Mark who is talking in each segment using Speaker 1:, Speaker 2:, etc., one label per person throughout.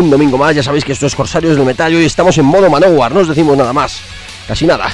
Speaker 1: un domingo más. Ya sabéis que esto es Corsarios del Metal y hoy estamos en modo Manowar, no os decimos nada más. Casi nada.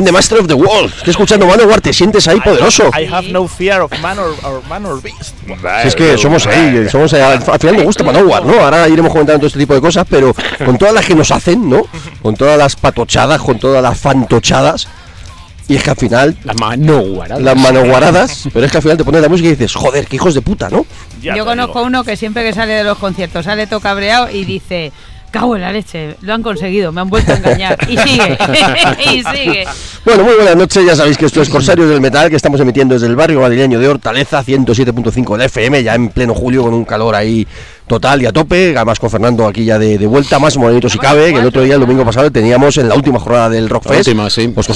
Speaker 1: I'm the Master of the World. Estoy escuchando Manowar, te sientes ahí poderoso.
Speaker 2: I have no fear of man or, or man or beast.
Speaker 1: Si es que somos ahí, somos ahí, al final me gusta Manowar, ¿no? Ahora iremos comentando todo este tipo de cosas, pero con todas las que nos hacen, ¿no? Con todas las patochadas, con todas las fantochadas. Y es que al final.
Speaker 3: Las manoguaradas.
Speaker 1: Las manoguaradas. pero es que al final te pones la música y dices, joder, qué hijos de puta, ¿no?
Speaker 4: Ya Yo conozco uno que siempre que sale de los conciertos sale todo cabreado y dice. Cago en la leche, lo han conseguido, me han vuelto a engañar. Y sigue, y sigue.
Speaker 1: Bueno, muy buenas noches, ya sabéis que esto es Corsarios del Metal, que estamos emitiendo desde el barrio madrileño de Hortaleza, 107.5 de FM, ya en pleno julio con un calor ahí total y a tope, además con Fernando aquí ya de, vuelta, más bonito si cabe, que el otro día, el domingo pasado, teníamos en la última jornada del Rockfest.
Speaker 3: Última, sí.
Speaker 1: os,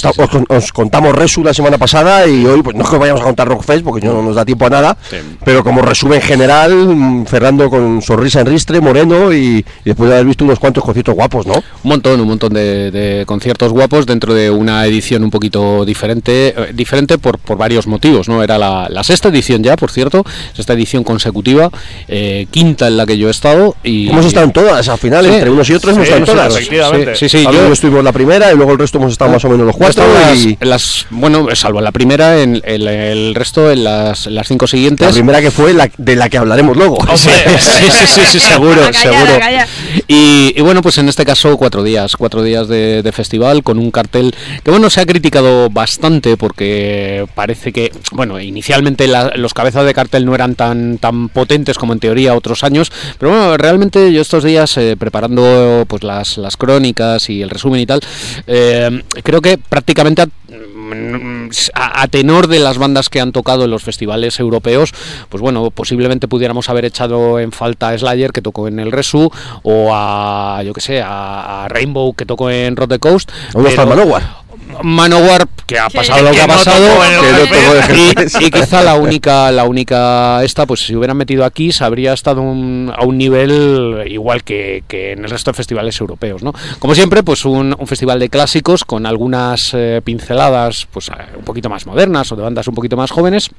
Speaker 1: os, contamos Resu la semana pasada y hoy, pues no es que vayamos a contar Rockfest porque no nos da tiempo a nada, pero como resumen general, mm, Fernando con sonrisa en ristre, moreno y, después de haber visto unos cuantos conciertos guapos, ¿no? Un
Speaker 3: montón, un montón de, conciertos guapos dentro de una edición un poquito diferente, eh, diferente por, por varios motivos, ¿no? Era la, sexta edición ya, por cierto, sexta edición consecutiva, eh, quinta en la la que yo he estado. y
Speaker 5: Hemos estado en todas, al final,
Speaker 3: Sí.
Speaker 5: entre unos y otros hemos
Speaker 2: Sí,
Speaker 5: estado en
Speaker 2: sí,
Speaker 5: todas.
Speaker 2: efectivamente.
Speaker 3: Sí, sí, yo-
Speaker 5: estuvimos la primera y luego el resto hemos estado más o menos los cuatro.
Speaker 3: en las-
Speaker 5: y
Speaker 3: en las, bueno, salvo la primera, en el, el resto, en las, las cinco
Speaker 5: la
Speaker 3: siguientes.
Speaker 5: primera que fue la de la que hablaremos luego.
Speaker 3: Sí, sí, sí, sí, sí, seguro,
Speaker 4: A callar,
Speaker 3: seguro. Y, y bueno, pues en este caso cuatro días, cuatro días de, de festival con un cartel que bueno, se ha criticado bastante porque parece que, bueno, inicialmente la- los cabezas de cartel no eran tan, tan potentes como en teoría otros años, pero bueno, realmente yo estos días eh, preparando pues las, las crónicas y el resumen y tal, eh, creo que prácticamente a, mm, a- a tenor de las bandas que han tocado en los festivales europeos, pues bueno, posiblemente pudiéramos haber echado en falta a Slayer que tocó en el Resu o a yo que sé, a, Rainbow que tocó en Rock the Coast.
Speaker 5: O
Speaker 3: pero-
Speaker 5: Manowar.
Speaker 3: Manowar que ha
Speaker 4: Sí.
Speaker 3: pasado lo que,
Speaker 2: Que
Speaker 3: ha pasado
Speaker 5: que no
Speaker 3: y, y quizá la única la única esta pues si hubieran metido aquí se habría estado un- a un nivel igual que, que en el resto de festivales europeos no como siempre pues un, un festival de clásicos con algunas eh, pinceladas pues eh, un poquito más modernas o de bandas un poquito más jóvenes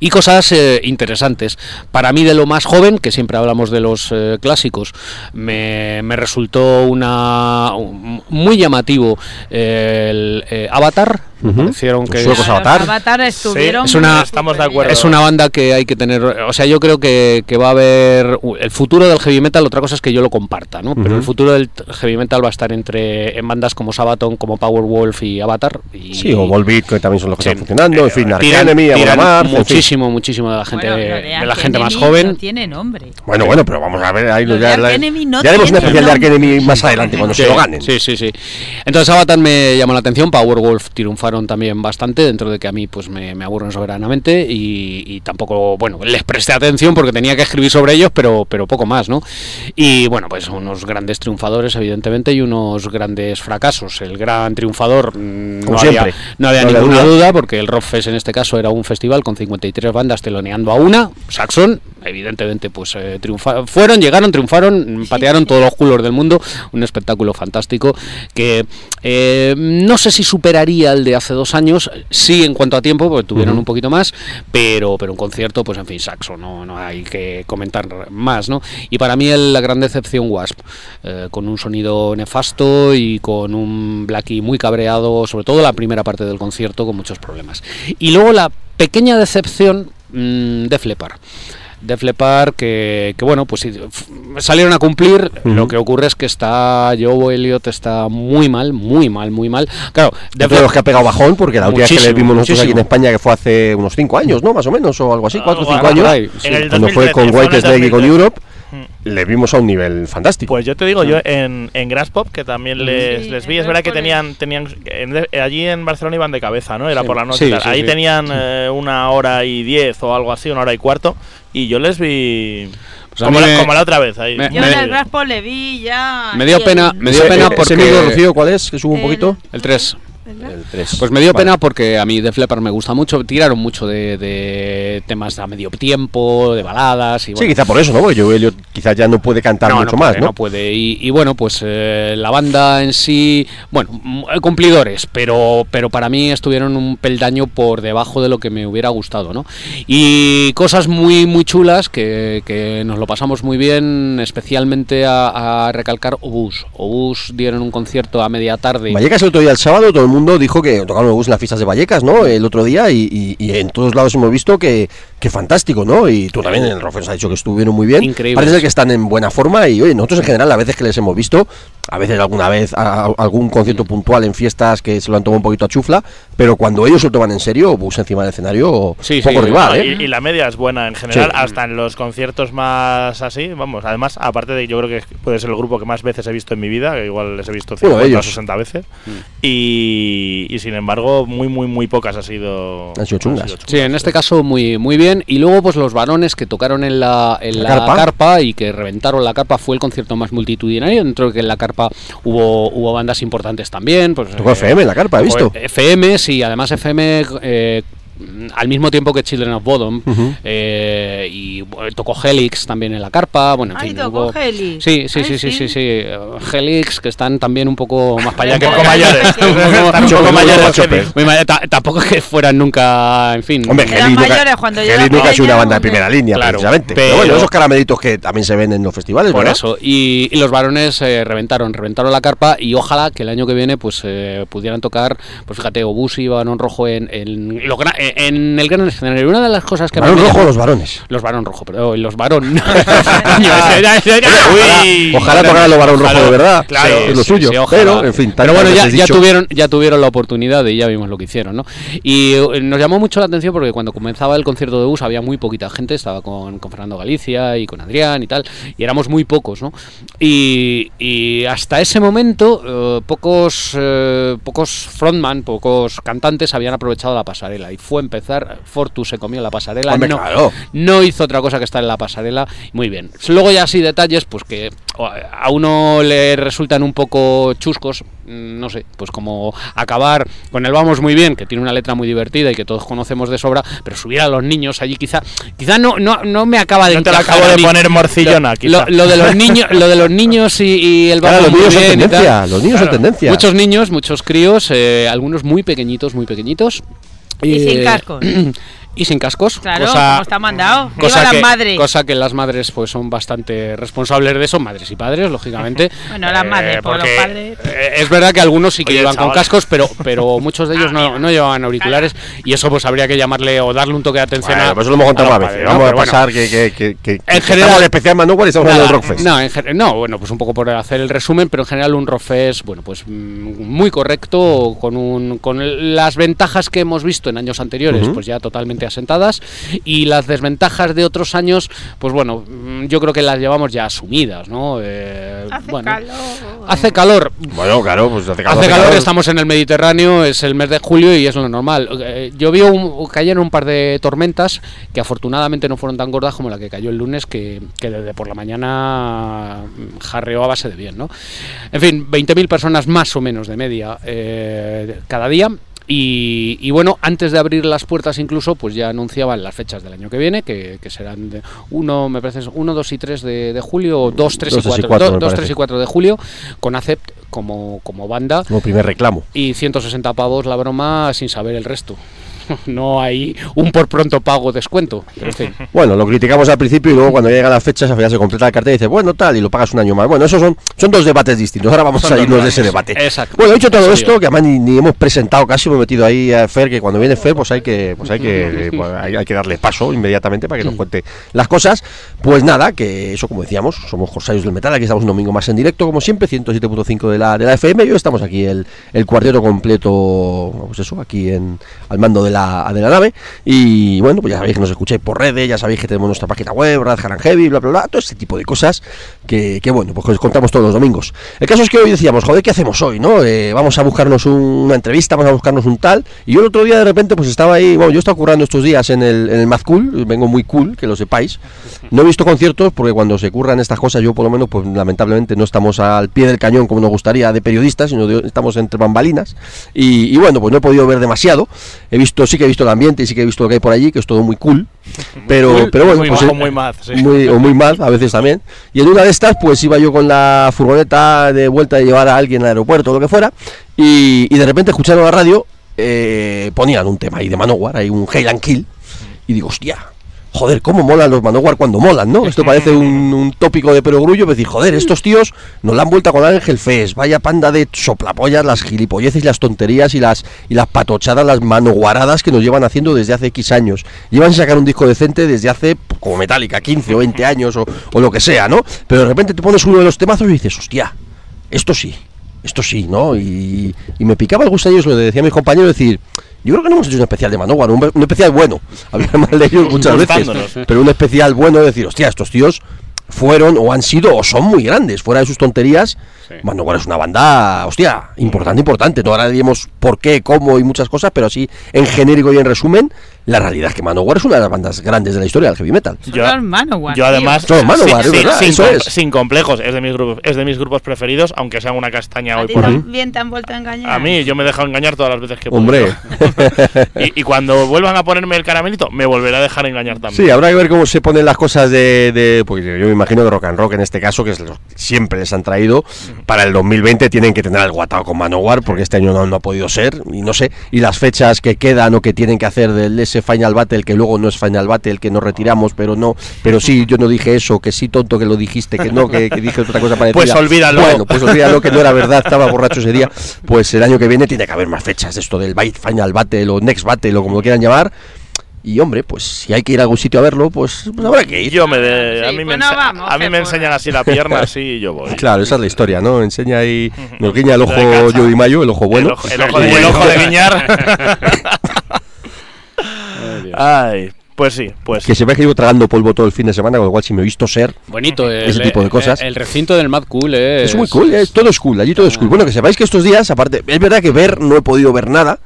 Speaker 3: y cosas eh, interesantes. Para mí de lo más joven, que siempre hablamos de los eh, clásicos, me, me resultó una un- muy llamativo eh, el eh, Avatar.
Speaker 5: Ujú.
Speaker 3: parecieron
Speaker 5: Los
Speaker 3: que
Speaker 5: suecos Avatar.
Speaker 4: Avatar estuvieron.
Speaker 3: es una-
Speaker 2: Estamos de acuerdo.
Speaker 3: es una banda que hay que tener, o sea, yo creo que, que va a haber el futuro del heavy metal, otra cosa es que yo lo comparta, ¿no? Pero
Speaker 5: Ujú.
Speaker 3: el futuro del heavy metal va a estar entre en bandas como Sabaton, como Powerwolf y Avatar. Y,
Speaker 5: Sí, o Volbeat, que también son los que
Speaker 3: Sí.
Speaker 5: están funcionando, en fin,
Speaker 3: tiran-
Speaker 5: Enemy,
Speaker 3: tiran
Speaker 5: Amon Amarth, en fin.
Speaker 3: muchísimo, muchísimo de la gente,
Speaker 4: Bueno, lo
Speaker 3: de la gente más joven.
Speaker 4: No tiene nombre.
Speaker 5: Bueno, bueno, pero vamos a ver, ahí
Speaker 4: Lo de
Speaker 5: ya, la-
Speaker 4: no
Speaker 5: ya haremos un
Speaker 4: tiene
Speaker 5: especial de Ark
Speaker 4: nombre.
Speaker 5: Enemy más adelante, cuando
Speaker 3: Sí,
Speaker 5: se lo ganen.
Speaker 3: Sí, sí, sí. Entonces Avatar me llamó la atención, Powerwolf triunfaron también bastante, dentro de que a mí pues me, me aburren soberanamente y, y tampoco, bueno, les presté atención porque tenía que escribir sobre ellos, pero, pero poco más, ¿no? Y bueno, pues unos grandes triunfadores, evidentemente, y unos grandes fracasos. El gran triunfador, mm,
Speaker 5: Como
Speaker 3: no,
Speaker 5: siempre.
Speaker 3: había, no había
Speaker 5: No
Speaker 3: ninguna
Speaker 5: duda.
Speaker 3: duda, porque el Rockfest en este caso era un festival con 53 bandas teloneando a una, Saxon, evidentemente, pues eh, triunfa- fueron, llegaron, triunfaron, patearon todos los culos del mundo, un espectáculo fantástico que eh, no sé si superaría el de hace dos años, sí en cuanto a tiempo, porque tuvieron un poquito más, pero, pero un concierto, pues en fin, Saxo, no, no hay que comentar más, ¿no? Y para mí el- la gran decepción Wasp, eh, con un sonido nefasto y con un Blackie muy cabreado, sobre todo la primera parte del concierto, con muchos problemas. Y luego la pequeña decepción mm, de Flepar. Def Leppard que, que bueno pues salieron a cumplir lo que ocurre es que está Joe Elliott está muy mal muy mal muy mal claro Def
Speaker 5: de los que ha pegado bajón, porque la última vez que le vimos nosotros aquí en. España, que fue hace unos 5 años, ¿no? Más o menos, o algo así, 4 o 5
Speaker 2: Ah,
Speaker 5: años.
Speaker 3: ahí, sí.
Speaker 5: Cuando fue
Speaker 2: 2013,
Speaker 5: con
Speaker 2: fue
Speaker 5: White Snake y con
Speaker 2: 2013.
Speaker 5: Europe. Le vimos a un nivel fantástico.
Speaker 2: Pues yo te digo, yo en, en Grass Pop, que también les,
Speaker 4: Sí,
Speaker 2: les vi, es verdad que tenían, tenían en- allí en Barcelona iban de cabeza, ¿no? Era
Speaker 3: Sí,
Speaker 2: por la noche. y
Speaker 3: sí,
Speaker 2: tal.
Speaker 3: sí,
Speaker 2: Ahí
Speaker 3: sí.
Speaker 2: tenían eh, una hora y diez o algo así, una hora y cuarto, y yo les vi
Speaker 3: Pues
Speaker 2: como, la,
Speaker 3: me-
Speaker 2: como la otra vez. Ahí.
Speaker 3: me-
Speaker 4: Yo
Speaker 3: me-
Speaker 4: en el Graspo le vi ya.
Speaker 3: Me dio pena-
Speaker 4: el-
Speaker 3: me dio
Speaker 5: Ese-
Speaker 3: pena
Speaker 5: ese
Speaker 3: porque-
Speaker 5: vídeo, Rocío, ¿cuál es? Que sube un poquito.
Speaker 3: el 3
Speaker 4: ¿verdad?
Speaker 5: El 3.
Speaker 3: Pues me dio pena porque a mí Def Leppard me gusta mucho. Tiraron mucho de, de temas a medio tiempo, de baladas y
Speaker 5: Sí,
Speaker 3: bueno.
Speaker 5: quizá por eso, ¿no? Porque Joe quizás ya no puede cantar
Speaker 3: no,
Speaker 5: mucho
Speaker 3: no
Speaker 5: más, ¿no?
Speaker 3: no puede. Y, y bueno, pues eh, la banda en sí, bueno, mm, cumplidores, pero, pero para mí estuvieron un peldaño por debajo de lo que me hubiera gustado, ¿no? Y cosas muy, muy chulas que, que nos lo pasamos muy bien, especialmente a, a recalcar Obús. Obús dieron un concierto a media tarde.
Speaker 5: Vallecas el otro día, el sábado, todo el mundo dijo que tocaron Obús en las fiestas de Vallecas, ¿no? El otro día, y, y- y en todos lados hemos visto que, que fantástico, ¿no? Y tú también en el Rofe nos has dicho que estuvieron muy bien.
Speaker 3: Increíbles.
Speaker 5: Parece que están en buena forma y, oye, nosotros en general, a veces que les hemos visto, a veces alguna vez, a- a- algún concierto puntual en fiestas que se lo han tomado un poquito a chufla, pero cuando ellos se lo toman en serio, Obús encima del escenario,
Speaker 3: Sí,
Speaker 5: poco
Speaker 3: sí.
Speaker 5: rival, ¿eh?
Speaker 2: y, y la media es buena en general,
Speaker 5: Sí.
Speaker 2: hasta en los conciertos más así, vamos, además, aparte de yo creo que puede ser el grupo que más veces he visto en mi vida, que igual les he visto
Speaker 5: Bueno,
Speaker 2: 50 o
Speaker 5: ellos.
Speaker 2: 60 veces,
Speaker 3: Mm.
Speaker 2: Y, y sin embargo, muy, muy, muy pocas ha sido...
Speaker 5: Han sido chungas.
Speaker 3: Sí, en este caso muy muy bien. Y luego pues los varones que tocaron en la, en
Speaker 5: La
Speaker 3: la,
Speaker 5: carpa.
Speaker 3: carpa. y que reventaron la carpa fue el concierto más multitudinario. Dentro de que en la carpa hubo, hubo bandas importantes también. Pues,
Speaker 5: Tocó
Speaker 3: eh,
Speaker 5: FM en la carpa, he visto.
Speaker 3: FM, sí, además FM... eh, al mismo tiempo que Children of Bodom. eh, y bueno, tocó Helix también en la carpa. Bueno, en
Speaker 4: Ay,
Speaker 3: fin,
Speaker 4: tocó
Speaker 3: hubo-
Speaker 4: Helix.
Speaker 3: Sí, sí,
Speaker 4: Ay,
Speaker 3: sí, sí,
Speaker 4: sí.
Speaker 3: sí, sí. eh, Helix, que están también un poco más para allá que
Speaker 2: poco mayores.
Speaker 3: Un poco-
Speaker 2: un mayores.
Speaker 3: tampoco es que fueran nunca, en fin.
Speaker 5: Hombre, Helix nunca,
Speaker 4: mayores cuando yo
Speaker 5: Helix nunca ha sido una banda de primera línea,
Speaker 3: Claro,
Speaker 5: precisamente. Pero,
Speaker 3: pero-
Speaker 5: bueno, esos caramelitos que también se ven en los festivales,
Speaker 3: Por
Speaker 5: ¿verdad?
Speaker 3: eso. Y, y los varones eh, reventaron, reventaron la carpa y ojalá que el año que viene pues eh, pudieran tocar, pues fíjate, Obusi y Barón Rojo en, en, gra- en el gran escenario. Una de las cosas que me
Speaker 5: rojo los varones.
Speaker 3: Los varón rojo, pero los varón.
Speaker 5: Ojalá tocaran los varón rojo de verdad.
Speaker 3: Claro,
Speaker 5: es lo suyo. pero, en fin,
Speaker 3: pero bueno, ya, ya tuvieron, ya tuvieron la oportunidad y ya vimos lo que hicieron, ¿no? Y eh, nos llamó mucho la atención porque cuando comenzaba el concierto de Bus había muy poquita gente, estaba con, con Fernando Galicia y con Adrián y tal, y éramos muy pocos, ¿no? Y, y hasta ese momento eh, pocos, eh, pocos frontman, pocos cantantes habían aprovechado la pasarela y fue empezar, Fortus se comió la pasarela,
Speaker 5: Hombre,
Speaker 3: no,
Speaker 5: claro.
Speaker 3: no hizo otra cosa que estar en la pasarela. Muy bien. Luego ya así detalles, pues que a uno le resultan un poco chuscos, mm, no sé, pues como acabar con el Vamos muy bien, que tiene una letra muy divertida y que todos conocemos de sobra, pero subir a los niños allí quizá, quizá no, no, no me acaba de
Speaker 2: No te lo acabo de poner morcillona,
Speaker 3: Lo,
Speaker 2: quizá.
Speaker 3: lo de los niños, lo de los niños y, y el
Speaker 5: Claro,
Speaker 3: Vamos
Speaker 5: los
Speaker 3: muy
Speaker 5: niños
Speaker 3: bien
Speaker 5: tendencia. Los niños son
Speaker 3: Claro.
Speaker 5: tendencia.
Speaker 3: Muchos niños, muchos críos, eh, algunos muy pequeñitos, muy pequeñitos.
Speaker 4: Y sin
Speaker 3: Eh,
Speaker 4: cascos.
Speaker 3: y sin cascos.
Speaker 4: Claro,
Speaker 3: cosa-
Speaker 4: como está mandado. Viva
Speaker 3: cosa
Speaker 4: las
Speaker 3: que,
Speaker 4: madres.
Speaker 3: cosa que las madres pues son bastante responsables de eso, madres y padres, lógicamente.
Speaker 4: Bueno, las madres, por los padres.
Speaker 3: eh, es verdad que algunos sí que
Speaker 2: Oye,
Speaker 3: llevan con cascos, pero, pero muchos de ellos no, no llevaban auriculares y eso pues habría que llamarle o darle un toque de atención
Speaker 5: Bueno,
Speaker 3: a.
Speaker 5: pues eso lo hemos contado
Speaker 3: a
Speaker 5: veces.
Speaker 3: ¿no?
Speaker 5: Vamos a
Speaker 3: Pero bueno,
Speaker 5: pasar que, que, que, que, que
Speaker 3: En general-
Speaker 5: especial estamos en el
Speaker 3: Nada,
Speaker 5: Rockfest.
Speaker 3: No, en no, bueno, pues un poco por hacer el resumen, pero en general un Rockfest, bueno, pues mm, muy correcto, con un con las ventajas que hemos visto en años anteriores, pues ya totalmente asentadas, y las desventajas de otros años, pues bueno, mm, yo creo que las llevamos ya asumidas, ¿no? Eh,
Speaker 4: Hace
Speaker 3: bueno,
Speaker 4: calor.
Speaker 3: Hace calor,
Speaker 5: Bueno, claro, pues hace calor.
Speaker 3: Hace calor, estamos en el Mediterráneo, es el mes de julio y es lo normal. Eh, Llovió, un, cayeron un par de tormentas que afortunadamente no fueron tan gordas como la que cayó el lunes, que, que desde por la mañana mm, jarreó a base de bien, ¿no? En fin, 20.000 personas más o menos de media eh, cada día. Y, y bueno, antes de abrir las puertas incluso, pues ya anunciaban las fechas del año que viene, que, que serán de uno, me parece, 1, 2 y 3 de, de julio, o 2, 3 y
Speaker 5: Dos, tres y
Speaker 3: 4,
Speaker 5: cuatro, me
Speaker 3: 2, 3
Speaker 5: parece.
Speaker 3: y 4 de julio, con Acept como, como banda
Speaker 5: Como primer reclamo.
Speaker 3: y 160 pavos la broma sin saber el resto. No hay un por pronto pago descuento. Pero en fin.
Speaker 5: Bueno, lo criticamos al principio y luego cuando llegan las fechas al final se completa el cartel y dice, bueno, tal, y lo pagas un año más. Bueno, esos son, son dos debates distintos. Ahora vamos
Speaker 2: Son
Speaker 5: a
Speaker 2: dos
Speaker 5: irnos de ese debate.
Speaker 3: Exacto.
Speaker 5: Bueno, dicho todo esto, que además ni, ni hemos presentado casi, hemos metido ahí a Fer, que cuando viene Fer, pues hay que, pues hay que, eh, pues hay, hay que darle paso inmediatamente para que nos cuente las cosas. Pues nada, que eso como decíamos, somos Corsarios del Metal, aquí estamos un domingo más en directo, como siempre, 107.5 de la, de la FM, y hoy estamos aquí el, el cuarteto completo, pues eso, aquí en, al mando de la, de la nave, y bueno, pues ya sabéis que nos escucháis por redes, ya sabéis que tenemos nuestra página web, Rad Heavy, bla, bla, bla, todo ese tipo de cosas que, bueno, pues os contamos todos los domingos. El caso es que hoy decíamos, joder, ¿qué hacemos hoy, no? Eh, vamos a buscarnos un- una entrevista, vamos a buscarnos un tal, y yo el otro día de repente pues estaba ahí, bueno, yo he estado currando estos días en el, en el Mad Cool, vengo muy cool, que lo sepáis, no he visto conciertos porque cuando se curran estas cosas yo por lo menos pues lamentablemente no estamos al pie del cañón como nos gustaría de periodistas, sino estamos entre bambalinas y, y bueno, pues no he podido ver demasiado. He visto, sí que he visto el ambiente y sí que he visto lo que hay por allí, que es todo muy cool. Pero,
Speaker 2: Cool,
Speaker 5: pero bueno,
Speaker 2: muy
Speaker 5: pues,
Speaker 2: bajo,
Speaker 5: eh,
Speaker 2: muy mad, sí.
Speaker 5: muy- o muy mal a veces también. Y en una de estas, pues iba yo con la furgoneta de vuelta de llevar a alguien al aeropuerto o lo que fuera, y, y de repente escucharon la radio, eh, ponían un tema ahí de Manowar, hay un Hail and Kill, y digo, hostia. Joder, cómo molan los Manowar cuando molan, ¿no? Esto parece un, un tópico de perogrullo, decir, joder, estos tíos nos la han vuelto con Ángel Fest, vaya panda de soplapollas, las gilipolleces y las tonterías y las y las patochadas, las manoguaradas que nos llevan haciendo desde hace X años. Llevan sin sacar un disco decente desde hace, p- como Metallica, 15 o 20 años o, o lo que sea, ¿no? Pero de repente te pones uno de los temazos y dices, hostia, esto sí, esto sí, ¿no? Y, y me picaba el gusto a ellos, lo decía mis compañeros, decir, yo creo que no hemos hecho un especial de Manowar, un, un especial bueno, mal de ellos muchas veces, pero un especial bueno de decir, hostia, estos tíos fueron o han sido o son muy grandes. Fuera de sus tonterías,
Speaker 3: Sí.
Speaker 5: Manowar es una banda, hostia, importante, importante. No ahora diremos por qué, cómo y muchas cosas, pero así en genérico y en resumen, la realidad es que Manowar es una de las bandas grandes de la historia del heavy metal.
Speaker 2: Yo-
Speaker 4: Manowar,
Speaker 2: Yo
Speaker 4: tío.
Speaker 2: además,
Speaker 5: Son Manowar, es
Speaker 2: sin,
Speaker 5: verdad,
Speaker 2: sin
Speaker 5: eso
Speaker 2: com-
Speaker 5: es.
Speaker 2: sin complejos, es de mis grupos, es de mis grupos preferidos, aunque sean una castaña
Speaker 4: ¿A
Speaker 2: hoy
Speaker 4: ti
Speaker 2: por hoy.
Speaker 4: también te han vuelto a engañar?
Speaker 2: A mí, yo me he dejado engañar todas las veces que he
Speaker 5: Hombre.
Speaker 2: y, y cuando vuelvan a ponerme el caramelito, me volverá a dejar engañar también.
Speaker 5: Sí, habrá que ver cómo se ponen las cosas de, de porque yo me imagino que rock and rock en este caso, que es lo que siempre les han traído, para el 2020 tienen que tener algo atado con Manowar, porque este año no, no ha podido ser, y no sé, y las fechas que quedan o que tienen que hacer del ese Final Battle, que luego no es Final Battle, que nos retiramos, pero no, pero sí, yo no dije eso, que sí, tonto, que lo dijiste, que no, que, que dije otra cosa parecida.
Speaker 2: Pues olvídalo.
Speaker 5: Bueno, pues olvídalo, que no era verdad, estaba borracho ese día. Pues el año que viene tiene que haber más fechas, de esto del Final Battle o Next Battle o como lo quieran llamar. Y hombre, pues si hay que ir a algún sitio a verlo, pues, pues habrá que ir.
Speaker 2: Yo me de- a
Speaker 4: Sí,
Speaker 2: mí,
Speaker 4: pues
Speaker 2: me,
Speaker 4: no
Speaker 2: ense-
Speaker 4: vamos,
Speaker 2: a mí
Speaker 4: que
Speaker 2: me
Speaker 4: por-
Speaker 2: enseñan así la pierna, así y yo voy.
Speaker 5: Claro, esa es la historia, ¿no? Enseña ahí, nos guiña el ojo. Jody Mayo, el ojo bueno.
Speaker 2: el, ojo, el ojo de, el ojo de Viñar. Ay, pues sí, pues
Speaker 5: Que se ve que llevo tragando polvo todo el fin de semana, con lo cual si me he visto ser,
Speaker 3: Bonito el,
Speaker 5: Ese tipo de cosas.
Speaker 3: El, recinto del Mad Cool es,
Speaker 5: es muy cool, es, todo es cool, allí todo es cool. Bueno, que sepáis que estos días, aparte, es verdad que ver no he podido ver nada,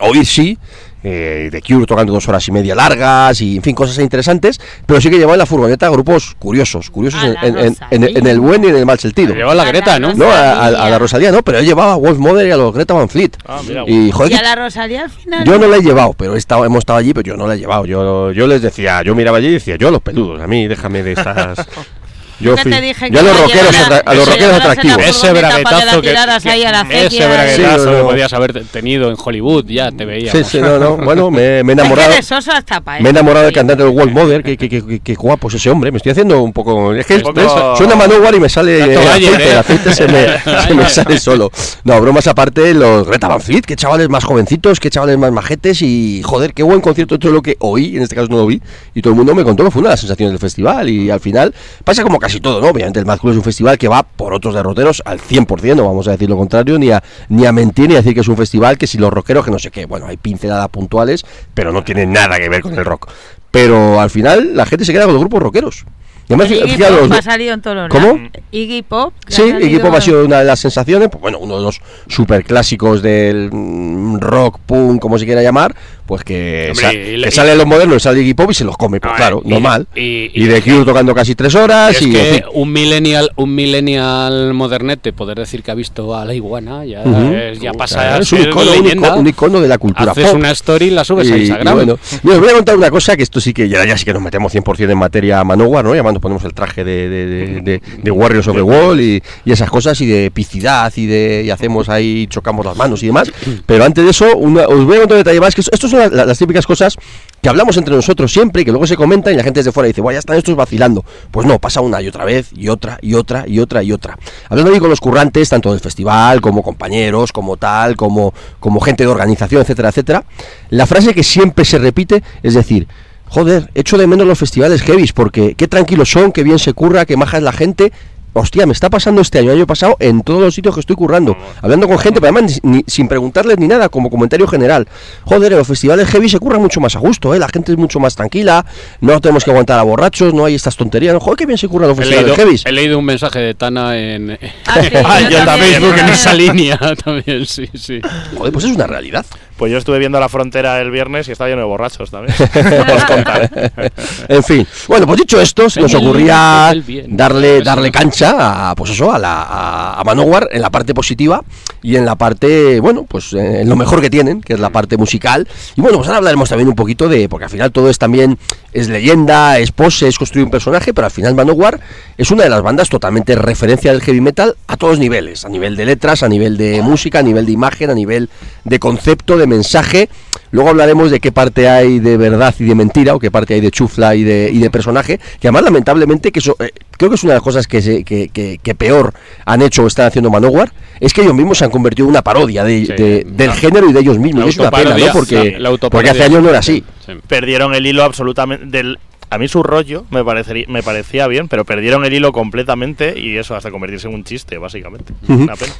Speaker 5: oír sí, eh, de Cure tocando dos horas y media largas y, en fin, cosas interesantes, pero sí que llevaba en la furgoneta grupos curiosos, curiosos
Speaker 4: A
Speaker 5: en,
Speaker 4: la
Speaker 5: en- en- en-
Speaker 4: Rosalía.
Speaker 5: en el buen y en el mal sentido.
Speaker 3: Lleva la
Speaker 4: A la
Speaker 3: Greta, ¿no?
Speaker 5: No, a, a- a
Speaker 4: Rosalía.
Speaker 5: la Rosalía no, pero he llevado a Wolf Mother y a los Greta Van Fleet.
Speaker 2: Ah, mira,
Speaker 5: y joder,
Speaker 4: ¿Y
Speaker 5: que-
Speaker 4: a la Rosalía al final?
Speaker 5: yo no la he llevado, pero he estado, hemos estado allí, pero yo no la he llevado. Yo, yo les decía, yo miraba allí y decía, yo los peludos, a mí déjame de estas. Yo, fui-
Speaker 4: te dije
Speaker 5: yo a
Speaker 4: que
Speaker 5: los
Speaker 4: a
Speaker 5: rockeros, atra- a los
Speaker 4: que
Speaker 5: rockeros atractivos.
Speaker 3: Ese
Speaker 4: que
Speaker 3: braguetazo que,
Speaker 4: tiraras ahí a la
Speaker 3: ese braguetazo
Speaker 5: Sí, no,
Speaker 3: que
Speaker 5: no.
Speaker 3: podías haber tenido en Hollywood, ya te veíamos.
Speaker 5: Sí, sí, no, no. Bueno, me, me he enamorado.
Speaker 4: Es que pa'
Speaker 5: Me he enamorado del cantante del World Mother, que, que, que, que- que guapo es ese hombre. Me estoy haciendo un poco. Es que
Speaker 2: poco-
Speaker 5: suena Manowar y me sale el aceite,
Speaker 3: ¿eh?
Speaker 5: el aceite se me, se me sale solo. No, bromas aparte, los Greta Van Fleet, qué chavales más jovencitos, qué chavales más majetes y joder, qué buen concierto todo lo que oí, en este caso no lo vi, y todo el mundo me contó que fue una de las sensaciones del festival y al final pasa como casi todo, ¿no? Obviamente el Mad Cool es un festival que va por otros derroteros al 100%, no vamos a decir lo contrario, ni a, ni a mentir ni a decir que es un festival que si los rockeros, que no sé qué, bueno, hay pinceladas puntuales, pero no tiene nada que ver con el rock. Pero al final la gente se queda con los grupos rockeros. Y además,
Speaker 4: Iggy
Speaker 5: fijaros,
Speaker 4: Pop
Speaker 5: los-
Speaker 4: ha salido en todos los
Speaker 5: ¿Cómo?
Speaker 4: Iggy Pop.
Speaker 5: Sí,
Speaker 4: salido-
Speaker 5: Equipo ha sido una de las sensaciones, pues bueno, uno de los super clásicos del mm, rock, punk, como se quiera llamar, pues que,
Speaker 3: Hombre,
Speaker 5: sa-
Speaker 3: y-
Speaker 5: que
Speaker 3: y-
Speaker 5: sale los modernos, sale Iggy Pop y se los come, pues
Speaker 3: Ah,
Speaker 5: claro,
Speaker 3: y-
Speaker 5: normal.
Speaker 3: y-
Speaker 5: Y,
Speaker 3: y-
Speaker 5: de Cure tocando casi tres horas
Speaker 3: Es
Speaker 5: y... en
Speaker 3: que
Speaker 5: fin.
Speaker 3: un millennial, un millennial modernete, poder decir que ha visto a la iguana, ya, es- ya
Speaker 5: Claro,
Speaker 3: pasa a
Speaker 5: es un icono, un icono- un icono de la cultura
Speaker 3: Haces
Speaker 5: pop.
Speaker 3: una story y la subes a Instagram.
Speaker 5: bueno, mira, os voy a contar una cosa que esto sí que ya, ya sí que nos metemos 100% en materia Manowar, ¿no? Llamando, ponemos el traje de, de, de, de- de Warriors of the Wall y, y esas cosas y de epicidad y de y hacemos ahí, chocamos las manos y demás. Pero antes de eso, una- os voy a contar un detalle más, que esto las, típicas cosas que hablamos entre nosotros siempre y que luego se comentan y la gente desde fuera dice, bueno, ya están estos vacilando. Pues no, pasa una y otra vez y otra y otra y otra y otra. Hablando ahí con los currantes, tanto del festival como compañeros, como tal, como, como gente de organización, etcétera, etcétera, la frase que siempre se repite es decir, joder, echo de menos los festivales heavies porque qué tranquilos son, qué bien se curra, qué maja es la gente. Hostia, me está pasando este año, año pasado, en todos los sitios que estoy currando, hablando con gente, pero además ni- ni- sin preguntarles ni nada, como comentario general. Joder, en los festivales heavy se curra mucho más a gusto, ¿eh? la gente es mucho más tranquila, no tenemos que aguantar a borrachos, no hay estas tonterías. Joder, qué bien se curra los
Speaker 3: He
Speaker 5: festivales
Speaker 3: leído,
Speaker 5: heavies.
Speaker 3: he leído un mensaje de Tana en,
Speaker 4: Ah, sí,
Speaker 3: Ah,
Speaker 4: yo también,
Speaker 3: Facebook
Speaker 4: yo
Speaker 3: en esa línea también, sí, sí.
Speaker 5: Joder, pues es una realidad.
Speaker 2: Pues yo estuve viendo la frontera el viernes y estaba lleno de borrachos también. Os
Speaker 5: en fin, bueno, pues dicho esto, se nos ocurría darle, darle cancha a, pues eso, a, la, a, a Manowar en la parte positiva y en la parte, bueno, pues eh, en lo mejor que tienen, que es la parte musical. Y bueno, pues ahora hablaremos también un poquito de, porque al final todo es también, es leyenda, es pose, es construir un personaje, pero al final Manowar es una de las bandas totalmente referencia del heavy metal a todos niveles, a nivel de letras, a nivel de música, a nivel de imagen, a nivel de concepto, de mensaje. Luego hablaremos de qué parte hay de verdad y de mentira, o qué parte hay de chufla y de, y de personaje, que además lamentablemente, que eso, eh, creo que es una de las cosas que, se- que, que- que peor han hecho o están haciendo Manowar, es que ellos mismos se han convertido en una parodia de,
Speaker 3: Sí.
Speaker 5: de- del
Speaker 3: La-
Speaker 5: género y de ellos mismos. Y es una pena, ¿no? Porque,
Speaker 3: la- la
Speaker 5: porque
Speaker 3: autoparodia.
Speaker 5: hace años no era así.
Speaker 3: Sí.
Speaker 2: Perdieron el hilo absolutamente del a mí su rollo me, parecería, me parecía bien, pero perdieron el hilo completamente y eso hasta convertirse en un chiste, básicamente. Una pena.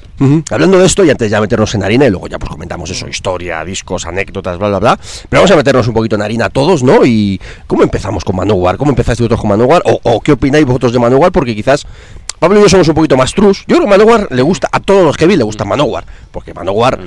Speaker 5: Hablando de esto, y antes ya meternos en harina, y luego ya pues comentamos eso, historia, discos, anécdotas, bla, bla, bla. Pero vamos a meternos un poquito en harina todos, ¿no? Y ¿cómo empezamos con Manowar? ¿Cómo empezaste vosotros con Manowar? ¿O, o qué opináis vosotros de Manowar? Porque quizás Pablo y yo somos un poquito más trus. Yo creo que Manowar le gusta, a todos los que vi le gusta Manowar. Porque Manowar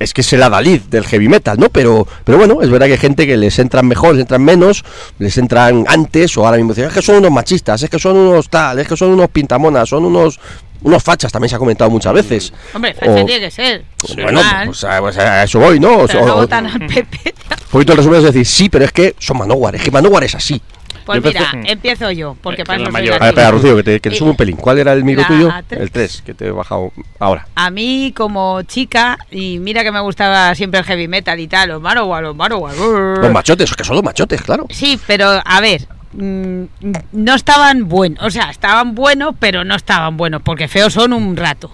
Speaker 5: es que es el adalid del heavy metal, ¿no? Pero, pero bueno, es verdad que hay gente que les entran mejor, les entran menos, les entran antes, o ahora mismo dicen, es que son unos machistas, es que son unos tal, es que son unos pintamonas, son unos unos fachas, también se ha comentado muchas veces.
Speaker 4: Hombre,
Speaker 5: O-
Speaker 4: facha tiene que ser.
Speaker 5: bueno,
Speaker 4: Normal.
Speaker 5: pues a, pues a eso voy, ¿no? O-
Speaker 4: Pero
Speaker 5: o-
Speaker 4: no
Speaker 5: o-
Speaker 4: votan al PP.
Speaker 5: un poquito el resumen es decir, sí, pero es que son Manowar, es que Manowar es así.
Speaker 4: Pues
Speaker 2: Yo empecé-
Speaker 4: mira, empiezo yo, porque
Speaker 2: Eh,
Speaker 4: para eso
Speaker 2: mayor.
Speaker 5: A ver, espera. Rocío, que te, que te subo un pelín. ¿Cuál era el micro
Speaker 4: la
Speaker 5: tuyo?
Speaker 4: tres.
Speaker 5: El 3, que te he bajado ahora.
Speaker 4: A mí como chica, y mira que me gustaba siempre el heavy metal y tal, los Manowar, los Manowar.
Speaker 5: Los machotes, es que son los machotes, claro.
Speaker 4: Sí, pero a ver, mm, no estaban buenos, o sea, estaban buenos, pero no estaban buenos, porque feos son un rato.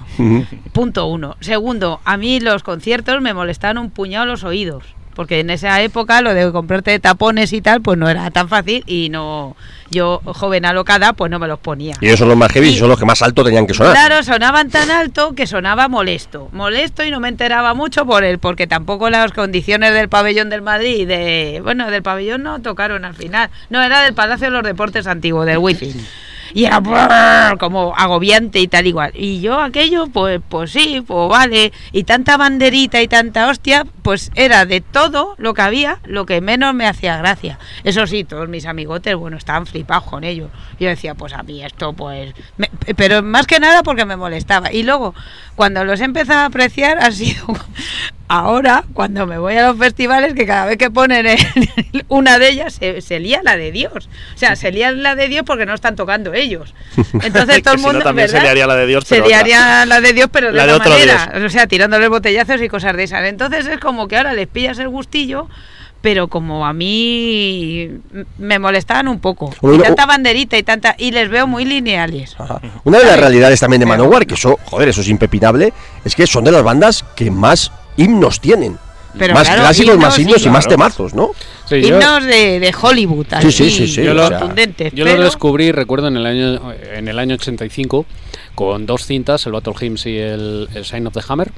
Speaker 4: Punto uno. Segundo, a mí los conciertos me molestaban un puñado los oídos. Porque en esa época lo de comprarte tapones y tal, pues no era tan fácil y no, yo joven alocada, pues no me los ponía.
Speaker 5: Y ellos son los más heavy y son los que más alto tenían que sonar.
Speaker 4: Claro, sonaban tan alto que sonaba molesto. Molesto y no me enteraba mucho por él, porque tampoco las condiciones del pabellón del Madrid, de bueno, del pabellón no tocaron al final. No, era del Palacio de los Deportes Antiguo, del Wifi. Y era como agobiante y tal igual. Y yo aquello, pues, pues sí, pues vale. Y tanta banderita y tanta hostia, pues era de todo lo que había, lo que menos me hacía gracia. Eso sí, todos mis amigotes, bueno, estaban flipados con ello. Yo decía, pues a mí esto, pues... pero más que nada porque me molestaba. Y luego, cuando los he empezado a apreciar, ha sido ahora, cuando me voy a los festivales, que cada vez que ponen una de ellas, se, se lía la de Dios. O sea, se lía la de Dios porque no están tocando ellos. Entonces todo el
Speaker 2: si no,
Speaker 4: mundo...
Speaker 2: también se liaría la de Dios,
Speaker 4: Se
Speaker 2: pero otra.
Speaker 4: liaría la de Dios, pero de
Speaker 2: La de
Speaker 4: otra
Speaker 2: otro
Speaker 4: manera. O sea, tirándole botellazos y cosas de esas. Entonces es como que ahora les pillas el gustillo, pero como a mí me molestaban un poco.
Speaker 5: Bueno,
Speaker 4: Y
Speaker 5: o-
Speaker 4: tanta banderita y tanta. Y les veo muy lineales.
Speaker 5: Ajá. Una de las realidades también de Manowar, que eso, joder, eso es impepinable, es que son de las bandas que más himnos tienen.
Speaker 4: Pero
Speaker 5: más
Speaker 4: claro,
Speaker 5: clásicos,
Speaker 4: himnos,
Speaker 5: más himnos y más temazos, ¿no?
Speaker 3: Sí, yo-
Speaker 4: Himnos de, de Hollywood,
Speaker 5: Sí,
Speaker 4: así,
Speaker 5: sí, sí, sí,
Speaker 3: Yo lo-
Speaker 4: contundentes.
Speaker 3: Yo
Speaker 4: pero-
Speaker 3: lo descubrí, recuerdo, en el año en el año 85 con dos cintas, el Battle Hymns y el, el Sign of the Hammer.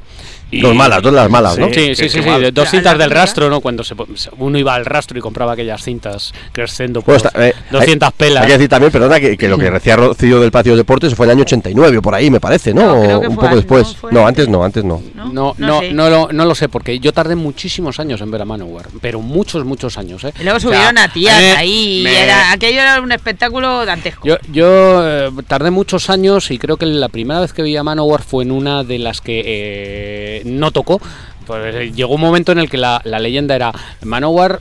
Speaker 3: Y-
Speaker 5: Dos malas, dos las malas, ¿no?
Speaker 3: Sí, sí, sí, sí, dos
Speaker 4: La-
Speaker 3: cintas
Speaker 4: la
Speaker 3: del rastro, ¿no? Cuando se, uno iba al rastro y compraba aquellas cintas creciendo por
Speaker 5: está- eh,
Speaker 3: 200
Speaker 5: hay-
Speaker 3: pelas.
Speaker 5: Hay que decir también, perdona, que, que lo que decía Rocío del Patio de Deportes fue en el año 89, por ahí me parece, ¿no?
Speaker 4: No, creo que
Speaker 5: un
Speaker 4: fue
Speaker 5: poco
Speaker 4: antes,
Speaker 5: después.
Speaker 4: ¿no?
Speaker 5: No,
Speaker 4: antes.
Speaker 5: antes no, antes no.
Speaker 4: ¿no?
Speaker 3: No, no,
Speaker 4: sé.
Speaker 3: no, lo, no lo sé, porque yo tardé muchísimos años en ver a Manowar, pero muchos, muchos años, ¿eh?
Speaker 4: Y luego
Speaker 3: O sea,
Speaker 4: subieron a tías ahí. y
Speaker 3: me-
Speaker 4: era, aquello era un espectáculo dantesco.
Speaker 3: Yo, yo eh, tardé muchos años y creo que la primera vez que vi a Manowar fue en una de las que eh, no tocó. Pues llegó un momento en el que la, la leyenda era Manowar,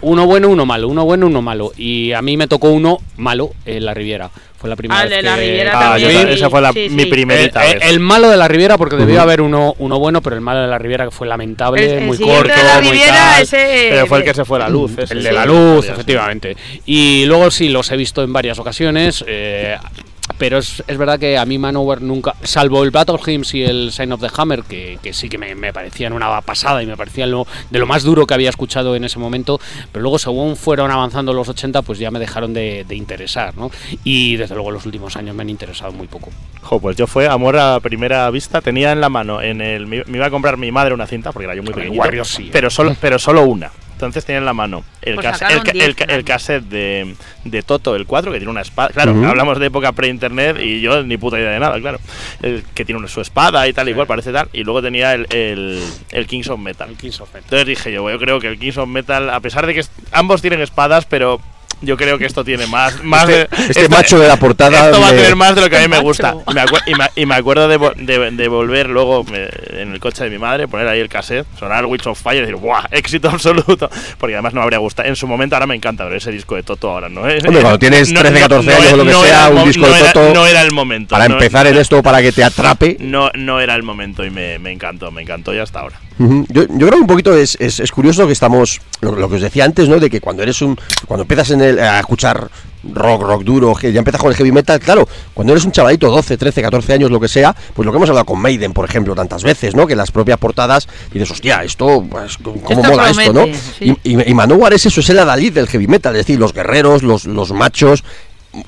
Speaker 3: uno bueno, uno malo, uno bueno, uno malo. Y a mí me tocó uno malo en la Riviera. Fue la primera
Speaker 4: Ah,
Speaker 3: vez
Speaker 4: de
Speaker 3: que...
Speaker 4: la Riviera
Speaker 2: Ah,
Speaker 4: también.
Speaker 2: yo-
Speaker 3: vi.
Speaker 2: esa fue la,
Speaker 4: Sí,
Speaker 2: mi
Speaker 4: sí.
Speaker 2: primerita
Speaker 3: Eh, eh,
Speaker 2: vez.
Speaker 3: el malo de la Riviera, porque debió haber uno, uno bueno, pero el malo de la Riviera que fue lamentable,
Speaker 4: El- el
Speaker 3: muy corto,
Speaker 4: de la
Speaker 3: muy
Speaker 4: Riviera,
Speaker 3: tal.
Speaker 4: ese.
Speaker 2: Pero fue el que se fue la luz. ese
Speaker 3: El
Speaker 2: sí.
Speaker 3: de la luz,
Speaker 2: sí.
Speaker 3: efectivamente. Y luego sí, los he visto en varias ocasiones. eh, pero es, es verdad que a mí Manowar nunca, salvo el Battle Hymns y el Sign of the Hammer, que, que sí que me, me parecían una pasada y me parecían lo, de lo más duro que había escuchado en ese momento, pero luego según fueron avanzando los 80, pues ya me dejaron de, de interesar, ¿no? Y desde luego los últimos años me han interesado muy poco.
Speaker 2: Jo, pues yo fue amor a primera vista. Tenía en la mano, en el, me iba a comprar mi madre una cinta, porque era yo muy.
Speaker 3: Warriors sí, ¿eh?
Speaker 2: pero, solo, pero solo una. Entonces tenía en la mano el,
Speaker 4: Pues
Speaker 2: cas- el, ca-
Speaker 4: 10
Speaker 2: el ca- el cassette de, de Toto, el 4, que tiene una espada. Claro, hablamos de época pre-internet y yo ni puta idea de nada, claro. El, que tiene una- su espada y tal, igual, parece tal. Y luego tenía el, el, el Kings of Metal. Entonces dije yo, yo creo que el Kings of Metal, a pesar de que ambos tienen espadas, pero yo creo que esto tiene más. más
Speaker 5: Este,
Speaker 2: de,
Speaker 5: este
Speaker 2: esto-
Speaker 5: macho de la portada.
Speaker 2: esto va a tener más de lo que a mí
Speaker 4: Este
Speaker 2: me gusta.
Speaker 4: macho.
Speaker 2: Y me, acuer- y me- y me acuerdo de, vo- de- de volver luego me- en el coche de mi madre, poner ahí el cassette, sonar Witch of Fire y decir, ¡buah! Éxito absoluto. Porque además no me habría gustado. En su momento ahora me encanta, pero ese disco de Toto ahora no es.
Speaker 5: Hombre, cuando tienes 13, 14 años o lo que sea, un disco
Speaker 2: no
Speaker 5: de
Speaker 2: era-
Speaker 5: Toto,
Speaker 2: No era el momento.
Speaker 5: Para
Speaker 2: no-
Speaker 5: empezar en esto, para que te atrape.
Speaker 2: No, no era el momento y me, me encantó, me encantó y hasta ahora.
Speaker 5: Yo, yo creo que un poquito es, es, es curioso que estamos, lo, lo que os decía antes, ¿no? De que cuando eres un, cuando empiezas en el, a escuchar rock, rock duro, que ya empiezas con el heavy metal, claro, cuando eres un chavalito, 12, 13, 14 años, lo que sea, pues lo que hemos hablado con Maiden, por ejemplo, tantas veces, ¿no? Que las propias portadas dices, hostia, esto, pues, ¿cómo
Speaker 4: Esto
Speaker 5: mola esto, no?
Speaker 4: promete, sí.
Speaker 5: Y, y, y Manowar es eso, es el adalid del heavy metal, es decir, los guerreros, los, los machos,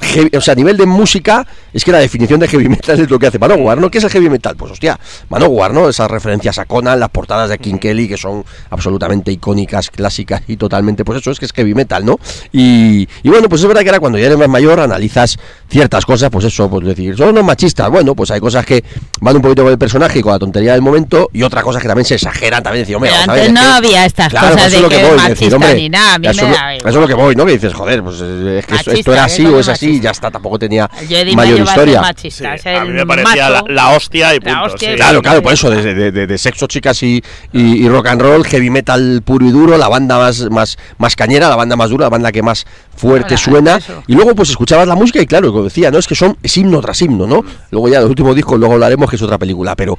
Speaker 5: heavy- o sea, a nivel de música, es que la definición de heavy metal es lo que hace Manowar, ¿no? ¿Qué es el heavy metal? Pues hostia, Manowar, ¿no? Esas referencias a Conan, las portadas de King Kelly, que son absolutamente icónicas, clásicas y totalmente, pues eso es que es heavy metal, ¿no? Y, y bueno, pues es verdad que ahora cuando ya eres más mayor analizas ciertas cosas, pues eso, pues decir, son unos machistas, bueno, pues hay cosas que van un poquito con el personaje y con la tontería del momento, y otras cosas que también se exageran, también decir, hombre,
Speaker 4: Pero antes
Speaker 5: es
Speaker 4: no
Speaker 5: que-
Speaker 4: había estas
Speaker 5: Claro,
Speaker 4: cosas
Speaker 5: pues eso
Speaker 4: de
Speaker 5: es lo
Speaker 4: que,
Speaker 5: voy,
Speaker 4: machista
Speaker 5: decir, hombre,
Speaker 4: ni nada. A mí
Speaker 5: eso,
Speaker 4: me da
Speaker 5: eso es lo que voy, ¿no? Que dices, joder, pues eh, es que esto, era
Speaker 4: ¿qué
Speaker 5: así
Speaker 4: coño
Speaker 5: o es así,
Speaker 4: machista?
Speaker 5: ya está, tampoco tenía
Speaker 4: Jedi
Speaker 5: mayor historia.
Speaker 4: machista,
Speaker 2: Sí, a mí me parecía la, hostia y
Speaker 4: La
Speaker 2: punto.
Speaker 4: hostia
Speaker 2: sí.
Speaker 4: y
Speaker 5: Claro, claro, por eso, de, de- de- de sexo, chicas y, y- y rock and roll, heavy metal puro y duro, la banda más, más, más cañera, la banda más dura, la banda que más fuerte
Speaker 4: Hola,
Speaker 5: suena.
Speaker 4: eso.
Speaker 5: Y luego, pues escuchabas la música y claro, como decía, ¿no? Es que son es himno tras himno, ¿no? Luego ya los últimos discos, luego hablaremos que es otra película, pero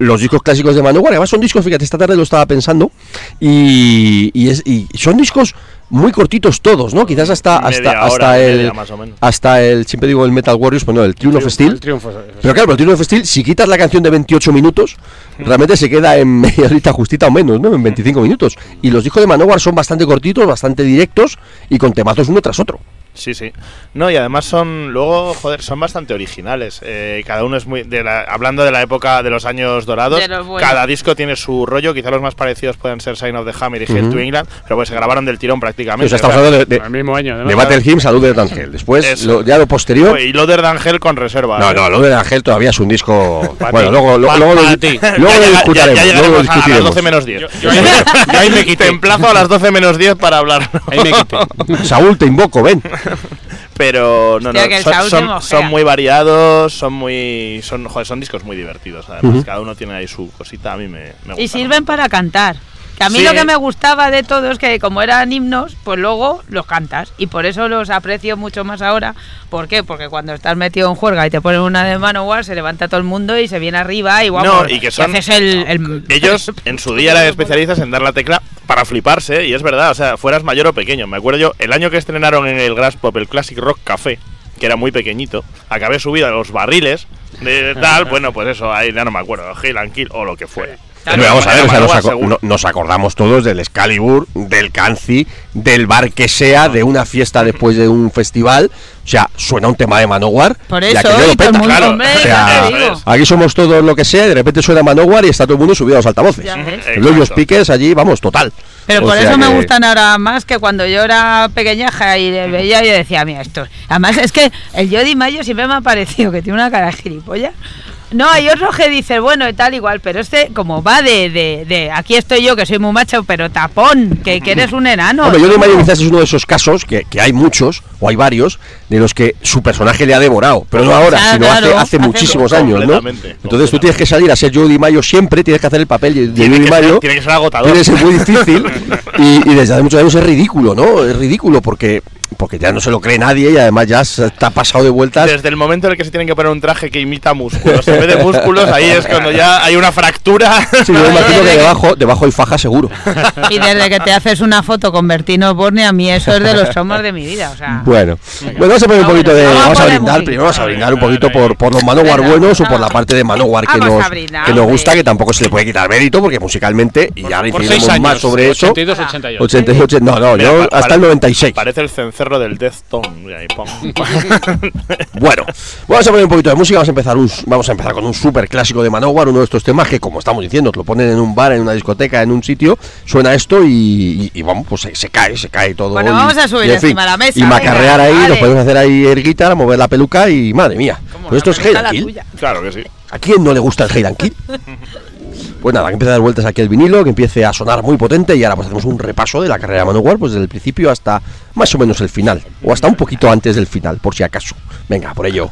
Speaker 5: los discos clásicos de Manowar, además son discos, fíjate, esta tarde lo estaba pensando, y, y, es, y son discos muy cortitos todos, ¿no? Quizás hasta, hasta,
Speaker 2: hora,
Speaker 5: hasta el.
Speaker 2: media, más o menos.
Speaker 5: Hasta el, siempre digo el Metal Warriors, pues no, el Triumph of Steel.
Speaker 3: El triunfo.
Speaker 5: Pero claro, pero el Triumph of Steel, si quitas la canción de 28 minutos, realmente se queda en media horita justita o menos, ¿no? En 25 minutos. Y los discos de Manowar son bastante cortitos, bastante directos y con temazos uno tras otro.
Speaker 2: Sí, sí. No, y además son, luego, joder, son bastante originales. Eh, cada uno es muy. De la- hablando de la época de los años dorados,
Speaker 4: los
Speaker 2: cada disco tiene su rollo. Quizá los más parecidos pueden ser Sign of the Hammer y Hell
Speaker 5: Ujú.
Speaker 2: to England, pero pues se grabaron del tirón prácticamente.
Speaker 5: O sea, estamos hablando de, de,
Speaker 3: el mismo año. ¿no?
Speaker 5: de Battle Hymns a Luder Angel. Después, lo- ya lo posterior.
Speaker 2: Y Loader Than Hell con reserva.
Speaker 5: No,
Speaker 2: ¿eh?
Speaker 5: no, Luder Angel todavía es un disco. Bueno, luego, luego,
Speaker 3: Pa-
Speaker 5: luego,
Speaker 3: para
Speaker 5: lo,
Speaker 3: ti.
Speaker 5: luego
Speaker 2: Ya
Speaker 5: lo
Speaker 2: llega-
Speaker 5: discutiremos.
Speaker 2: ya- ya
Speaker 5: luego lo
Speaker 2: llegaremos a- a las
Speaker 5: discutiremos.
Speaker 2: 12 menos 10.
Speaker 3: Yo- yo ahí me- yo ahí me quité.
Speaker 2: Te emplazo a las 12 menos 10 para hablar.
Speaker 3: Ahí me quité.
Speaker 5: Saúl, te invoco, ven.
Speaker 2: Pero no,
Speaker 4: Hostia,
Speaker 2: no, son,
Speaker 4: Saúl
Speaker 2: son- muy variados, son muy son, joder, son discos muy divertidos. Además, cada uno tiene ahí su cosita, a mí me, me gusta.
Speaker 4: Y sirven para cantar. Que a mí
Speaker 2: Sí.
Speaker 4: lo que me gustaba de todo es que como eran himnos, pues luego los cantas. Y por eso los aprecio mucho más ahora. ¿Por qué? Porque cuando estás metido en juerga y te ponen una de Manowar, se levanta todo el mundo y se viene arriba y guapo.
Speaker 2: No, y que son-
Speaker 4: haces el, el-
Speaker 2: Ellos en su día eran especialistas en dar la tecla para fliparse, y es verdad, o sea, fueras mayor o pequeño. Me acuerdo yo, el año que estrenaron en el Grass Pop el Classic Rock Café, que era muy pequeñito, acabé subido a los barriles de tal, bueno, pues eso, ahí ya no me acuerdo, Hail and Kill o lo que fuera.
Speaker 5: Pero vamos a ver, o sea, nos,
Speaker 2: Manowar,
Speaker 5: aco-
Speaker 2: seguro.
Speaker 5: no- nos acordamos todos del Excalibur, del Canci, del bar que sea, de una fiesta después de un festival. O sea, suena un tema de Manowar.
Speaker 4: Por eso,
Speaker 5: lo
Speaker 4: y el
Speaker 5: peta.
Speaker 2: claro.
Speaker 4: hombre,
Speaker 5: O sea. Aquí somos todos lo que sea y de repente suena Manowar y está todo el mundo subido a los altavoces. Los speakers allí, vamos, total.
Speaker 4: Pero
Speaker 5: O
Speaker 4: por eso me gustan ahora más que cuando yo era pequeñaja y le veía y decía, mira, esto. Además, es que el Jody Mayo siempre me ha parecido que tiene una cara de gilipollas. No, hay otros que dicen, bueno, y tal, igual, pero este, como va de, de, de aquí estoy yo, que soy muy macho, pero tapón, que, que eres un enano.
Speaker 5: Hombre, yo
Speaker 4: ¿no?
Speaker 5: Mayo quizás es uno de esos casos, que, que hay muchos, o hay varios, de los que su personaje le ha devorado. Pero no ahora,
Speaker 4: Ah,
Speaker 5: sino
Speaker 4: claro,
Speaker 5: hace, hace
Speaker 4: hace
Speaker 5: muchísimos años, ¿no? Entonces tú tienes que salir a ser Jody Mayo siempre, tienes que hacer el papel de, Jody
Speaker 2: que, ser,
Speaker 5: Mayo.
Speaker 2: tiene que ser agotador.
Speaker 5: Tiene que ser muy difícil y, y desde hace muchos años es ridículo, ¿no? Es ridículo porque, porque ya no se lo cree nadie y además ya se está pasado de vueltas.
Speaker 2: Desde el momento en el que se tienen que poner un traje que imita músculos, en vez de músculos, ahí es cuando ya hay una fractura.
Speaker 5: Sí, yo imagino que debajo, debajo hay faja seguro.
Speaker 4: Y desde que te haces una foto con Bertino Borne, a mí eso es de los traumas de mi vida. O sea,
Speaker 5: Bueno, bueno, vamos a poner un poquito
Speaker 4: bueno,
Speaker 5: de.
Speaker 4: vamos a
Speaker 5: Vamos a
Speaker 4: poner
Speaker 5: brindar, primero vamos a brindar un poquito por, por los Manowar buenos o por la parte de Manowar que nos, que nos gusta, que tampoco se le puede quitar mérito porque musicalmente, y ahora incidiremos más sobre eso.
Speaker 3: 82, 88.
Speaker 5: 88, no, no, yo hasta el 96.
Speaker 2: Parece el cencerro del Death Tone.
Speaker 5: Bueno, vamos a poner un poquito de música, vamos a empezar un, vamos a empezar con un súper clásico de Manowar, uno de estos temas que como estamos diciendo, te lo ponen en un bar, en una discoteca, en un sitio, suena esto y, y- y vamos, pues se, se cae, se cae todo.
Speaker 4: Bueno,
Speaker 5: y-
Speaker 4: vamos a subir
Speaker 5: fin,
Speaker 4: encima de la mesa,
Speaker 5: Y macarrear
Speaker 4: venga,
Speaker 5: ahí,
Speaker 4: vale.
Speaker 5: nos podemos hacer ahí el guitarra, mover la peluca y madre mía.
Speaker 4: ¿cómo
Speaker 5: Pues esto es Hate Kill.
Speaker 2: claro que sí.
Speaker 5: ¿A quién no le gusta el Hate Kill? Pues nada, que empiece a dar vueltas aquí el vinilo, que empiece a sonar muy potente y ahora pues hacemos un repaso de la carrera de Manowar, pues desde el principio hasta más o menos el final, o hasta un poquito antes del final, por si acaso. Venga, por ello.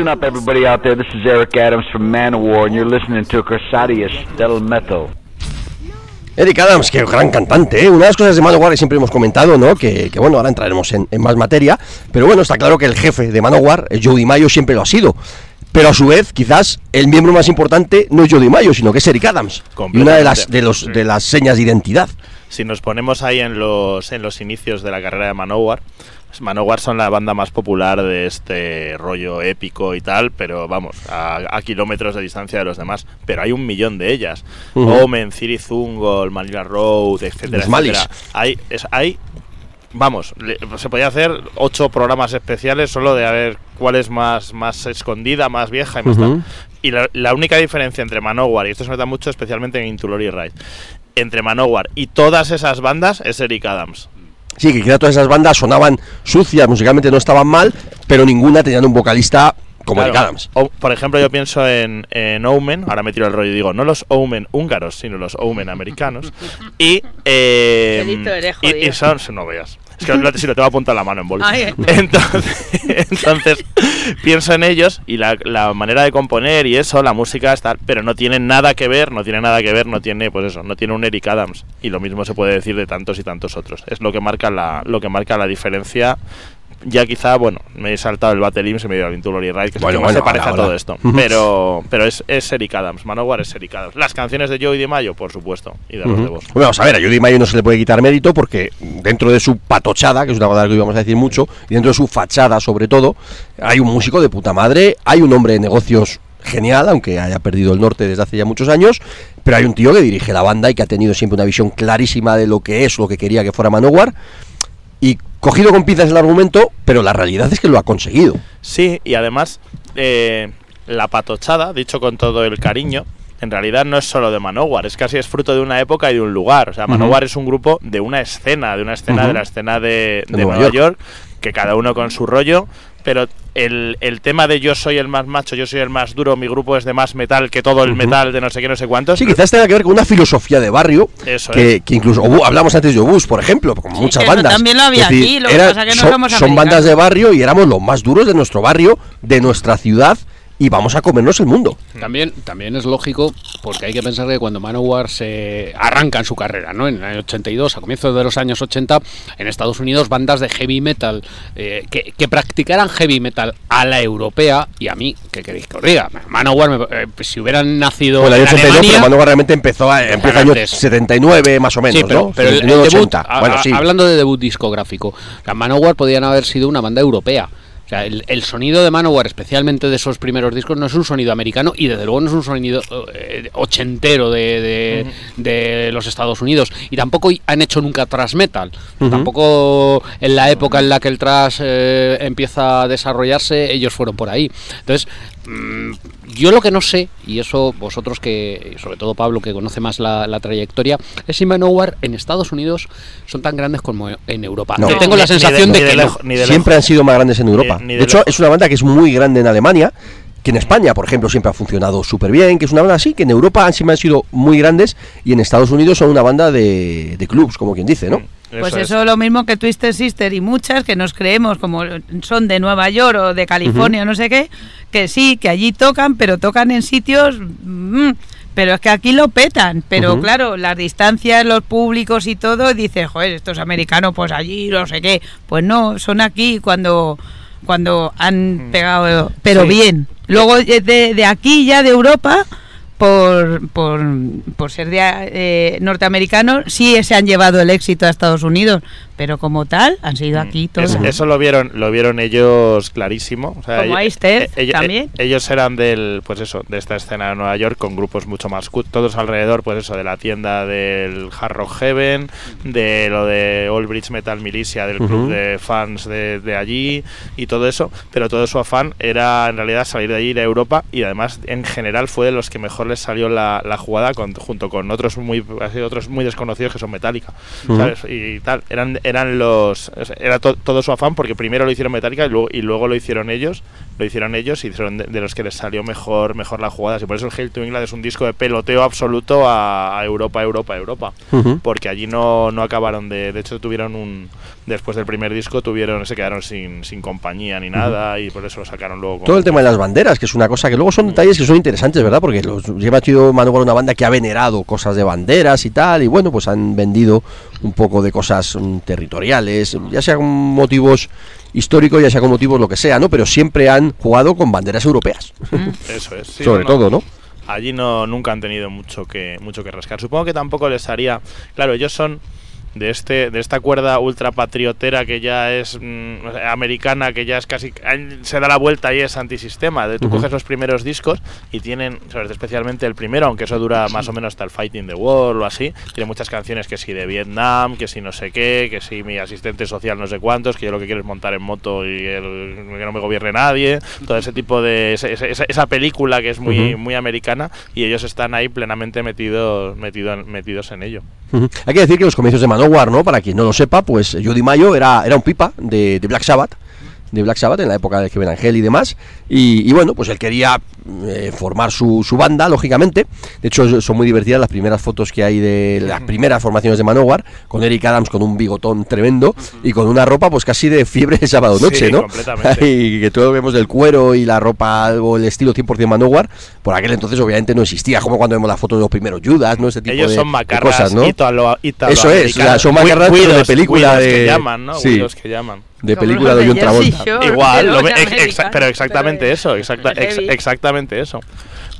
Speaker 6: Listen up, everybody out there. This is Eric Adams from Manowar, and you're listening to Corsadius Del Metal.
Speaker 5: Eric Adams, que gran cantante, ¿eh? Una de las cosas de Manowar que siempre hemos comentado, ¿no? Que, que, bueno, ahora entraremos en, en más materia. Pero bueno, está claro que el jefe de Manowar, eh, Joe Mayo, siempre lo ha sido. Pero a su vez, quizás el miembro más importante no es Joe Mayo, sino que es Eric Adams. Y una de las, de, los, de las señas de identidad.
Speaker 2: Si nos ponemos ahí en los, en los inicios de la carrera de Manowar, Manowar son la banda más popular de este rollo épico y tal, pero vamos, a, a kilómetros de distancia de los demás. Pero hay un millón de ellas.
Speaker 5: Ujú.
Speaker 2: Omen, Ciri Zungol, Manila Road, etcétera, etcétera. Hay, es, hay Vamos, se podía hacer ocho programas especiales solo de a ver cuál es más, más escondida, más vieja y más tal. Y la, la única diferencia entre Manowar, y esto se nota mucho especialmente en Intulori Ride, entre Manowar y todas esas bandas es Eric Adams.
Speaker 5: Sí, que quizás todas esas bandas sonaban sucias, musicalmente no estaban mal, pero ninguna tenían un vocalista como
Speaker 2: Claro.
Speaker 5: Eric Adams.
Speaker 2: O, por ejemplo, yo pienso en, en Omen, ahora me tiro el rollo y digo, no los Omen húngaros, sino los Omen americanos. y, eh,
Speaker 4: eres,
Speaker 2: y, y son, no veas. Es que lo, si lo tengo apuntado en la mano en bolsa.
Speaker 4: Ay, eh.
Speaker 2: Entonces, entonces pienso en ellos y la, la manera de componer y eso, la música está, pero no tiene nada que ver, no tiene nada que ver, no tiene, pues eso, no tiene un Eric Adams. Y lo mismo se puede decir de tantos y tantos otros. Es lo que marca la, lo que marca la diferencia. Ya quizá, bueno, me he saltado el Battle y me ido al Intulori Ride, que es el
Speaker 5: Bueno,
Speaker 2: que más
Speaker 5: bueno,
Speaker 2: se parece a todo esto. Pero, pero es, es Eric Adams, Manowar es Eric Adams. Las canciones de Joey de Mayo, por supuesto, y de los de
Speaker 5: Ujú.
Speaker 2: vos.
Speaker 5: Bueno, vamos a ver, a Judy Mayo no se le puede quitar mérito porque dentro de su patochada, que es una palabra que íbamos a decir mucho, y dentro de su fachada sobre todo, hay un músico de puta madre, hay un hombre de negocios genial, aunque haya perdido el norte desde hace ya muchos años, pero hay un tío que dirige la banda y que ha tenido siempre una visión clarísima de lo que es, lo que quería que fuera Manowar, y cogido con pinzas el argumento, pero la realidad es que lo ha conseguido.
Speaker 2: Sí, y además, eh, la patochada, dicho con todo el cariño, en realidad no es solo de Manowar, es casi es fruto de una época y de un lugar. O sea. Manowar es un grupo de una escena, de una escena de la escena de,
Speaker 5: De
Speaker 2: de
Speaker 5: Nueva
Speaker 2: Nueva,
Speaker 5: York.
Speaker 2: York. que cada uno con su rollo, pero el, el tema de yo soy el más macho, yo soy el más duro, mi grupo es de más metal que todo el metal de no sé qué, no sé cuántos.
Speaker 5: Sí, quizás tenga que ver con una filosofía de barrio
Speaker 2: Eso
Speaker 5: que, que incluso Obu- hablamos antes de Obús, por ejemplo, con
Speaker 4: Sí,
Speaker 5: muchas bandas.
Speaker 4: también lo había
Speaker 5: Es decir,
Speaker 4: aquí, lo que pasa que no
Speaker 5: son,
Speaker 4: somos
Speaker 5: son bandas de barrio y éramos los más duros de nuestro barrio, de nuestra ciudad y vamos a comernos el mundo.
Speaker 3: También, también es lógico porque hay que pensar que cuando Manowar se arranca en su carrera, ¿no? En el año 82, a comienzos de los años 80, en Estados Unidos, bandas de heavy metal eh, que, que practicaran heavy metal a la europea, y a mí, ¿qué queréis que os diga? Manowar, me- eh, si hubieran nacido
Speaker 5: Bueno, el
Speaker 3: en
Speaker 5: año 82, pero Manowar realmente empezó a, empieza año
Speaker 3: antes.
Speaker 5: 79 más o menos,
Speaker 3: Sí, pero,
Speaker 5: ¿no?
Speaker 3: pero el, el
Speaker 5: 79,
Speaker 3: debut,
Speaker 5: 80.
Speaker 3: a-
Speaker 5: Bueno, sí.
Speaker 3: hablando de debut discográfico, la Manowar podían haber sido una banda europea. O sea, el, el sonido de Manowar, especialmente de esos primeros discos, no es un sonido americano y desde luego no es un sonido eh, ochentero de, de- de los Estados Unidos. Y tampoco han hecho nunca thrash metal. Tampoco en la época en la que el thrash eh, empieza a desarrollarse, ellos fueron por ahí. Entonces, yo lo que no sé, y eso vosotros que, sobre todo Pablo que conoce más la, la trayectoria, es si Manowar en Estados Unidos son tan grandes como en Europa.
Speaker 5: No.
Speaker 3: Yo tengo la
Speaker 2: ni de-
Speaker 3: sensación
Speaker 2: ni
Speaker 3: de,
Speaker 2: de
Speaker 3: que
Speaker 2: ni de
Speaker 5: Siempre han sido más grandes en Europa.
Speaker 2: Ni- ni
Speaker 5: de,
Speaker 2: de
Speaker 5: hecho,
Speaker 2: lejos.
Speaker 5: es una banda que es muy grande en Alemania, que en España, por ejemplo, siempre ha funcionado súper bien, que es una banda así, que en Europa han, siempre han sido muy grandes y en Estados Unidos son una banda de, de clubs, como quien dice, ¿no?
Speaker 4: Pues
Speaker 2: es.
Speaker 4: eso lo mismo que Twisted Sister y muchas que nos creemos como son de Nueva York o de California o no sé qué, que sí, que allí tocan, pero tocan en sitios... mm, pero es que aquí lo petan, pero claro, las distancias, los públicos y todo, dices, joder, estos americanos pues allí, no sé qué. Pues no, son aquí cuando cuando han pegado, pero
Speaker 2: Sí.
Speaker 4: bien. Luego eh, de, de aquí ya de Europa, por, por, por ser de, eh, norteamericanos, sí se han llevado el éxito a Estados Unidos, pero como tal han sido aquí todos.
Speaker 2: Es- eso lo vieron, lo vieron ellos clarísimo. O sea,
Speaker 4: Como
Speaker 2: ellos-
Speaker 4: Eister
Speaker 2: eh, ellos-
Speaker 4: también.
Speaker 2: ellos eran del, pues eso, de esta escena de Nueva York con grupos mucho más cu- todos alrededor, pues eso, de la tienda del Hard Rock Heaven, de lo de All Bridge Metal Militia, del club de fans de, de allí y todo eso. Pero todo su afán era en realidad salir de allí ir a Europa y además en general fue de los que mejor les salió la, la jugada con- junto con otros muy así, otros muy desconocidos que son Metallica. ¿sabes? y tal. Eran, eran los. Era to- todo su afán porque primero lo hicieron Metallica y luego, y luego lo hicieron ellos. Lo hicieron ellos y fueron de, de los que les salió mejor, mejor la jugada. Y por eso el Hail to England es un disco de peloteo absoluto a, a Europa, Europa, Europa. Porque allí no, no acabaron de. De hecho, tuvieron un. Después del primer disco tuvieron se quedaron sin, sin compañía ni nada y por eso lo sacaron luego.
Speaker 5: Todo el tema de las banderas, que es una cosa que luego son detalles que son interesantes, ¿verdad? Porque los, lleva tío Manowar una banda que ha venerado cosas de banderas y tal, y bueno, pues han vendido un poco de cosas mm, territoriales, ya sea con motivos históricos, ya sea con motivos lo que sea, ¿no? Pero siempre han jugado con banderas europeas,
Speaker 2: Eso es. sí,
Speaker 5: sobre
Speaker 2: no.
Speaker 5: todo, ¿no?
Speaker 2: allí no nunca han tenido mucho que mucho que rascar. Supongo que tampoco les haría, claro, ellos son de este de esta cuerda ultra patriotera que ya es mm, americana, que ya es casi se da la vuelta y es antisistema. De tú
Speaker 5: Ujú.
Speaker 2: coges los primeros discos y tienen, sobre especialmente el primero, aunque eso dura más o menos hasta el Fighting the World o así, tiene muchas canciones que si de Vietnam, que si no sé qué, que si mi asistente social no sé cuántos, que yo lo que quiero es montar en moto y el- que no me gobierne nadie, todo ese tipo de ese- esa, esa película que es muy muy americana y ellos están ahí plenamente metidos metido- metidos en ello.
Speaker 5: Hay que decir que los comienzos de Manowar, ¿no? Para quien no lo sepa, pues Judy Mayo era, era un pipa de Black Sabbath, de Black Sabbath en la época de Kevin Angel y demás. Y, y bueno, pues él quería eh, formar su, su banda, lógicamente. De hecho, son muy divertidas las primeras fotos que hay de las primeras formaciones de Manowar, con Eric Adams con un bigotón tremendo y con una ropa pues casi de fiebre de sábado noche,
Speaker 2: Sí,
Speaker 5: ¿no?
Speaker 2: completamente.
Speaker 5: y que todo vemos del cuero y la ropa o el estilo 100% Manowar, por aquel entonces obviamente no existía, como cuando vemos las fotos de los primeros Judas, ¿no? Ese tipo
Speaker 2: Ellos
Speaker 5: de,
Speaker 2: son
Speaker 5: de
Speaker 2: macarras
Speaker 5: cosas, ¿no? Eso es, o sea,
Speaker 2: americanos.
Speaker 5: son macarras, de película
Speaker 2: widows
Speaker 5: de-
Speaker 2: que llaman, ¿no?
Speaker 5: sí.
Speaker 2: Widows que llaman.
Speaker 5: De
Speaker 4: Como
Speaker 5: película de John Travolta.
Speaker 2: Igual,
Speaker 4: pero
Speaker 2: lo ex- pero exactamente
Speaker 4: pero
Speaker 2: eso, exacta- ex- exactamente eso.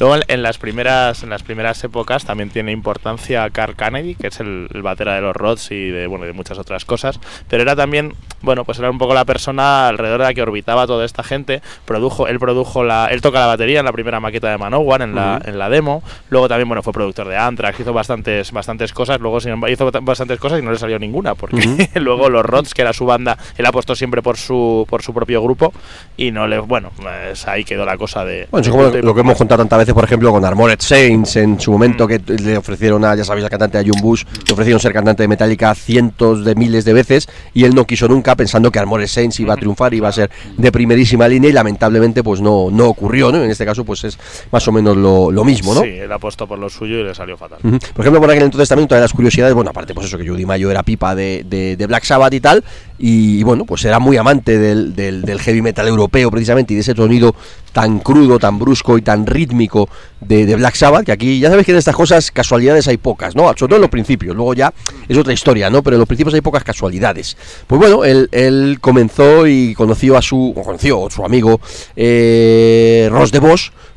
Speaker 2: Luego en, las primeras en las primeras épocas también tiene importancia Carl Kennedy, que es el, el batera de los Rods y de bueno de muchas otras cosas, pero era también bueno pues era un poco la persona alrededor de la que orbitaba toda esta gente. Produjo él produjo la él toca la batería en la primera maqueta de Manowar en la en la demo. Luego también bueno fue productor de Anthrax, hizo bastantes bastantes cosas. Luego hizo bastantes cosas y no le salió ninguna porque luego los Rods que era su banda él apostó siempre por su por su propio grupo y no le bueno pues ahí quedó la cosa de
Speaker 5: Bueno, eso como
Speaker 2: y
Speaker 5: lo que hemos contado tantas veces, por ejemplo, con Armored Saints en su momento, que le ofrecieron a, ya sabéis, al cantante a John Bush, le ofrecieron ser cantante de Metallica cientos de miles de veces y él no quiso nunca pensando que Armored Saints iba a triunfar, iba a ser de primerísima línea y lamentablemente pues no, no ocurrió, ¿no? En este caso pues es más o menos lo, lo mismo, ¿no?
Speaker 2: Sí, él apostó por lo suyo y le salió fatal.
Speaker 5: Por ejemplo, por aquel entonces también todas las curiosidades, bueno, aparte pues eso que Judy Mayo era pipa de, de- de Black Sabbath y tal, y, bueno, pues era muy amante del, del- del heavy metal europeo precisamente y de ese sonido tan crudo, tan brusco y tan rítmico de, de Black Sabbath, que aquí ya sabéis que en estas cosas casualidades hay pocas, ¿no? Sobre todo en los principios, luego ya es otra historia, ¿no? Pero en los principios hay pocas casualidades. Pues bueno, él, comenzó y conoció a su, o conoció a su amigo eh, Ross de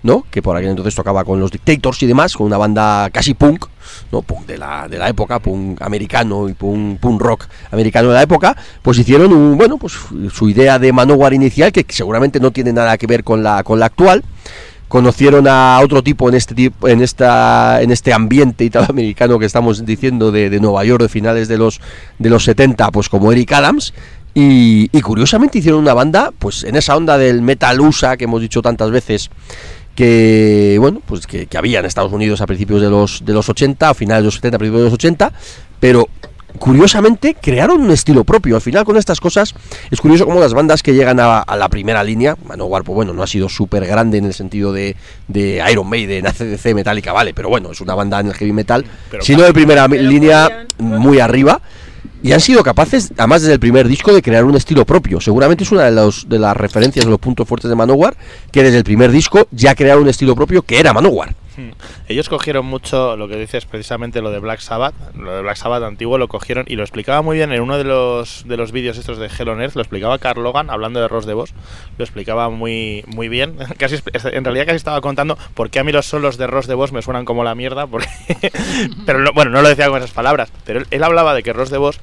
Speaker 5: ¿no? Que por aquel entonces tocaba con los Dictators y demás, con una banda casi punk, ¿no? Punk de la, de la época, punk americano y punk, punk rock americano de la época, pues hicieron un, bueno, pues su idea de Manowar inicial, que seguramente no tiene nada que ver con la, con la actual. Conocieron a otro tipo en este tipo, en esta, en este ambiente italoamericano que estamos diciendo de, de Nueva York de finales de los de los 70, pues como Eric Adams. Y, y curiosamente hicieron una banda, pues en esa onda del metal USA que hemos dicho tantas veces, que bueno pues que, que había en Estados Unidos a principios de los de los 80 a finales de los 70 a principios de los 80 pero curiosamente crearon un estilo propio. Al final con estas cosas es curioso como las bandas que llegan a, a la primera línea Manowar pues bueno no ha sido súper grande en el sentido de, de Iron Maiden ACDC Metallica vale pero bueno es una banda en el heavy metal
Speaker 2: Pero
Speaker 5: sino de primera línea
Speaker 4: podían-
Speaker 5: muy arriba y han sido capaces, además desde el primer disco, de crear un estilo propio. Seguramente es una de, los, de las referencias, de los puntos fuertes de Manowar, que desde el primer disco ya crearon un estilo propio que era Manowar.
Speaker 2: Hmm. Ellos cogieron mucho lo que dices precisamente lo de Black Sabbath, lo de Black Sabbath antiguo lo cogieron y lo explicaba muy bien en uno de los de los vídeos estos de Hell on Earth, lo explicaba Carl Logan hablando de Ross de Vos, lo explicaba muy muy bien, casi en realidad casi estaba contando por qué a mí los solos de Ross de Vos me suenan como la mierda, porque pero no- bueno, no lo decía con esas palabras, pero él, él hablaba de que Ross de Vos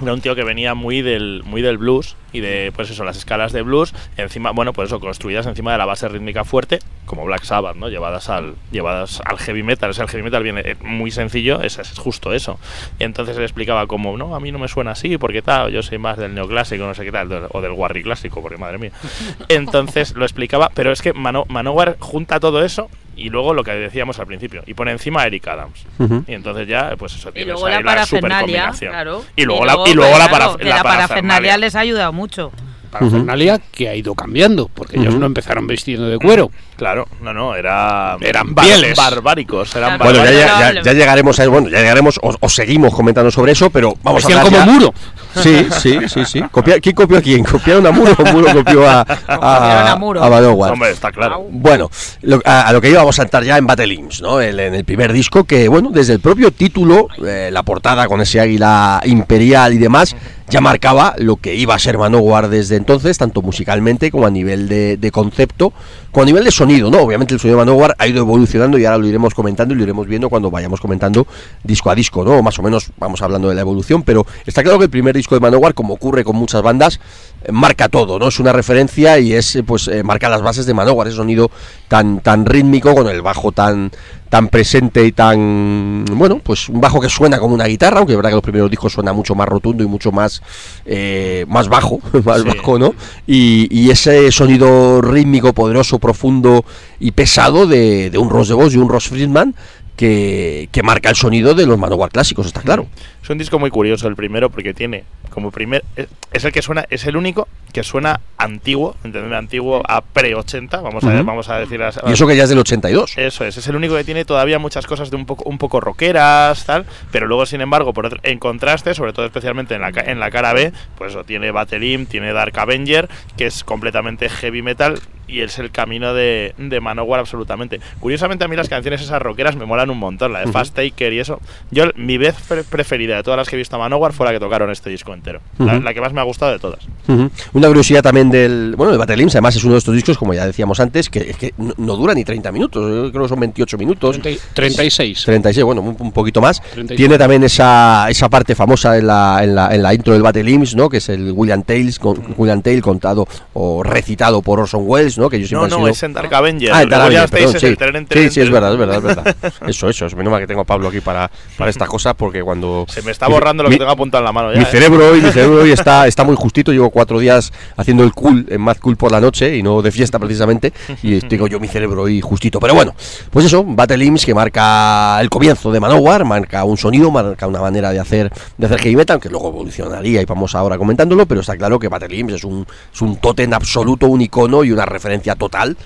Speaker 2: era un tío que venía muy del muy del blues y de pues eso las escalas de blues encima bueno pues eso construidas encima de la base rítmica fuerte como Black Sabbath no llevadas al llevadas al heavy metal. O sea el heavy metal viene eh, muy sencillo es, es justo eso. Y entonces él explicaba como no a mí no me suena así porque tal yo soy más del neoclásico no sé qué tal o del warri clásico porque madre mía entonces lo explicaba pero es que Mano- Manowar junta todo eso y luego lo que decíamos al principio y pone encima a Eric Adams
Speaker 5: Ujú.
Speaker 2: y entonces ya pues eso
Speaker 4: Y
Speaker 2: tienes
Speaker 4: luego
Speaker 2: ahí
Speaker 4: la parafernalia,
Speaker 2: supercombinación.
Speaker 4: claro.
Speaker 2: y luego la y luego
Speaker 4: pues,
Speaker 2: la,
Speaker 4: claro,
Speaker 2: paraf-
Speaker 4: que
Speaker 2: la
Speaker 4: la parafernalia
Speaker 2: parafernalia
Speaker 4: les ha ayudado mucho.
Speaker 3: Parafernalia que ha ido cambiando, porque ellos no empezaron vestiendo de cuero.
Speaker 2: Claro, no, no, era,
Speaker 3: Eran
Speaker 2: bar-
Speaker 3: pieles.
Speaker 2: barbáricos. Eran
Speaker 4: Claro.
Speaker 5: Bueno, ya,
Speaker 2: barbáricos.
Speaker 5: ya- ya- ya llegaremos a bueno, ya llegaremos, os, os seguimos comentando sobre eso, pero vamos
Speaker 3: Vestían
Speaker 5: a hablar
Speaker 3: como
Speaker 5: ya-
Speaker 3: muro.
Speaker 5: Sí, sí, sí, sí. Copia- ¿Quién copió a quién? ¿Copiaron a Muro o Muro copió a, a,
Speaker 4: a?
Speaker 2: Hombre, está claro.
Speaker 5: Bueno, lo- a, a lo que íbamos a saltar ya en Battle Imps, ¿no? El- en el primer disco que, bueno, desde el propio título, eh, la portada con ese águila imperial y demás, ya marcaba lo que iba a ser Manowar desde entonces, tanto musicalmente como a nivel de, concepto, como a nivel de sonido, ¿no? Obviamente el sonido de Manowar ha ido evolucionando y ahora lo iremos comentando y lo iremos viendo cuando vayamos comentando disco a disco, ¿no? Más o menos vamos hablando de la evolución, pero está claro que el primer disco de Manowar, como ocurre con muchas bandas, eh, marca todo, ¿no? Es una referencia y es, eh, pues, eh, marca las bases de Manowar, ese sonido tan, tan rítmico, con el bajo tan, tan presente y tan, bueno, pues un bajo que suena como una guitarra, aunque es verdad que los primeros discos suena mucho más rotundo y mucho más, eh, más bajo, más
Speaker 2: Sí.
Speaker 5: bajo, ¿no? Y, y ese sonido rítmico, poderoso, profundo y pesado de, de un Ross de Vos y un Ross Friedman que, que marca el sonido de los Manowar clásicos, está claro.
Speaker 2: Es un disco muy curioso el primero porque tiene como primer es, es el que suena es el único que suena antiguo, entender antiguo a pre 80, vamos a vamos a decir.
Speaker 5: Y eso que ya es del 82.
Speaker 2: Eso es, es el único que tiene todavía muchas cosas de un poco un poco rockeras, tal, pero luego sin embargo, por otro- en contraste, sobre todo especialmente en la en la cara B, pues eso, tiene Battle Imp, tiene Dark Avenger, que es completamente heavy metal y es el camino de, de Manowar absolutamente. Curiosamente a mí las canciones esas rockeras me molan un montón, la de Fast Taker y eso. Yo mi vez pre- preferida de todas las que he visto a Manowar fue la que tocaron este disco entero. La-
Speaker 5: Ujú.
Speaker 2: la, que más me ha gustado de todas.
Speaker 5: Ujú. Una curiosidad también del. Bueno, de Battle Imps, además es uno de estos discos, como ya decíamos antes, que, es que no, no dura ni 30 minutos, yo creo que son 28 minutos.
Speaker 3: 30 36.
Speaker 5: 36, bueno, un, un poquito más.
Speaker 3: 34.
Speaker 5: Tiene también esa, esa parte famosa en la, en, la, en la intro del Battle Imps, ¿no? Que es el William Tales, con, William Tale contado o recitado por Orson Welles, ¿no? Que yo
Speaker 2: No,
Speaker 5: siempre han
Speaker 2: no,
Speaker 5: sido-
Speaker 2: es en Dark Avenger.
Speaker 5: Ah,
Speaker 2: de
Speaker 5: Dark Avenger, perdón, sí.
Speaker 2: el tren,
Speaker 5: sí,
Speaker 2: tren,
Speaker 5: sí, es verdad, es verdad, es verdad. Eso, eso, es menos mal que tengo a Pablo aquí para, para estas cosas, porque cuando...
Speaker 2: Se me está borrando lo
Speaker 5: Mi-
Speaker 2: que tengo apuntado en la mano ya.
Speaker 5: mi
Speaker 2: ¿eh?
Speaker 5: cerebro hoy, mi cerebro hoy está, está muy justito. Llevo cuatro días haciendo el cool en Mad Cool por la noche y no de fiesta precisamente. Y tengo yo mi cerebro hoy justito. Pero bueno, pues eso, Battle Imps que marca el comienzo de Manowar, marca un sonido, marca una manera de hacer, de hacer heavy metal, que luego evolucionaría y vamos ahora comentándolo. Pero está claro que Battle Imps es un, es un tótem absoluto, un icono y una referencia total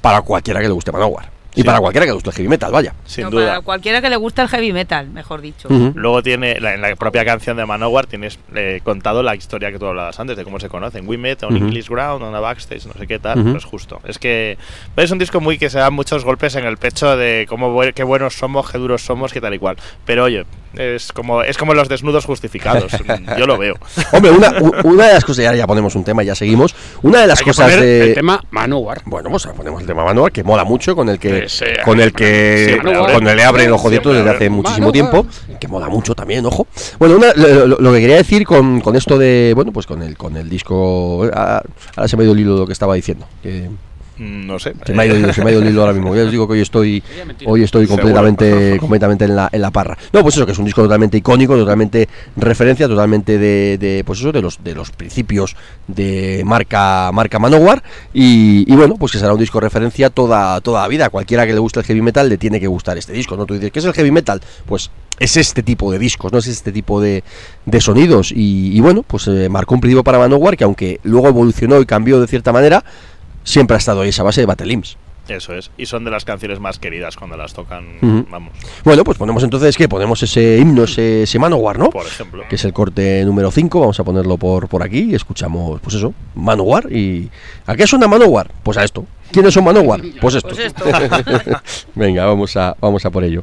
Speaker 5: para cualquiera que le guste Manowar. Y
Speaker 2: Sí.
Speaker 5: para cualquiera que le guste el heavy metal, vaya.
Speaker 2: Sin
Speaker 4: No,
Speaker 2: duda.
Speaker 4: Para cualquiera que le guste el heavy metal, mejor dicho.
Speaker 5: Ujú.
Speaker 2: Luego tiene, la- en la propia canción de Manowar tienes eh, contado la historia que tú hablabas antes, de cómo se conocen. We met on
Speaker 5: Ujú.
Speaker 2: English Ground, on a backstage, no sé qué tal.
Speaker 5: Ujú.
Speaker 2: Pues justo. Es que es un disco muy que se dan muchos golpes en el pecho de cómo qué buenos somos, qué duros somos, qué tal y cual. Pero oye, es como, es como los desnudos justificados. Yo lo veo.
Speaker 5: Hombre, una, una de las cosas, y ahora ya ponemos un tema y ya seguimos. Una de las
Speaker 3: Hay que
Speaker 5: cosas
Speaker 3: poner
Speaker 5: de.
Speaker 3: el tema Manowar.
Speaker 5: Bueno, pues ponemos el tema Manowar, que mola mucho, con el que,
Speaker 3: Ese-
Speaker 5: con el que,
Speaker 3: Sí,
Speaker 5: con el le abren los desde hace muchísimo
Speaker 3: Manowar.
Speaker 5: tiempo, que mola mucho también, ojo. Bueno, una- lo, que quería decir con, con esto de, bueno, pues con el, con el disco, ah, ahora se me ha ido el hilo de lo que estaba diciendo, que
Speaker 2: No sé.
Speaker 5: se me ha ido, el hilo, se me ha ido el hilo ahora mismo. Ya os digo que hoy estoy, hoy estoy
Speaker 2: Seguro.
Speaker 5: completamente, completamente en la, en la parra. No, pues eso, que es un disco totalmente icónico, totalmente referencia, totalmente de, de, pues eso, de los, de los principios de marca, marca Manowar. Y, y bueno, pues que será un disco referencia toda, toda la vida. Cualquiera que le guste el heavy metal le tiene que gustar este disco, ¿no? Tú dices, ¿qué es el heavy metal? Pues es este tipo de discos, ¿no? Es este tipo de, de sonidos. Y, y bueno, pues eh, marcó un principio para Manowar que aunque luego evolucionó y cambió de cierta manera, siempre ha estado ahí esa base de Battle Imps.
Speaker 2: Eso es. Y son de las canciones más queridas cuando las tocan. Vamos,
Speaker 5: Bueno, pues ponemos entonces, ¿qué? Ponemos ese himno, ese, ese Manowar, ¿no?
Speaker 2: por ejemplo.
Speaker 5: Que es el corte número 5, vamos a ponerlo por, por aquí y escuchamos, pues eso, Manowar. ¿Y a qué suena Manowar? Pues a esto. ¿Quiénes son Manowar? Pues esto.
Speaker 4: Pues esto.
Speaker 5: Venga, vamos a, vamos a por ello.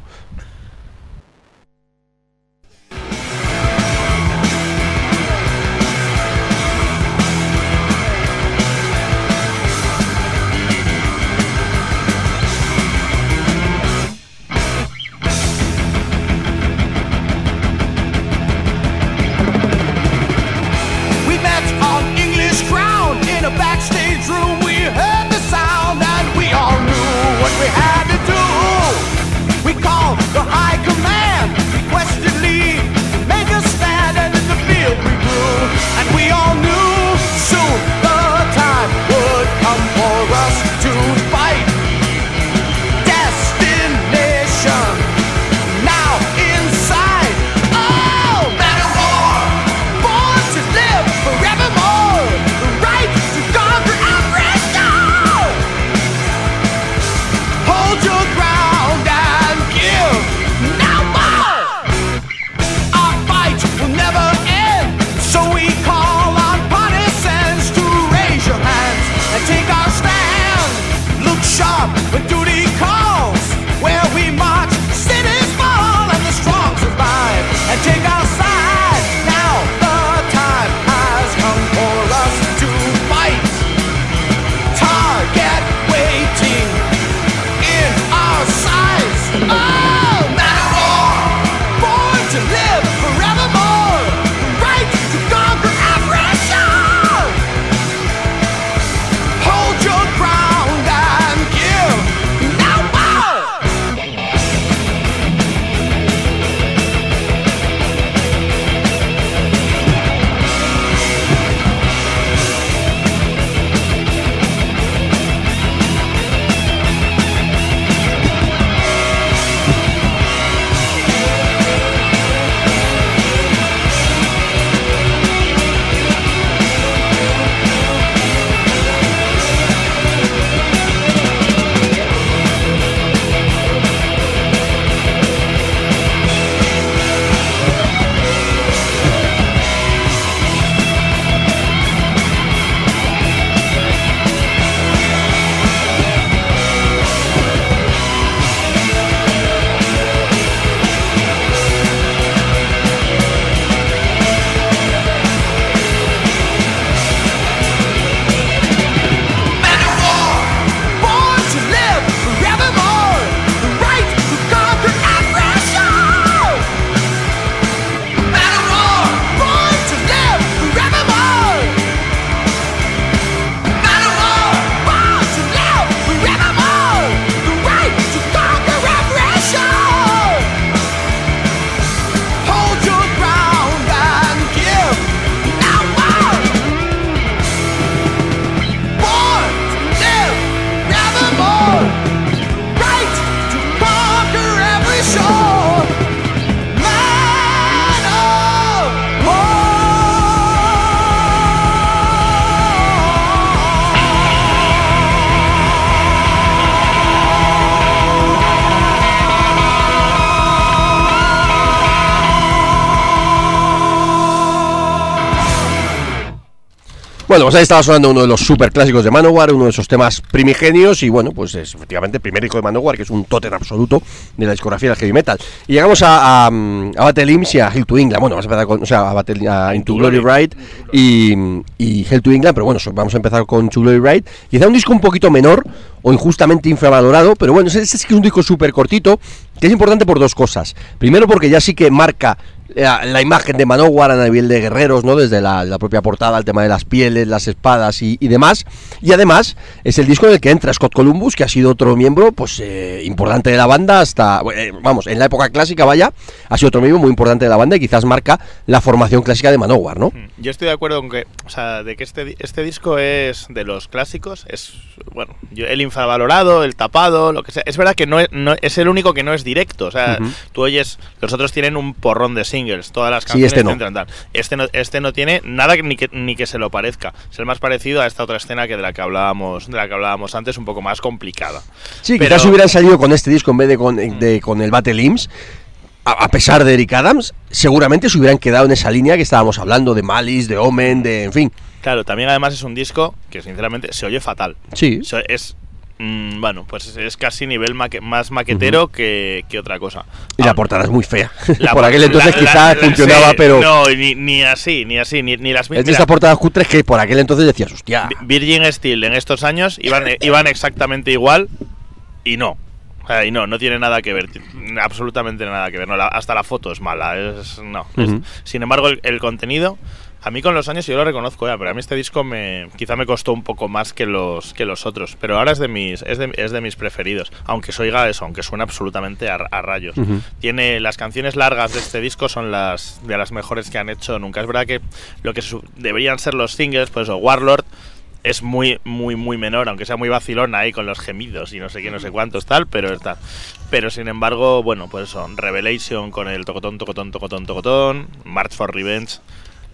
Speaker 5: Bueno, pues ahí estaba sonando uno de los super clásicos de Manowar, uno de esos temas primigenios y bueno, pues es efectivamente el primer disco de Manowar, que es un tótem absoluto de la discografía del heavy metal. Y llegamos a, a, a Battle Imps y a Hell to England. Bueno, vamos a empezar con, o sea, a, Battle, a Into Glory Ride y, y Hell to England, pero bueno, vamos a empezar con To Glory Ride. Quizá un disco un poquito menor o injustamente infravalorado, pero bueno, ese, ese sí que es un disco súper cortito, que es importante por dos cosas. Primero porque ya sí que marca la, la imagen de Manowar a nivel de guerreros, ¿no? Desde la, la propia portada, el tema de las pieles, las espadas y, y demás. Y además es el disco en el que entra Scott Columbus, que ha sido otro miembro, pues eh, importante de la banda hasta, eh, vamos, en la época clásica, vaya, ha sido otro miembro muy importante de la banda y quizás marca la formación clásica de Manowar, ¿no?
Speaker 2: Mm, Yo estoy de acuerdo con que, o sea, de que este, este disco es de los clásicos, es, bueno, yo- el infravalorado, el tapado, lo que sea. Es verdad que no es, no- es el único que no es directo, o sea,
Speaker 5: Ujú.
Speaker 2: tú oyes, los otros tienen un porrón de singles, todas las
Speaker 5: Sí,
Speaker 2: canciones
Speaker 5: este no.
Speaker 2: tal. Este no, este no tiene nada que- ni, que, ni que se lo parezca. Es el más parecido a esta otra escena que de la que hablábamos, de la que hablábamos antes, un poco más complicada.
Speaker 5: Sí,
Speaker 2: Pero-
Speaker 5: quizás hubieran salido con este disco en vez de con, de- con el Battle Imps. A, pesar de Eric Adams, seguramente se hubieran quedado en esa línea que estábamos hablando de Malice, de Omen, de. En fin.
Speaker 2: Claro, también además es un disco que sinceramente se oye fatal.
Speaker 5: Sí.
Speaker 2: Es mm, bueno, pues es, casi nivel maque- más maquetero que, que otra cosa.
Speaker 5: Y la
Speaker 2: Ah,
Speaker 5: portada es muy fea.
Speaker 2: la-
Speaker 5: Por aquel entonces
Speaker 2: la-
Speaker 5: quizás
Speaker 2: la-
Speaker 5: funcionaba,
Speaker 2: sí,
Speaker 5: pero.
Speaker 2: No, ni, ni así, ni así, ni, ni las
Speaker 5: es de
Speaker 2: mismas.
Speaker 5: portadas cutres que por aquel entonces decías, hostia.
Speaker 2: Virgin Steel en estos años iban, iban exactamente igual y no. Y no, no tiene nada que ver, absolutamente nada que ver. No, la- hasta la foto es mala, es, no. es- sin embargo, el, el contenido, a mí con los años yo lo reconozco ya, pero a mí este disco me, quizá me costó un poco más que los, que los otros. Pero ahora es de mis, es de, es de mis preferidos. Aunque oiga eso, aunque suena absolutamente a, a rayos. Tiene las canciones largas de este disco son las de las mejores que han hecho nunca. Es verdad que lo que deberían ser los singles, pues o Warlord es muy, muy, muy menor, aunque sea muy vacilona ahí con los gemidos y no sé qué, no sé cuántos tal, pero está. Pero sin embargo, bueno, pues eso, Revelation con el tocotón, tocotón, tocotón, tocotón, March for Revenge.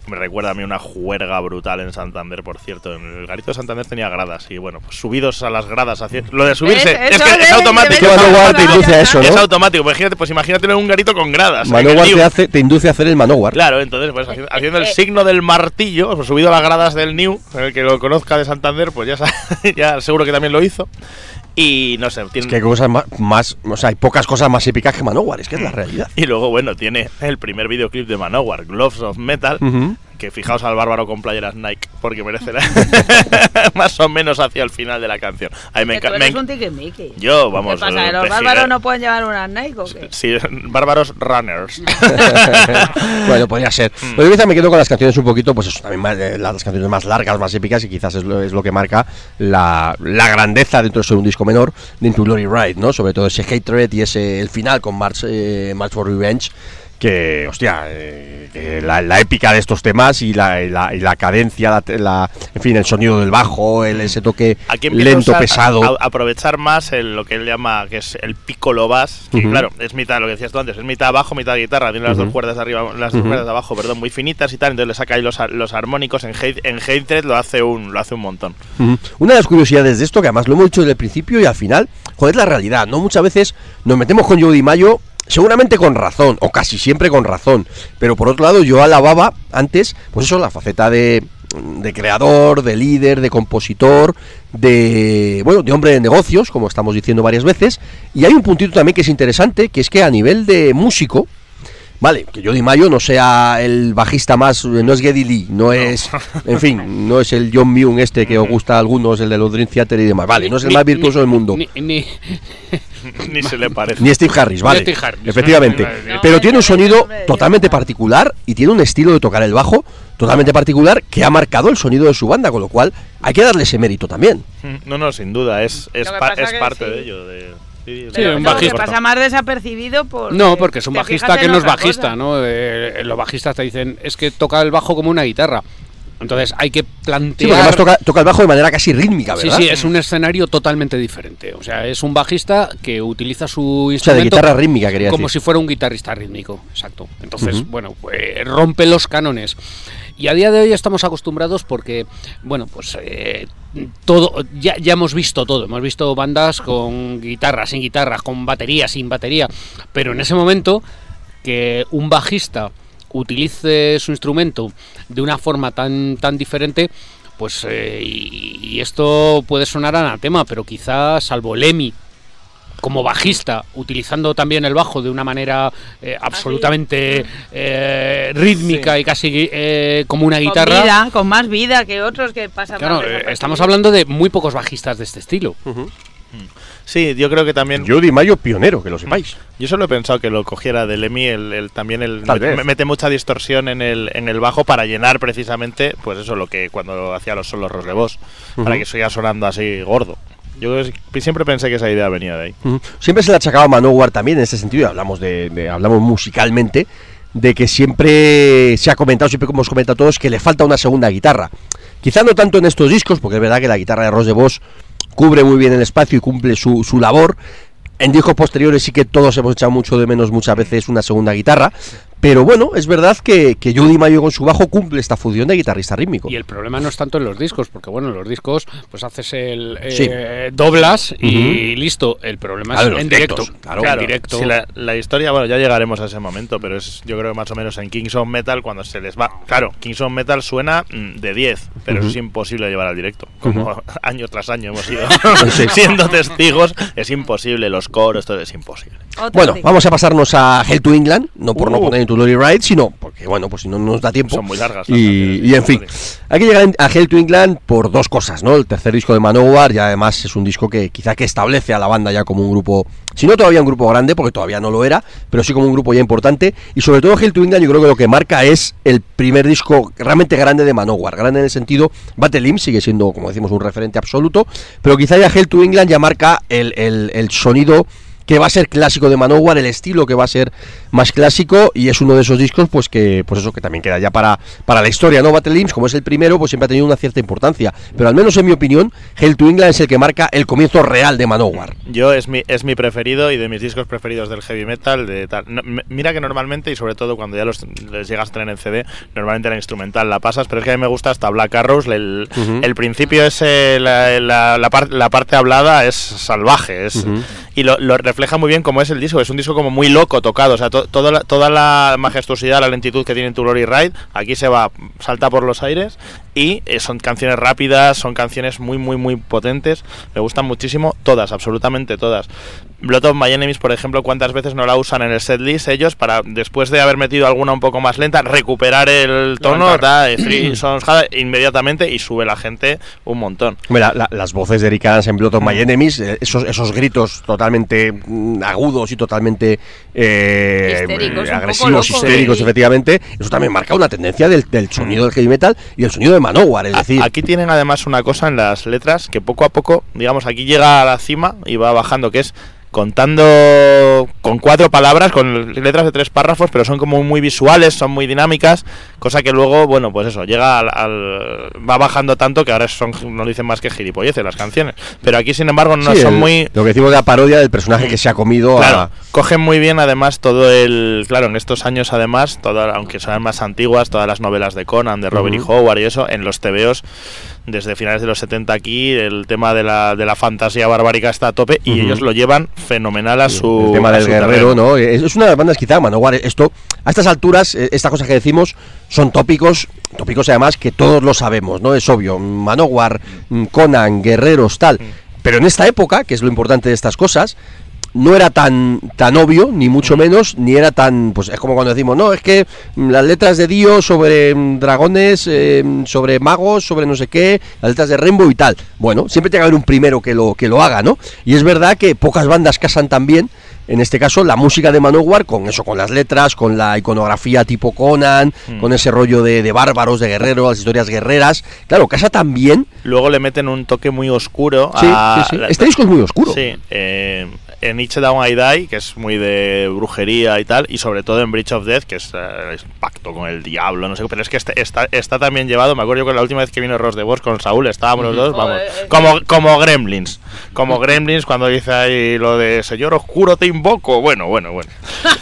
Speaker 2: Me recuerda a mí una juerga brutal en Santander, por cierto. En el garito de Santander tenía gradas y bueno, pues subidos a las gradas. Lo de subirse es
Speaker 4: Eso
Speaker 2: que
Speaker 4: de-
Speaker 2: es automático.
Speaker 5: que Manowar te induce a eso,
Speaker 2: Es
Speaker 5: ¿no?
Speaker 2: automático. Pues imagínate, pues imagínatelo en un garito con gradas.
Speaker 5: Manowar te, hace, te induce a hacer el Manowar.
Speaker 2: Claro, entonces, pues haciendo, haciendo el
Speaker 4: eh.
Speaker 2: signo del martillo, pues, subido a las gradas del New, el que lo conozca de Santander, pues ya, sa- ya seguro que también lo hizo. Y no sé, tiene.
Speaker 5: Es que hay cosas más, más. O sea, hay pocas cosas más épicas que Manowar, es que es la realidad.
Speaker 2: Y luego, bueno, tiene el primer videoclip de Manowar, Gloves of Metal.
Speaker 5: Ujú.
Speaker 2: Que fijaos al bárbaro con playeras Nike, porque merece la- más o menos hacia el final de la canción. A mí me encanta.
Speaker 4: tiquismiqui.
Speaker 2: Yo, vamos.
Speaker 4: ¿Qué pasa?
Speaker 2: eh,
Speaker 4: ¿Que los
Speaker 2: de
Speaker 4: bárbaros no pueden llevar unas Nike o qué?
Speaker 2: Sí, bárbaros runners.
Speaker 5: bueno, podría ser.
Speaker 2: Mm.
Speaker 5: Pero yo quizá me quedo con las canciones un poquito, pues eso, también más, eh, las canciones más largas, más épicas, y quizás es lo, es lo que marca la, la grandeza dentro de ser un disco menor de Into Glory Ride, ¿no? Sobre todo ese Hatred y ese el final con March, eh, March for Revenge. Que, hostia, eh, que la, la épica de estos temas y la, y la, y la cadencia, la, la- en fin, el sonido del bajo, el, ese toque
Speaker 2: Aquí empieza a
Speaker 5: lento, pesado.
Speaker 2: A, a aprovechar más el- lo que él llama, que es el piccolo bass, que claro, es mitad, lo que decías tú antes, es mitad bajo, mitad guitarra, tiene las dos cuerdas de arriba, las dos cuerdas de abajo, perdón, muy finitas y tal, entonces le saca ahí los, los armónicos en Hate, en Hatred lo hace un, lo hace un montón.
Speaker 5: Una de las curiosidades de esto, que además lo hemos dicho desde el principio y al final, joder, la realidad, ¿no? Muchas veces nos metemos con Jody Mayo, seguramente con razón, o casi siempre con razón, pero por otro lado yo alababa antes, pues eso, la faceta de, de creador, de líder, de compositor, de, bueno, de hombre de negocios, como estamos diciendo varias veces, y hay un puntito también que es interesante, que es que a nivel de músico, Vale, que Jody Mayo no sea el bajista más, no es Geddy Lee, no es, en fin, no es el John Myung este que os gusta a algunos, el de los Dream Theater y demás, vale, no es el
Speaker 3: Ni-
Speaker 5: más virtuoso
Speaker 3: ni-
Speaker 5: del mundo,
Speaker 3: Ni, ni-
Speaker 2: Ni se le parece.
Speaker 5: ni Steve Harris, vale,
Speaker 3: Steve Harris.
Speaker 5: efectivamente,
Speaker 3: No,
Speaker 5: pero tiene un sonido totalmente particular y tiene un estilo de tocar el bajo totalmente particular que ha marcado el sonido de su banda, con lo cual hay que darle ese mérito también.
Speaker 2: No, no, sin duda, es, es, pa- parte
Speaker 4: sí.
Speaker 2: de ello. De, sí,
Speaker 3: Sí,
Speaker 4: Pero
Speaker 3: un
Speaker 4: no,
Speaker 3: bajista.
Speaker 4: que pasa más desapercibido por.
Speaker 3: No, porque es un bajista que no es bajista,
Speaker 4: cosa.
Speaker 3: ¿no? Eh, los bajistas te dicen, es que toca el bajo como una guitarra. Entonces hay que
Speaker 5: Sí,
Speaker 3: plantear...
Speaker 5: además toca, toca el bajo de manera casi rítmica,
Speaker 3: Sí,
Speaker 5: ¿verdad?
Speaker 3: sí, es un escenario totalmente diferente. O sea, es un bajista que utiliza su
Speaker 5: O sea, de
Speaker 3: instrumento
Speaker 5: guitarra rítmica quería
Speaker 3: como
Speaker 5: decir.
Speaker 3: si fuera un guitarrista rítmico. Exacto. Entonces, bueno, pues rompe los cánones. Y a día de hoy estamos acostumbrados porque, bueno, pues eh, todo, ya, ya hemos visto todo. Hemos visto bandas con guitarra, sin guitarra, con batería, sin batería. Pero en ese momento que un bajista utilice su instrumento de una forma tan, tan diferente, pues eh, y, y esto puede sonar anatema, pero quizás salvo Lemmy como bajista, utilizando también el bajo de una manera eh, absolutamente eh, rítmica y casi eh, como una guitarra.
Speaker 4: Con vida, con más vida que otros que pasan
Speaker 3: Claro, estamos hablando de muy pocos bajistas de este estilo.
Speaker 2: Sí, yo creo que también. Yo,
Speaker 5: Judy Mayo pionero, que lo sepáis.
Speaker 2: solo he pensado que lo cogiera de Lemmy, el, el- también el,
Speaker 5: Tal
Speaker 2: me-
Speaker 5: vez.
Speaker 2: mete mucha distorsión en el, en el bajo para llenar precisamente, pues eso, lo que cuando hacía los solos de voz, para
Speaker 5: Ujú.
Speaker 2: que siga sonando así gordo. Yo siempre pensé que esa idea venía de ahí.
Speaker 5: Siempre se le achacaba a Manowar también en ese sentido, y hablamos de, de- hablamos musicalmente, de que siempre se ha comentado, siempre como hemos comentado todos, que le falta una segunda guitarra. Quizá no tanto en estos discos, porque es verdad que la guitarra de Ross de Vos cubre muy bien el espacio y cumple su, su labor. En discos posteriores sí que todos hemos echado mucho de menos muchas veces una segunda guitarra. Pero bueno, es verdad que, que Judy Mayo con su bajo cumple esta función de guitarrista rítmico.
Speaker 3: Y el problema no es tanto en los discos, porque bueno, en los discos pues haces el eh,
Speaker 5: Sí.
Speaker 3: doblas y listo. El problema
Speaker 5: Claro,
Speaker 3: es en
Speaker 5: directos,
Speaker 3: directo.
Speaker 5: claro.
Speaker 3: en
Speaker 2: Claro,
Speaker 3: directo.
Speaker 2: la, la historia, bueno, ya llegaremos a ese momento, pero es yo creo que más o menos en Kings of Metal cuando se les va. Claro, Kings of Metal suena mm, de 10, pero eso es imposible llevar al directo. Como año tras año hemos ido
Speaker 5: Sí.
Speaker 2: siendo testigos, es imposible, los coros, todo es imposible.
Speaker 5: Bueno, vamos a pasarnos a Hell to England, no por no
Speaker 2: Uh.
Speaker 5: poner en tu Ride, sino porque, bueno, pues si no nos da tiempo.
Speaker 2: Son muy largas las
Speaker 5: Y, en fin, hay que llegar a Hell to England por dos cosas, ¿no? El tercer disco de Manowar, y además es un disco que quizá que establece a la banda ya como un grupo, si no todavía un grupo grande, porque todavía no lo era, pero sí como un grupo ya importante. Y sobre todo Hell to England, yo creo que lo que marca es el primer disco realmente grande de Manowar. Grande en el sentido, Battle Hymn sigue siendo, como decimos, un referente absoluto, pero quizá ya Hell to England ya marca el, el- el sonido que va a ser clásico de Manowar, el estilo que va a ser más clásico y es uno de esos discos pues que pues eso que también queda ya para, para la historia, ¿no? Battle Hymns, como es el primero, pues siempre ha tenido una cierta importancia, pero al menos en mi opinión, Hell to England es el que marca el comienzo real de Manowar.
Speaker 2: Yo es mi, es mi preferido y de mis discos preferidos del heavy metal. De tal. No, m- mira que normalmente, y sobre todo cuando ya los, les llegas a tener en CD, normalmente la instrumental la pasas, pero es que a mí me gusta hasta Black Arrows. El, principio es eh, la, la- la par- la parte hablada es salvaje. Es. Y lo, lo refleja muy bien como es el disco. Es un disco como muy loco tocado. O sea, to- toda, la, toda la majestuosidad, la lentitud que tiene tu Glory Ride, aquí se va, salta por los aires. Y eh, son canciones rápidas, son canciones muy, muy, muy potentes. Me gustan muchísimo todas, absolutamente todas. Blood of My Enemies, por ejemplo, ¿cuántas veces no la usan en el setlist ellos para, después de haber metido alguna un poco más lenta, recuperar el tono, da, eh, Three Sons Hard inmediatamente y sube la gente un montón.
Speaker 5: Mira, la- las voces de Eric Adams en Blood of My Enemies, eh, esos, esos gritos totalmente mm, agudos y totalmente eh,
Speaker 4: Histéricos,
Speaker 5: agresivos, histéricos,
Speaker 4: sí.
Speaker 5: efectivamente, eso también marca una tendencia del, del sonido del heavy metal y el sonido de Manowar, es decir,
Speaker 2: Aquí tienen además una cosa en las letras que poco a poco, digamos, aquí llega a la cima y va bajando, que es contando con cuatro palabras, con letras de tres párrafos, pero son como muy visuales, son muy dinámicas, cosa que luego, bueno, pues eso, llega al, al- va bajando tanto que ahora son no dicen más que gilipolleces las canciones. Pero aquí, sin embargo, no
Speaker 5: sí,
Speaker 2: son
Speaker 5: el-
Speaker 2: muy
Speaker 5: lo que decimos de la parodia del personaje que se ha comido
Speaker 2: Claro,
Speaker 5: a,
Speaker 2: cogen muy bien además todo el. Claro, en estos años además, toda, aunque sean más antiguas, todas las novelas de Conan, de Robert
Speaker 5: Ujú.
Speaker 2: E. Howard y eso, en los TVOs, desde finales de los 70 aquí, el tema de la, de la fantasía barbárica está a tope y ellos lo llevan fenomenal a su.
Speaker 5: el tema del guerrero,
Speaker 2: terreno.
Speaker 5: ¿no? Es, una de las bandas quizá, Manowar, esto, a estas alturas, eh, estas cosas que decimos son tópicos, tópicos además que todos lo sabemos, ¿no? Es obvio, Manowar, mm, Conan, guerreros, tal. Pero en esta época, que es lo importante de estas cosas, no era tan tan obvio, ni mucho menos, ni era tan, pues es como cuando decimos, no, es que mm, las letras de Dio sobre mm, dragones, eh, sobre magos, sobre no sé qué, las letras de Rainbow y tal. Bueno, siempre tiene que haber un primero que lo, que lo haga, ¿no? Y es verdad que pocas bandas casan tan bien, en este caso, la música de Manowar, con eso, con las letras, con la iconografía tipo Conan,
Speaker 2: Mm.
Speaker 5: con ese rollo de, de bárbaros, de guerreros, las historias guerreras. Claro, casa tan bien.
Speaker 2: Luego le meten un toque muy oscuro
Speaker 5: Sí,
Speaker 2: a.
Speaker 5: sí, sí. Este disco es muy oscuro.
Speaker 2: Sí, eh, en Each Down I Die, que es muy de brujería y tal, y sobre todo en Bridge of Death, que es, eh, es pacto con el diablo, no sé, pero es que este- está, está también llevado, me acuerdo yo que la última vez que vino Ross de Boss con Saúl, estábamos los dos, vamos,
Speaker 4: Joder, es
Speaker 2: como, como gremlins, como gremlins cuando dice ahí lo de Señor Oscuro te invoco, bueno, bueno, bueno.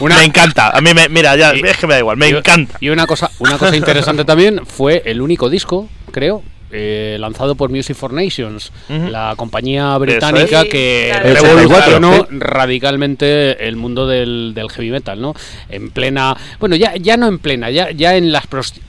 Speaker 2: Me encanta, a mí me, mira, ya,
Speaker 3: Y-
Speaker 2: es que me da igual, me
Speaker 3: Y-
Speaker 2: encanta.
Speaker 3: Y una cosa, una cosa interesante también fue el único disco, creo, eh, lanzado por Music for Nations, la compañía británica
Speaker 4: es.
Speaker 3: que
Speaker 4: Sí, claro.
Speaker 3: revolucionó
Speaker 5: 84,
Speaker 3: radicalmente el mundo del, del heavy metal, ¿no? En plena, bueno, ya, ya no en plena, ya, ya en las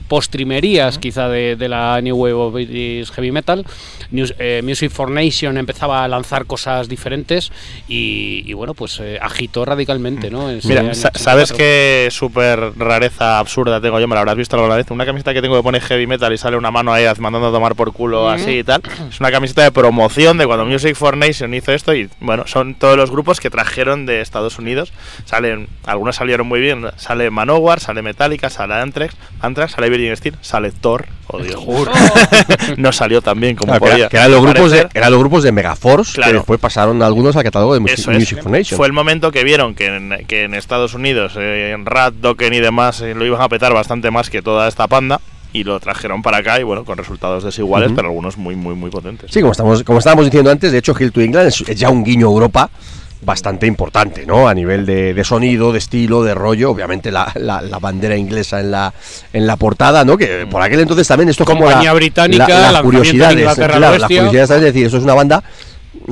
Speaker 3: postrimerías quizá de, de la New Wave of British Heavy Metal, News- eh, Music for Nation empezaba a lanzar cosas diferentes y, y bueno, pues eh, agitó radicalmente, ¿no? En ese
Speaker 2: Mira, ¿sabes
Speaker 3: 84.
Speaker 2: qué súper rareza absurda tengo yo? Me la habrás visto alguna vez. Una camiseta que tengo que pone heavy metal y sale una mano ahí mandando a tomar por culo así y tal. Es una camiseta de promoción de cuando Music for Nation hizo esto y bueno, son todos los grupos que trajeron de Estados Unidos. Salen, algunos salieron muy bien. Sale Manowar, sale Metallica, sale Anthrax, Anthrax sale Virgin Steel, sale Thor. Oh, Dios. no salió tan bien como
Speaker 5: Claro, que,
Speaker 2: podía.
Speaker 5: era- que eran los grupos de, eran los grupos de Megaforce
Speaker 2: Claro.
Speaker 5: que después pasaron algunos al catálogo de Music. Music for Nation.
Speaker 2: Fue el momento que vieron que en, que en Estados Unidos, eh, en Rat, Dokken y demás, eh, lo iban a petar bastante más que toda esta panda. Y lo trajeron para acá y bueno, con resultados desiguales, pero algunos muy, muy, muy potentes.
Speaker 5: Sí, como estamos, como estábamos diciendo antes, de hecho, Hill to England es, es ya un guiño a Europa bastante importante, ¿no? A nivel de, de sonido, de estilo, de rollo, obviamente la, la- la bandera inglesa en la, en la portada, ¿no? Que por aquel entonces también esto es como la,
Speaker 3: británica,
Speaker 5: la-
Speaker 3: Inglaterra
Speaker 5: claro,
Speaker 3: oeste.
Speaker 5: curiosidades, es decir, esto es una banda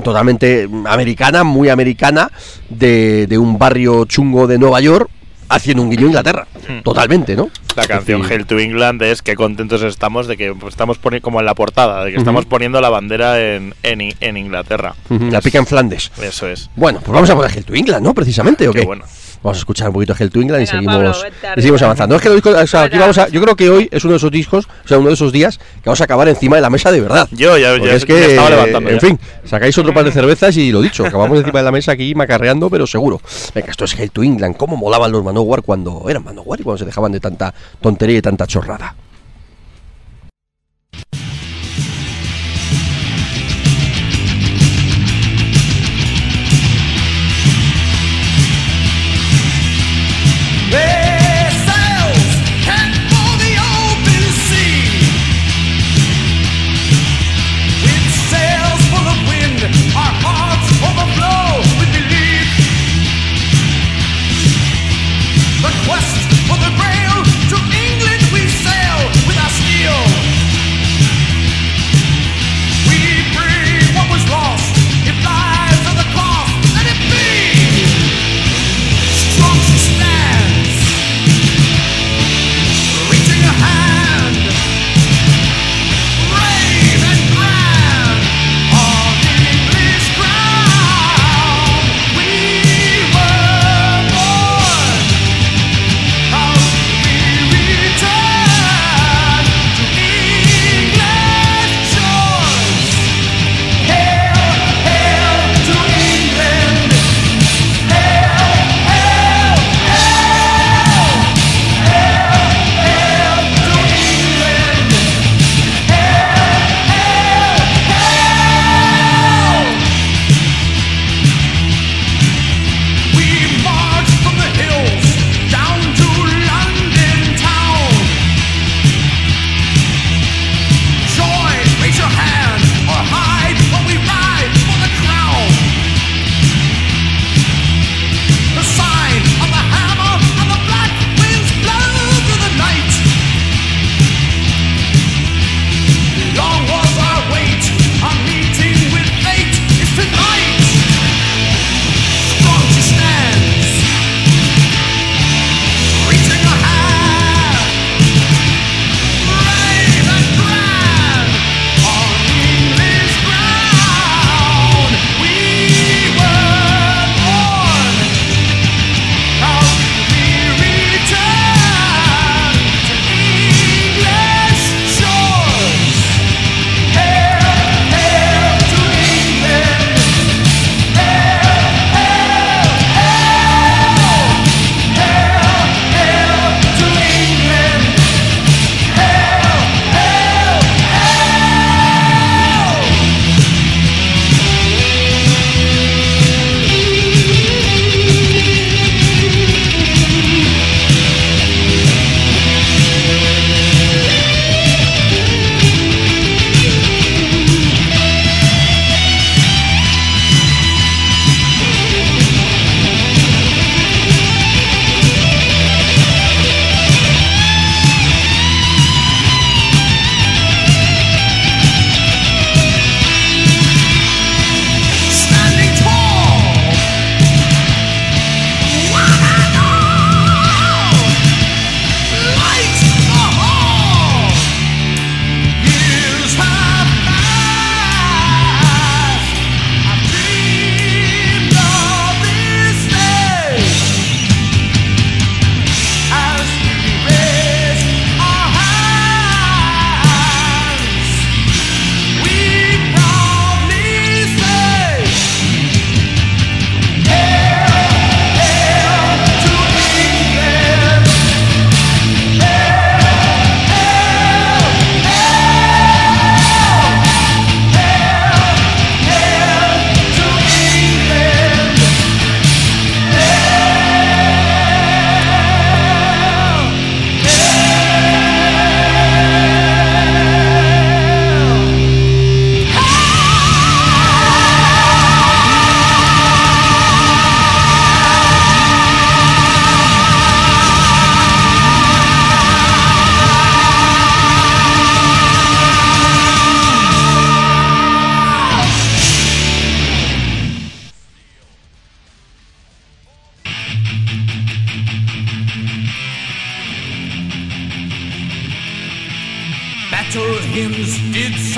Speaker 5: totalmente americana, muy americana, de, de un barrio chungo de Nueva York, haciendo un guiño a Inglaterra,
Speaker 2: Hmm.
Speaker 5: totalmente, ¿no?
Speaker 2: La canción Hail to England es que contentos estamos de que estamos poniendo, como en la portada, de que estamos poniendo la bandera en, en, I- en Inglaterra.
Speaker 5: La pica en Flandes.
Speaker 2: Eso es.
Speaker 5: Bueno, pues vamos a poner Hell to England, ¿no? Precisamente, ¿o
Speaker 2: Qué
Speaker 5: qué?
Speaker 2: bueno.
Speaker 5: Vamos a escuchar un poquito Hell to England y seguimos,
Speaker 4: Pablo,
Speaker 5: y seguimos avanzando. Es que o sea, aquí vamos a, yo creo que hoy es uno de esos discos, o sea, uno de esos días que vamos a acabar encima de la mesa de verdad.
Speaker 2: Yo ya, ya-
Speaker 5: es
Speaker 2: ya
Speaker 5: que,
Speaker 2: estaba levantando.
Speaker 5: en
Speaker 2: ya.
Speaker 5: fin, sacáis otro par de cervezas y lo dicho, acabamos encima de la mesa aquí macarreando, pero seguro. Venga, esto es Hell to England. ¿Cómo molaban los Manowar cuando eran Manowar y cuando se dejaban de tanta tontería y tanta chorrada?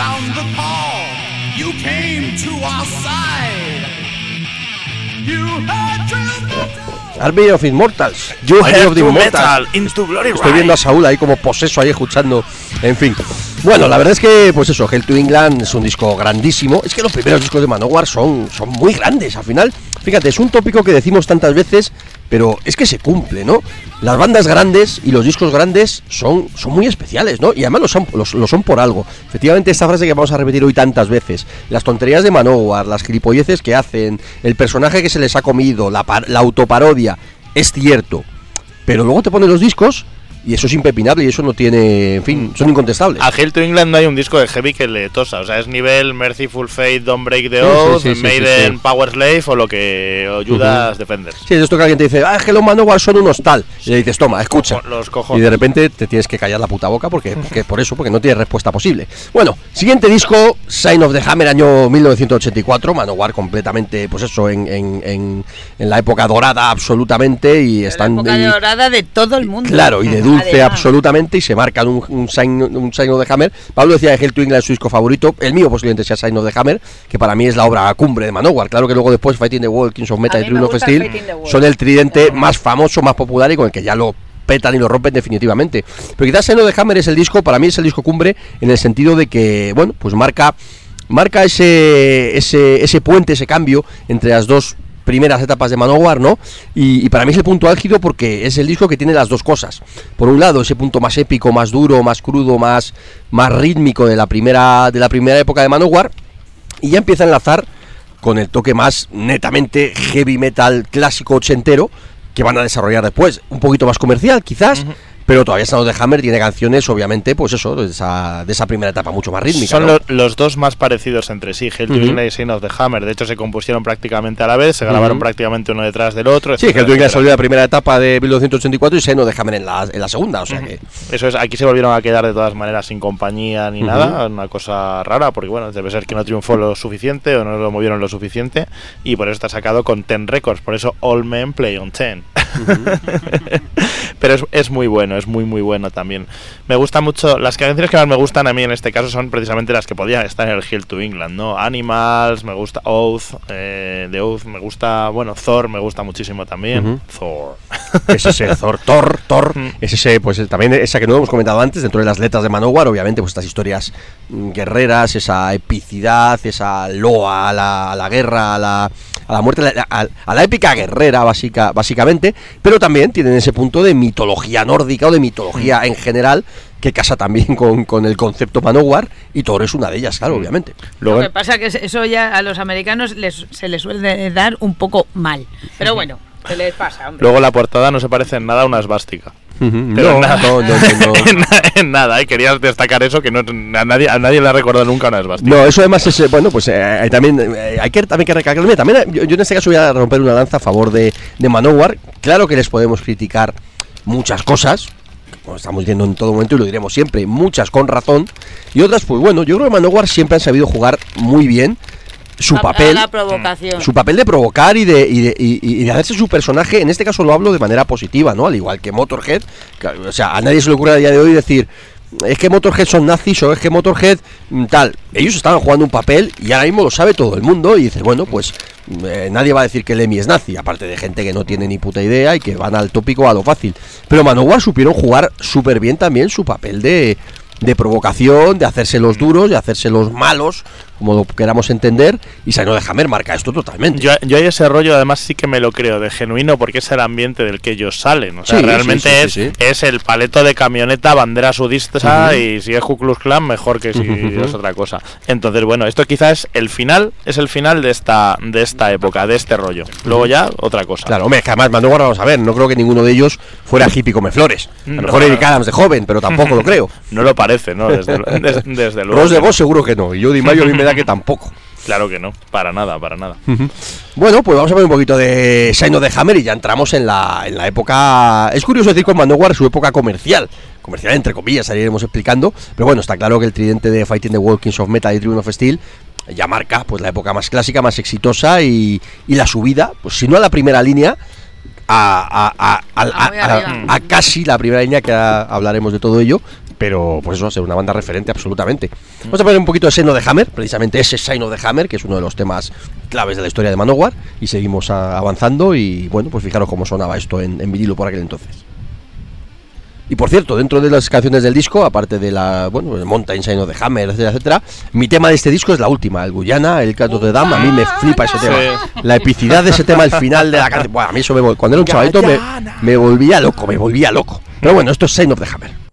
Speaker 1: Sound the call. You came to our side. You had to
Speaker 5: Army of Immortals.
Speaker 2: You
Speaker 5: Army
Speaker 2: have
Speaker 5: of the
Speaker 2: to
Speaker 5: Immortals.
Speaker 2: metal into glory
Speaker 5: Estoy viendo a. Saúl ahí como poseso ahí escuchando. En fin. Bueno, la verdad es que, pues eso, Hell to England es un disco grandísimo. Es que los primeros discos de Manowar son, son muy grandes. Al final, fíjate, es un tópico que decimos tantas veces, pero es que se cumple, ¿no? Las bandas grandes y los discos grandes son, son muy especiales, ¿no? Y además lo son, los- lo son por algo. Efectivamente, esta frase que vamos a repetir hoy tantas veces, las tonterías de Manowar, las gilipolleces que hacen, el personaje que se les ha comido, la, la autoparodia, es cierto. Pero luego te ponen los discos y eso es impepinable y eso no tiene, en fin, son incontestables.
Speaker 2: A Hell to England no hay un disco de heavy que le tosa. O sea, es nivel Merciful Fate, Don't Break the Oath,
Speaker 5: sí, sí, sí,
Speaker 2: Maiden,
Speaker 5: sí, sí.
Speaker 2: Power Slave o lo que o Judas Defenders.
Speaker 5: Sí, es esto que alguien te dice, ah, es que los Manowar son unos tal. Y le dices, toma, escucha. Y de repente te tienes que callar la puta boca porque, porque por eso, porque no tienes respuesta posible. Bueno, siguiente disco, Sign of the Hammer, año 1984, Manowar completamente, pues eso, en, en, en, en la época dorada absolutamente y
Speaker 4: La
Speaker 5: están...
Speaker 4: época
Speaker 5: y-
Speaker 4: dorada de todo el mundo.
Speaker 5: Claro, y de dulce
Speaker 4: Además.
Speaker 5: absolutamente y se marcan un, un, sign, un sign of the Hammer. Pablo decía que Hell to England es su disco favorito, el mío posiblemente sea Sign of the Hammer, que para mí es la obra cumbre de Manowar. Claro que luego después Fighting the World, Kings of Metal y Triumph of Steel son el tridente más famoso, más popular y con el que ya lo petan y lo rompen definitivamente. Pero quizás Sign of the Hammer es el disco, para mí es el disco cumbre en el sentido de que, bueno, pues marca marca ese, ese, ese puente, ese cambio entre las dos primeras etapas de Manowar, ¿no? Y, para mí es el punto álgido porque es el disco que tiene las dos cosas. Por un lado, ese punto más épico, más duro, más crudo, más, más rítmico de la primera de la primera época de Manowar y ya empieza a enlazar con el toque más netamente heavy metal clásico ochentero que van a desarrollar después, un poquito más comercial quizás, pero todavía Sound of the Hammer tiene canciones obviamente, pues eso, de esa, de esa primera etapa mucho más rítmica.
Speaker 2: Son
Speaker 5: ¿no?
Speaker 2: lo- los dos más parecidos entre sí, Hell to
Speaker 5: Ujú.
Speaker 2: England y Sign of the Hammer. De hecho, se compusieron prácticamente a la vez, se grabaron
Speaker 5: Ujú.
Speaker 2: prácticamente uno detrás del otro.
Speaker 5: Sí,
Speaker 2: etcétera.
Speaker 5: salió la primera etapa de 1984 y Seno de Hammer en la, en la segunda, o sea que...
Speaker 2: Eso es, aquí se volvieron a quedar de todas maneras sin compañía ni nada, una cosa rara, porque bueno, debe ser que no triunfó lo suficiente o no lo movieron lo suficiente, y por eso está sacado con 10 records, por eso All Men Play on 10. Pero es, es muy bueno, es muy muy bueno también. Me gusta mucho, las canciones que más me gustan a mí en este caso son precisamente las que podían estar en el Hill to England, ¿no? Animals, me gusta Oath, eh, de Oath, me gusta, bueno, Thor me gusta muchísimo también.
Speaker 5: Ujú.
Speaker 2: Thor.
Speaker 5: Es ese Thor, Thor, Thor,
Speaker 2: Mm.
Speaker 5: es ese, pues también esa que no hemos comentado antes, dentro de las letras de Manowar, obviamente, pues estas historias mm, guerreras, esa epicidad, esa loa a la, a la guerra, a la, a la muerte, a la, a la épica guerrera, básica, básicamente, pero también tienen ese punto de mitología nórdica de mitología en general, que casa también con, con el concepto Manowar, y Thor es una de ellas, claro, obviamente.
Speaker 2: Luego,
Speaker 4: Lo que pasa que eso ya a los americanos les, se les suele dar un poco mal. Pero bueno, se les pasa, hombre.
Speaker 2: luego la portada no se parece en nada a una esvástica. Pero
Speaker 5: no,
Speaker 2: en nada,
Speaker 5: no, no, no, no.
Speaker 2: en, na- en nada, ¿eh? querías destacar eso que no, a, nadie, a nadie le ha recordado nunca una esvástica.
Speaker 5: No, eso además es, eh, bueno, pues eh, también eh, hay que también que recalcar, mira, también yo, yo en este caso voy a romper una lanza a favor de, de Manowar. Claro que les podemos criticar muchas cosas, como estamos diciendo en todo momento y lo diremos siempre, muchas con razón, y otras, pues bueno, yo creo que Manowar siempre han sabido jugar muy bien su
Speaker 4: A- a
Speaker 5: papel.
Speaker 4: la.
Speaker 5: Su papel de provocar y de, y, de, y- y de hacerse su personaje, en este caso lo hablo de manera positiva, ¿no? Al igual que Motorhead, que, o sea, a nadie se le ocurre a día de hoy decir, es que Motorhead son nazis o es que Motorhead mm, tal. Ellos estaban jugando un papel y ahora mismo lo sabe todo el mundo y dices, bueno, pues eh, nadie va a decir que Lemmy es nazi, aparte de gente que no tiene ni puta idea y que van al tópico a lo fácil. Pero Manowar supieron jugar súper bien también su papel de, de provocación, de hacerse los duros, de hacerse los malos, como lo queramos entender, y Sino de Hammer marca esto totalmente.
Speaker 2: Yo, yo hay ese rollo, además sí que me lo creo, de genuino, porque es el ambiente del que ellos salen. O sea,
Speaker 5: Sí,
Speaker 2: realmente
Speaker 5: sí, sí,
Speaker 2: es, el paleto de camioneta, bandera sudista, y si es Ku Klux Klan, mejor que si es otra cosa. Entonces, bueno, esto quizás es el final, es el final de esta, de esta época, de este rollo. Luego ya, otra cosa.
Speaker 5: Claro, hombre, que además Manowar, vamos a ver, no creo que ninguno de ellos fuera hippie come flores. A lo
Speaker 2: No.
Speaker 5: mejor Eric Adams de joven, pero tampoco lo creo.
Speaker 2: No lo parece, ¿no? Desde, des- desde luego.
Speaker 5: Ross de. Vos seguro que no, y yo Di Mayo a mí me da que tampoco.
Speaker 2: Claro que no, para nada, para nada.
Speaker 5: Bueno, pues vamos a ver un poquito de Shine of the Hammer y ya entramos en la, en la época. Es curioso decir con Manowar su época comercial. Comercial, entre comillas, ahí iremos explicando. Pero bueno, está claro que el tridente de Fighting the World, Kings of Metal y Tribune of Steel ya marca pues la época más clásica, más exitosa y, y la subida, pues si no a la primera línea, a, a- a- a-
Speaker 4: muy
Speaker 5: a- a-
Speaker 4: arriba.
Speaker 5: a casi la primera línea, que hablaremos de todo ello,
Speaker 1: pero pues eso va a ser una banda referente absolutamente. Vamos a poner un poquito de seno de Hammer, precisamente ese Sign of the Hammer, que es uno de los temas claves de la historia de Manowar, y seguimos avanzando y bueno, pues fijaros cómo sonaba esto en, en vinilo por aquel entonces. Y por cierto, dentro de las canciones del disco, aparte de la, bueno, el Mountain Sign of the Hammer, etcétera, etcétera, mi tema de este disco es la última, el Guyana, el Canto de Dam, a mí me flipa ese tema. La epicidad de ese tema al final de la canción, Buah, a mí eso me cuando era un chavalito me, me volvía loco, me volvía loco. Pero bueno, esto es Sign of the Hammer.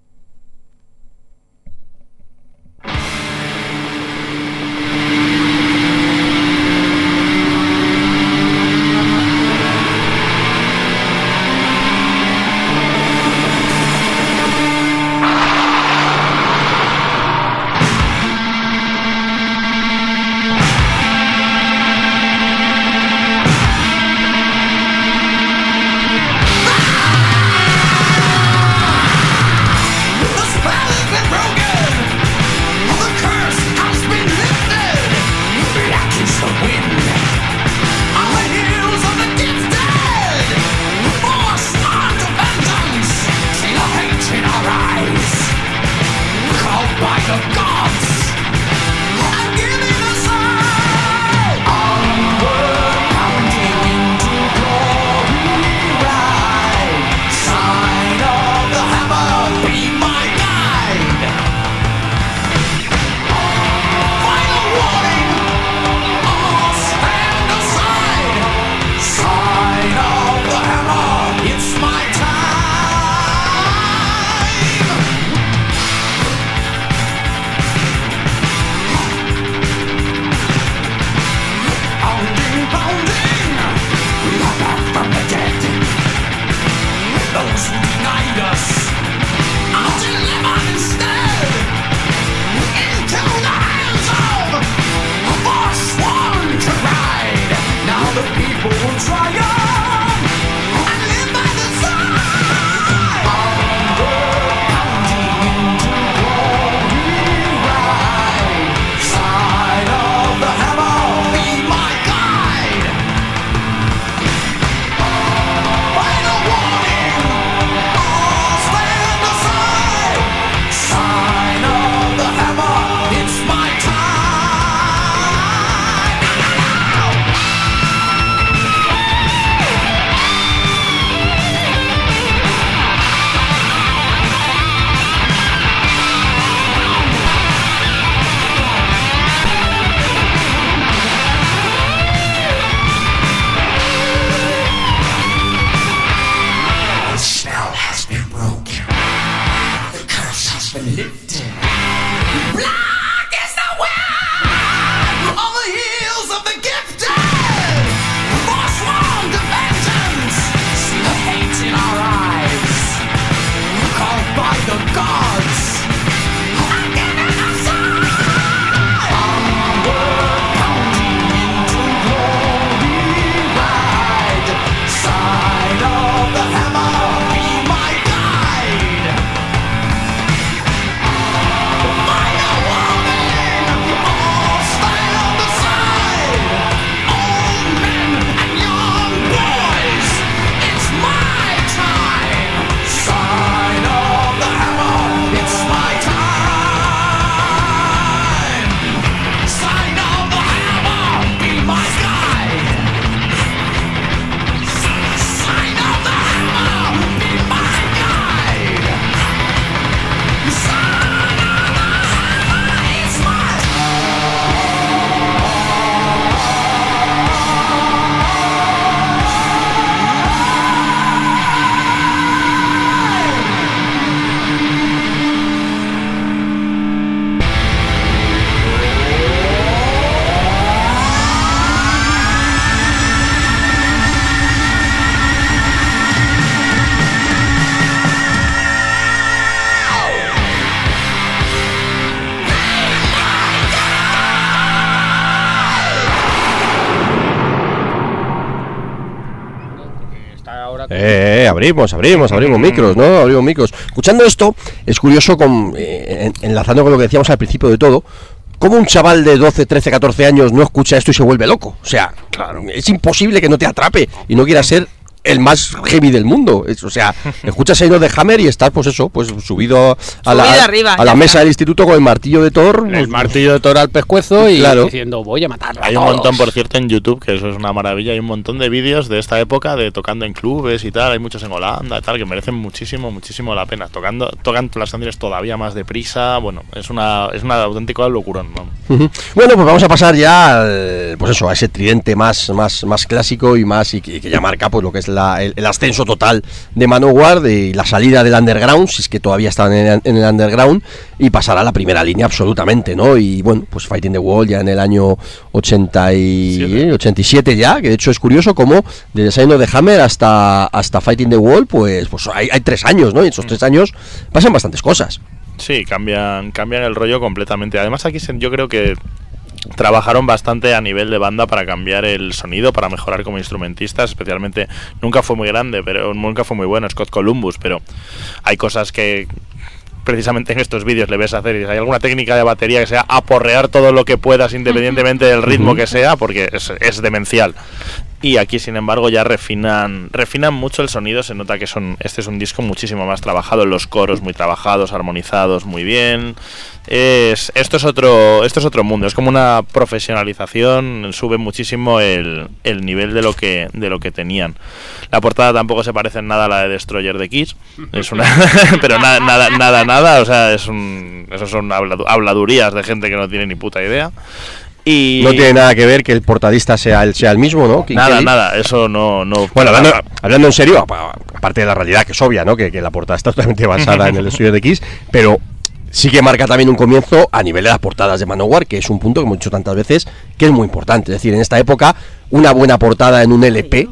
Speaker 1: verliebt. Abrimos, abrimos, abrimos micros, ¿no? Abrimos micros. Escuchando esto, es curioso, con, eh, en- enlazando con lo que decíamos al principio de todo, cómo un chaval de 12, 13, 14 años no escucha esto y se vuelve loco. O sea, claro, es imposible que no te atrape y no quiera ser
Speaker 5: el más heavy del mundo. Es- o sea, escuchas Seino de Hammer y estás, pues eso, pues subido a la,
Speaker 4: Subido arriba,
Speaker 5: a la
Speaker 4: ya
Speaker 5: mesa
Speaker 4: está.
Speaker 5: del instituto con el martillo de Thor.
Speaker 3: El
Speaker 5: pues,
Speaker 3: martillo de Thor al pescuezo y
Speaker 5: Claro.
Speaker 3: diciendo voy a matar
Speaker 2: Hay un montón, por cierto, en YouTube, que eso es una maravilla. Hay un montón de vídeos de esta época de tocando en clubes y tal. Hay muchos en Holanda y tal, que merecen muchísimo, muchísimo la pena. Tocando, tocan las canciones todavía más deprisa. Bueno, es una, es una auténtica locurón.
Speaker 5: Bueno, pues vamos a pasar ya al- pues eso, a ese tridente más, más, más clásico y más y que, que ya marca pues lo que es la- el, el ascenso total de Manowar y la salida del underground, si es que todavía están en, el- en el underground, y pasar a la primera línea absolutamente, ¿no? Y bueno, pues Fighting the Wall ya en el año 80 y,
Speaker 2: Siete.
Speaker 5: 87 ya, que de hecho es curioso como desde Sign de Hammer hasta, hasta Fighting the Wall, pues, pues hay, hay tres años, ¿no? Y en esos tres años pasan bastantes cosas.
Speaker 2: Sí, cambian, cambian el rollo completamente. Además, aquí yo creo que trabajaron bastante a nivel de banda para cambiar el sonido, para mejorar como instrumentistas, especialmente nunca fue muy grande, pero nunca fue muy bueno Scott Columbus, pero hay cosas que precisamente en estos vídeos le ves hacer y dices, hay alguna técnica de batería que sea aporrear todo lo que puedas independientemente del ritmo que sea porque es, es demencial. Y aquí sin embargo ya refinan refinan mucho el sonido se nota que son este es un disco muchísimo más trabajado los coros muy trabajados armonizados muy bien es esto es otro esto es otro mundo es como una profesionalización sube muchísimo el, el nivel de lo que de lo que tenían la portada tampoco se parece en nada a la de Destroyer de Kiss es una pero nada nada nada nada o sea es un eso son habladu- habladurías de gente que no tiene ni puta idea y
Speaker 5: No tiene nada que ver que el portadista sea el, sea el mismo, ¿no?
Speaker 2: Nada nada eso no no
Speaker 5: Bueno, hablando, hablando en serio, apa- aparte de la realidad que es obvia, ¿no? Que, que la portada está totalmente basada en el estudio de Kiss, pero sí que marca también un comienzo a nivel de las portadas de Manowar, que es un punto que hemos dicho tantas veces que es muy importante. Es decir, en esta época, una buena portada en un LP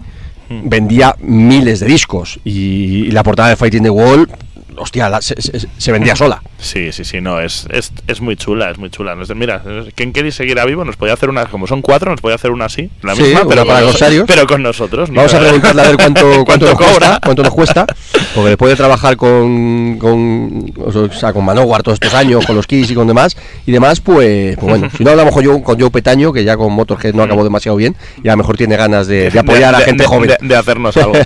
Speaker 5: vendía miles de discos y, y la portada de Fighting the Wall, hostia, la- se, se- se vendía sola.
Speaker 2: Sí, sí, sí, no, es, es, es muy chula, es muy chula. Nos- Mira, quien quiere seguirá vivo nos podía hacer una, como son cuatro, nos podía hacer una así, la
Speaker 5: Sí,
Speaker 2: misma, pero,
Speaker 5: para corsarios.
Speaker 2: pero con nosotros. ¿no?
Speaker 5: Vamos a preguntarle a ver cuánto, cuánto, nos
Speaker 2: cobra.
Speaker 5: cuesta, cuánto nos cuesta, porque después de trabajar con, con, o sea, con Manowar todos estos años, con los Kiss y con demás, y demás, pues, pues bueno, si no hablamos con Joe, con Joe Petaño, que ya con Motorhead no acabó demasiado bien, y a lo mejor tiene ganas de, de apoyar a
Speaker 2: de-
Speaker 5: gente
Speaker 2: de-
Speaker 5: joven.
Speaker 2: De, de hacernos algo.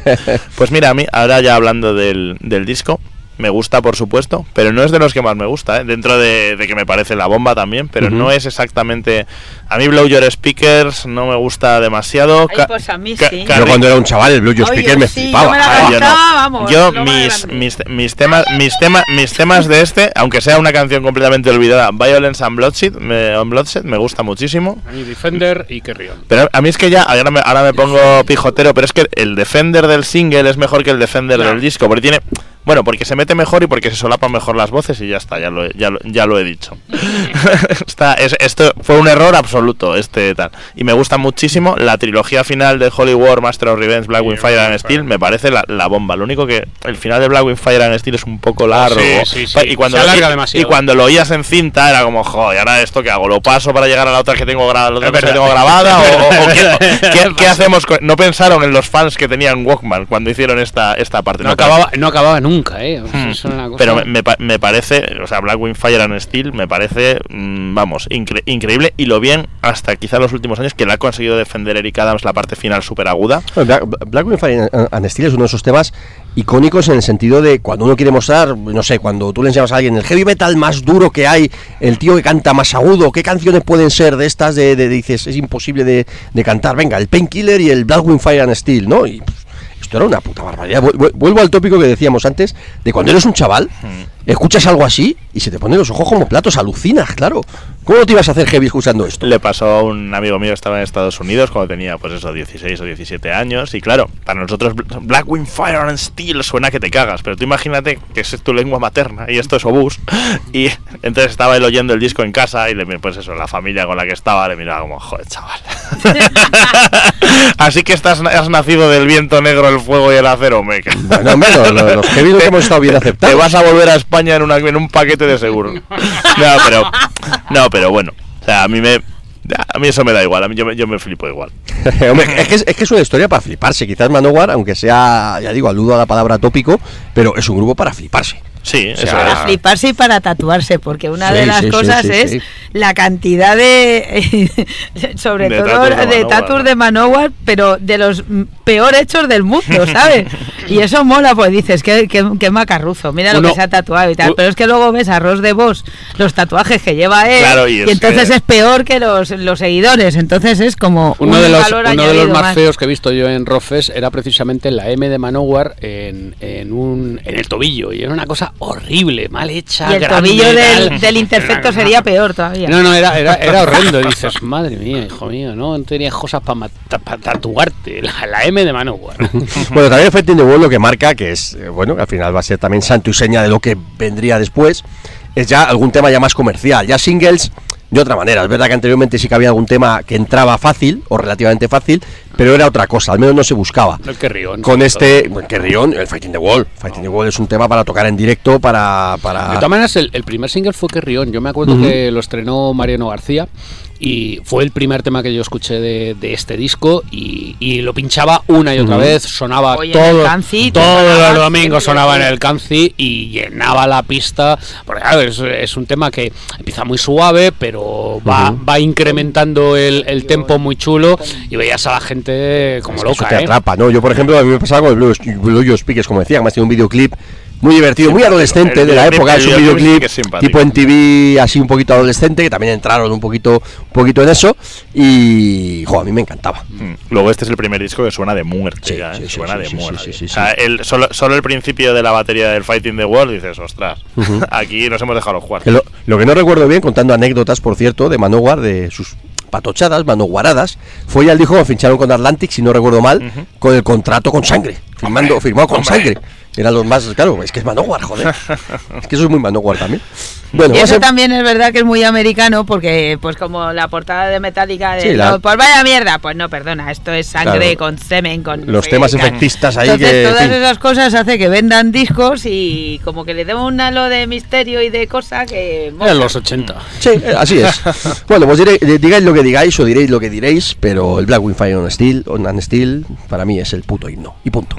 Speaker 2: Pues mira, a mí, ahora ya hablando del, del disco, me gusta por supuesto, pero no es de los que más me gusta, ¿eh? dentro de, de que me parece la bomba también, pero no es exactamente... A mí Blow Your Speakers no me gusta demasiado.
Speaker 4: Ay, pues a mí sí.
Speaker 5: Yo cuando era un chaval, el Blue Your
Speaker 4: Oye,
Speaker 5: Speaker me
Speaker 4: sí,
Speaker 5: flipaba.
Speaker 4: yo me la
Speaker 2: Ah, yo no.
Speaker 4: vamos,
Speaker 2: mis, mis, mis temas mis temas mis temas de este, aunque sea una canción completamente olvidada, Violence and Bloodshed, me, on Bloodshed me gusta muchísimo.
Speaker 3: Y Defender y Carrion.
Speaker 2: Pero a mí es que ya ahora me, ahora me pongo pijotero, pero es que el Defender del single es mejor que el Defender del disco, porque tiene bueno, porque se mete mejor y porque se solapan mejor las voces y ya está, ya lo he, ya lo, ya lo he dicho. Está, es- esto fue un error absoluto, este tal. Y me gusta muchísimo la trilogía final de Holy War, Master of Revenge, Black Wind Fire and Steel, me parece la, la bomba. Lo único que el final de Black Wind Fire and Steel es un poco largo.
Speaker 3: Sí, sí, sí.
Speaker 2: Y cuando y- cuando lo oías en cinta era como, joder, ¿y ahora esto qué hago? ¿Lo paso para llegar a la otra que tengo, la otra que grabada? ¿O, qué, hacemos? con- no pensaron en los fans que tenían Walkman cuando hicieron esta, esta parte.
Speaker 3: No acababa, no acababa nunca, ¿eh?
Speaker 2: Hmm.
Speaker 3: es una cosa-
Speaker 2: Pero me, me me parece, o sea, Black Wind Fire and Steel me parece, mm, vamos, incre- increíble y lo bien hasta quizá los últimos años que le ha conseguido defender Eric Adams la parte final súper aguda.
Speaker 5: Black, Fire and Steel es uno de esos temas icónicos en el sentido de cuando uno quiere mostrar, no sé, cuando tú le enseñas a alguien el heavy metal más duro que hay, el tío que canta más agudo, ¿qué canciones pueden ser de estas de, de- dices, es imposible de, de cantar? Venga, el Painkiller y el Black Wind Fire and Steel, ¿no? Y pff, esto era una puta barbaridad. Vu- vu- Vuelvo al tópico que decíamos antes, de cuando eres un chaval, escuchas algo así y se te ponen los ojos como platos, alucinas, claro. ¿Cómo te ibas a hacer heavy escuchando esto?
Speaker 2: Le pasó a un amigo mío que estaba en Estados Unidos cuando tenía, pues eso, 16 o 17 años. Y claro, para nosotros Bl- Black Wind Fire and Steel suena que te cagas. Pero tú imagínate que es tu lengua materna y esto es obús. Y entonces estaba él oyendo el disco en casa y le, pues eso, la familia con la que estaba le miraba como, joder, chaval. Así que estás, has nacido del viento negro, el fuego y el acero, me ca-
Speaker 5: Bueno, hombre, los, los- heavy hemos estado bien
Speaker 2: te
Speaker 5: aceptados.
Speaker 2: vas a volver a España en, una- en un paquete de seguro. No, pero, no, pero bueno. O sea, a mí me. A mí eso me da igual, a mí yo me, yo me flipo igual.
Speaker 5: Hombre, es, que es, es que es una historia para fliparse. Quizás Manowar, aunque sea, ya digo, aludo a la palabra tópico, pero es un grupo para fliparse.
Speaker 2: Sí,
Speaker 5: sea,
Speaker 2: eso
Speaker 4: Para fliparse y para tatuarse, porque una
Speaker 5: Sí,
Speaker 4: de las
Speaker 5: sí,
Speaker 4: cosas
Speaker 5: sí,
Speaker 4: es
Speaker 5: sí.
Speaker 4: la cantidad de, sobre
Speaker 2: De
Speaker 4: todo
Speaker 2: de
Speaker 4: tatus de Manowar, pero de los peor hechos del mundo, ¿sabes? Y eso mola, pues dices, qué, qué, qué macarruzo, mira lo
Speaker 3: Uno-
Speaker 4: que se ha tatuado y tal.
Speaker 3: u-
Speaker 4: Pero es que luego ves a Ross de Vos, los tatuajes que lleva él,
Speaker 2: Claro, y
Speaker 4: y,
Speaker 2: es
Speaker 4: entonces
Speaker 2: que-
Speaker 4: es peor que los, los seguidores. Entonces es como
Speaker 3: Uno
Speaker 4: un
Speaker 3: de los,
Speaker 4: valor
Speaker 3: uno de los
Speaker 4: añadido
Speaker 3: más, feos que he visto yo en Rofes era precisamente la M de Manowar en, en, un, en el tobillo. Y era una cosa horrible, mal hecha.
Speaker 4: Y el
Speaker 3: grande,
Speaker 4: tobillo del,
Speaker 3: tal.
Speaker 4: del imperfecto sería peor todavía.
Speaker 3: No, no, era, era, era horrendo. Dices, madre mía, hijo mío, no tenías cosas para tatuarte. La, la M de Manowar.
Speaker 5: Bueno, también Fighting the World lo que marca, que es, eh, bueno, que al final va a ser también santo y seña de lo que vendría después, es ya algún tema ya más comercial, ya singles de otra manera. Es verdad que anteriormente sí que había algún tema que entraba fácil o relativamente fácil, pero era otra cosa, al menos no se buscaba.
Speaker 3: El Querrión.
Speaker 5: Con este, bueno, que Rion, el Fighting the Wall. Fighting the Wall es un tema para tocar en directo, para...
Speaker 3: De
Speaker 5: para...
Speaker 3: todas maneras, el, el primer single fue Querrión. Yo me acuerdo
Speaker 5: Ujú.
Speaker 3: que lo estrenó Mariano García y fue el primer tema que yo escuché de, de este disco y, y lo pinchaba una y otra vez. Sonaba
Speaker 4: Oye, en el
Speaker 3: todo,
Speaker 4: Canci,
Speaker 3: todos
Speaker 4: sonaba
Speaker 3: los domingos sonaba en el Canci y llenaba la pista. Porque claro, es, es un tema que empieza muy suave, pero va, va incrementando el, el tempo muy chulo y veías a la gente como
Speaker 5: Es que eso
Speaker 3: loca.
Speaker 5: te
Speaker 3: ¿eh?
Speaker 5: atrapa, ¿no? Yo, por ejemplo, a mí me pasaba con el Blue, Blue Speakers, como decía, además tiene un videoclip muy divertido, muy adolescente
Speaker 2: el
Speaker 5: de la época,
Speaker 2: el
Speaker 5: es un
Speaker 2: videoclip
Speaker 5: tipo en TV así un poquito adolescente, que también entraron un poquito, un poquito en eso, y jo, a mí me encantaba.
Speaker 2: Mm. Luego este es el primer disco que suena de muerte,
Speaker 5: Sí,
Speaker 2: ya, ¿eh?
Speaker 5: sí, sí,
Speaker 2: suena de muerte. O sea, el- solo, solo el principio de la batería del Fighting the World dices, ostras, aquí nos hemos dejado
Speaker 5: Que
Speaker 2: cuartos.
Speaker 5: lo, lo que no recuerdo bien, contando anécdotas, por cierto, de Manowar, de sus patochadas, manoguaradas, fue ya el disco que ficharon con Atlantic, si no recuerdo mal, con el contrato con sangre, firmando, firmado con
Speaker 2: hombre.
Speaker 5: sangre. Eran los más, claro, es que es Manowar, joder. es que eso es muy Manowar también. Bueno,
Speaker 4: Y
Speaker 5: a
Speaker 4: eso
Speaker 5: ser-
Speaker 4: también es verdad que es muy americano porque pues como la portada de Metallica de
Speaker 5: Sí, la-
Speaker 4: no, pues vaya mierda, pues no, perdona, esto es sangre
Speaker 5: Claro.
Speaker 4: con semen, con
Speaker 5: los temas efectistas ahí
Speaker 4: Entonces
Speaker 5: que... en
Speaker 4: todas
Speaker 5: fin.
Speaker 4: esas cosas hace que vendan discos y como que le den un halo de misterio y de cosa que.
Speaker 3: En los 80.
Speaker 5: Sí, eh, así es. bueno, pues diré- digáis lo que digáis o diréis lo que diréis, pero el Black Wing Fire on Steel, on Steel, para mí es el puto himno. Y punto.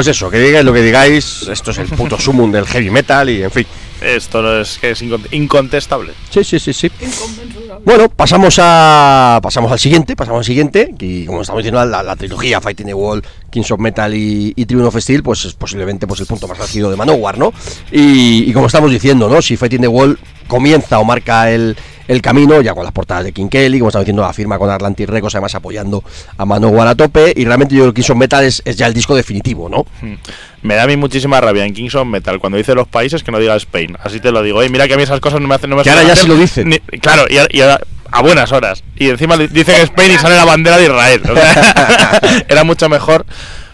Speaker 5: Pues eso, que digáis lo que digáis, esto es el puto sumum del heavy metal y en fin.
Speaker 2: Esto no es que es incon- incontestable.
Speaker 5: Sí, sí, sí, sí. Bueno, pasamos a pasamos al siguiente, pasamos al siguiente, y como estamos diciendo, la, la trilogía Fighting the Wall, Kings of Metal y, y Tribune of Steel, pues es posiblemente pues el punto más álgido de Manowar, ¿no? Y, y como estamos diciendo, ¿no? Si Fighting the Wall comienza o marca el, el camino, ya con las portadas de King Kelly, como estamos diciendo, la firma con Atlantic Records, además apoyando a Manowar a tope, y realmente yo creo que Kings of Metal es, es ya el disco definitivo, ¿no?
Speaker 2: Me da a mí muchísima rabia en Kings of Metal cuando dice los países que no diga Spain. Así te lo digo. Oye, mira que a mí esas cosas no me hacen. No me
Speaker 5: Que ahora ya
Speaker 2: hacer
Speaker 5: se lo dicen.
Speaker 2: ni- claro, y, a- y a, a buenas horas. Y encima di- dicen Spain y sale la bandera de Israel. O sea, era mucho mejor.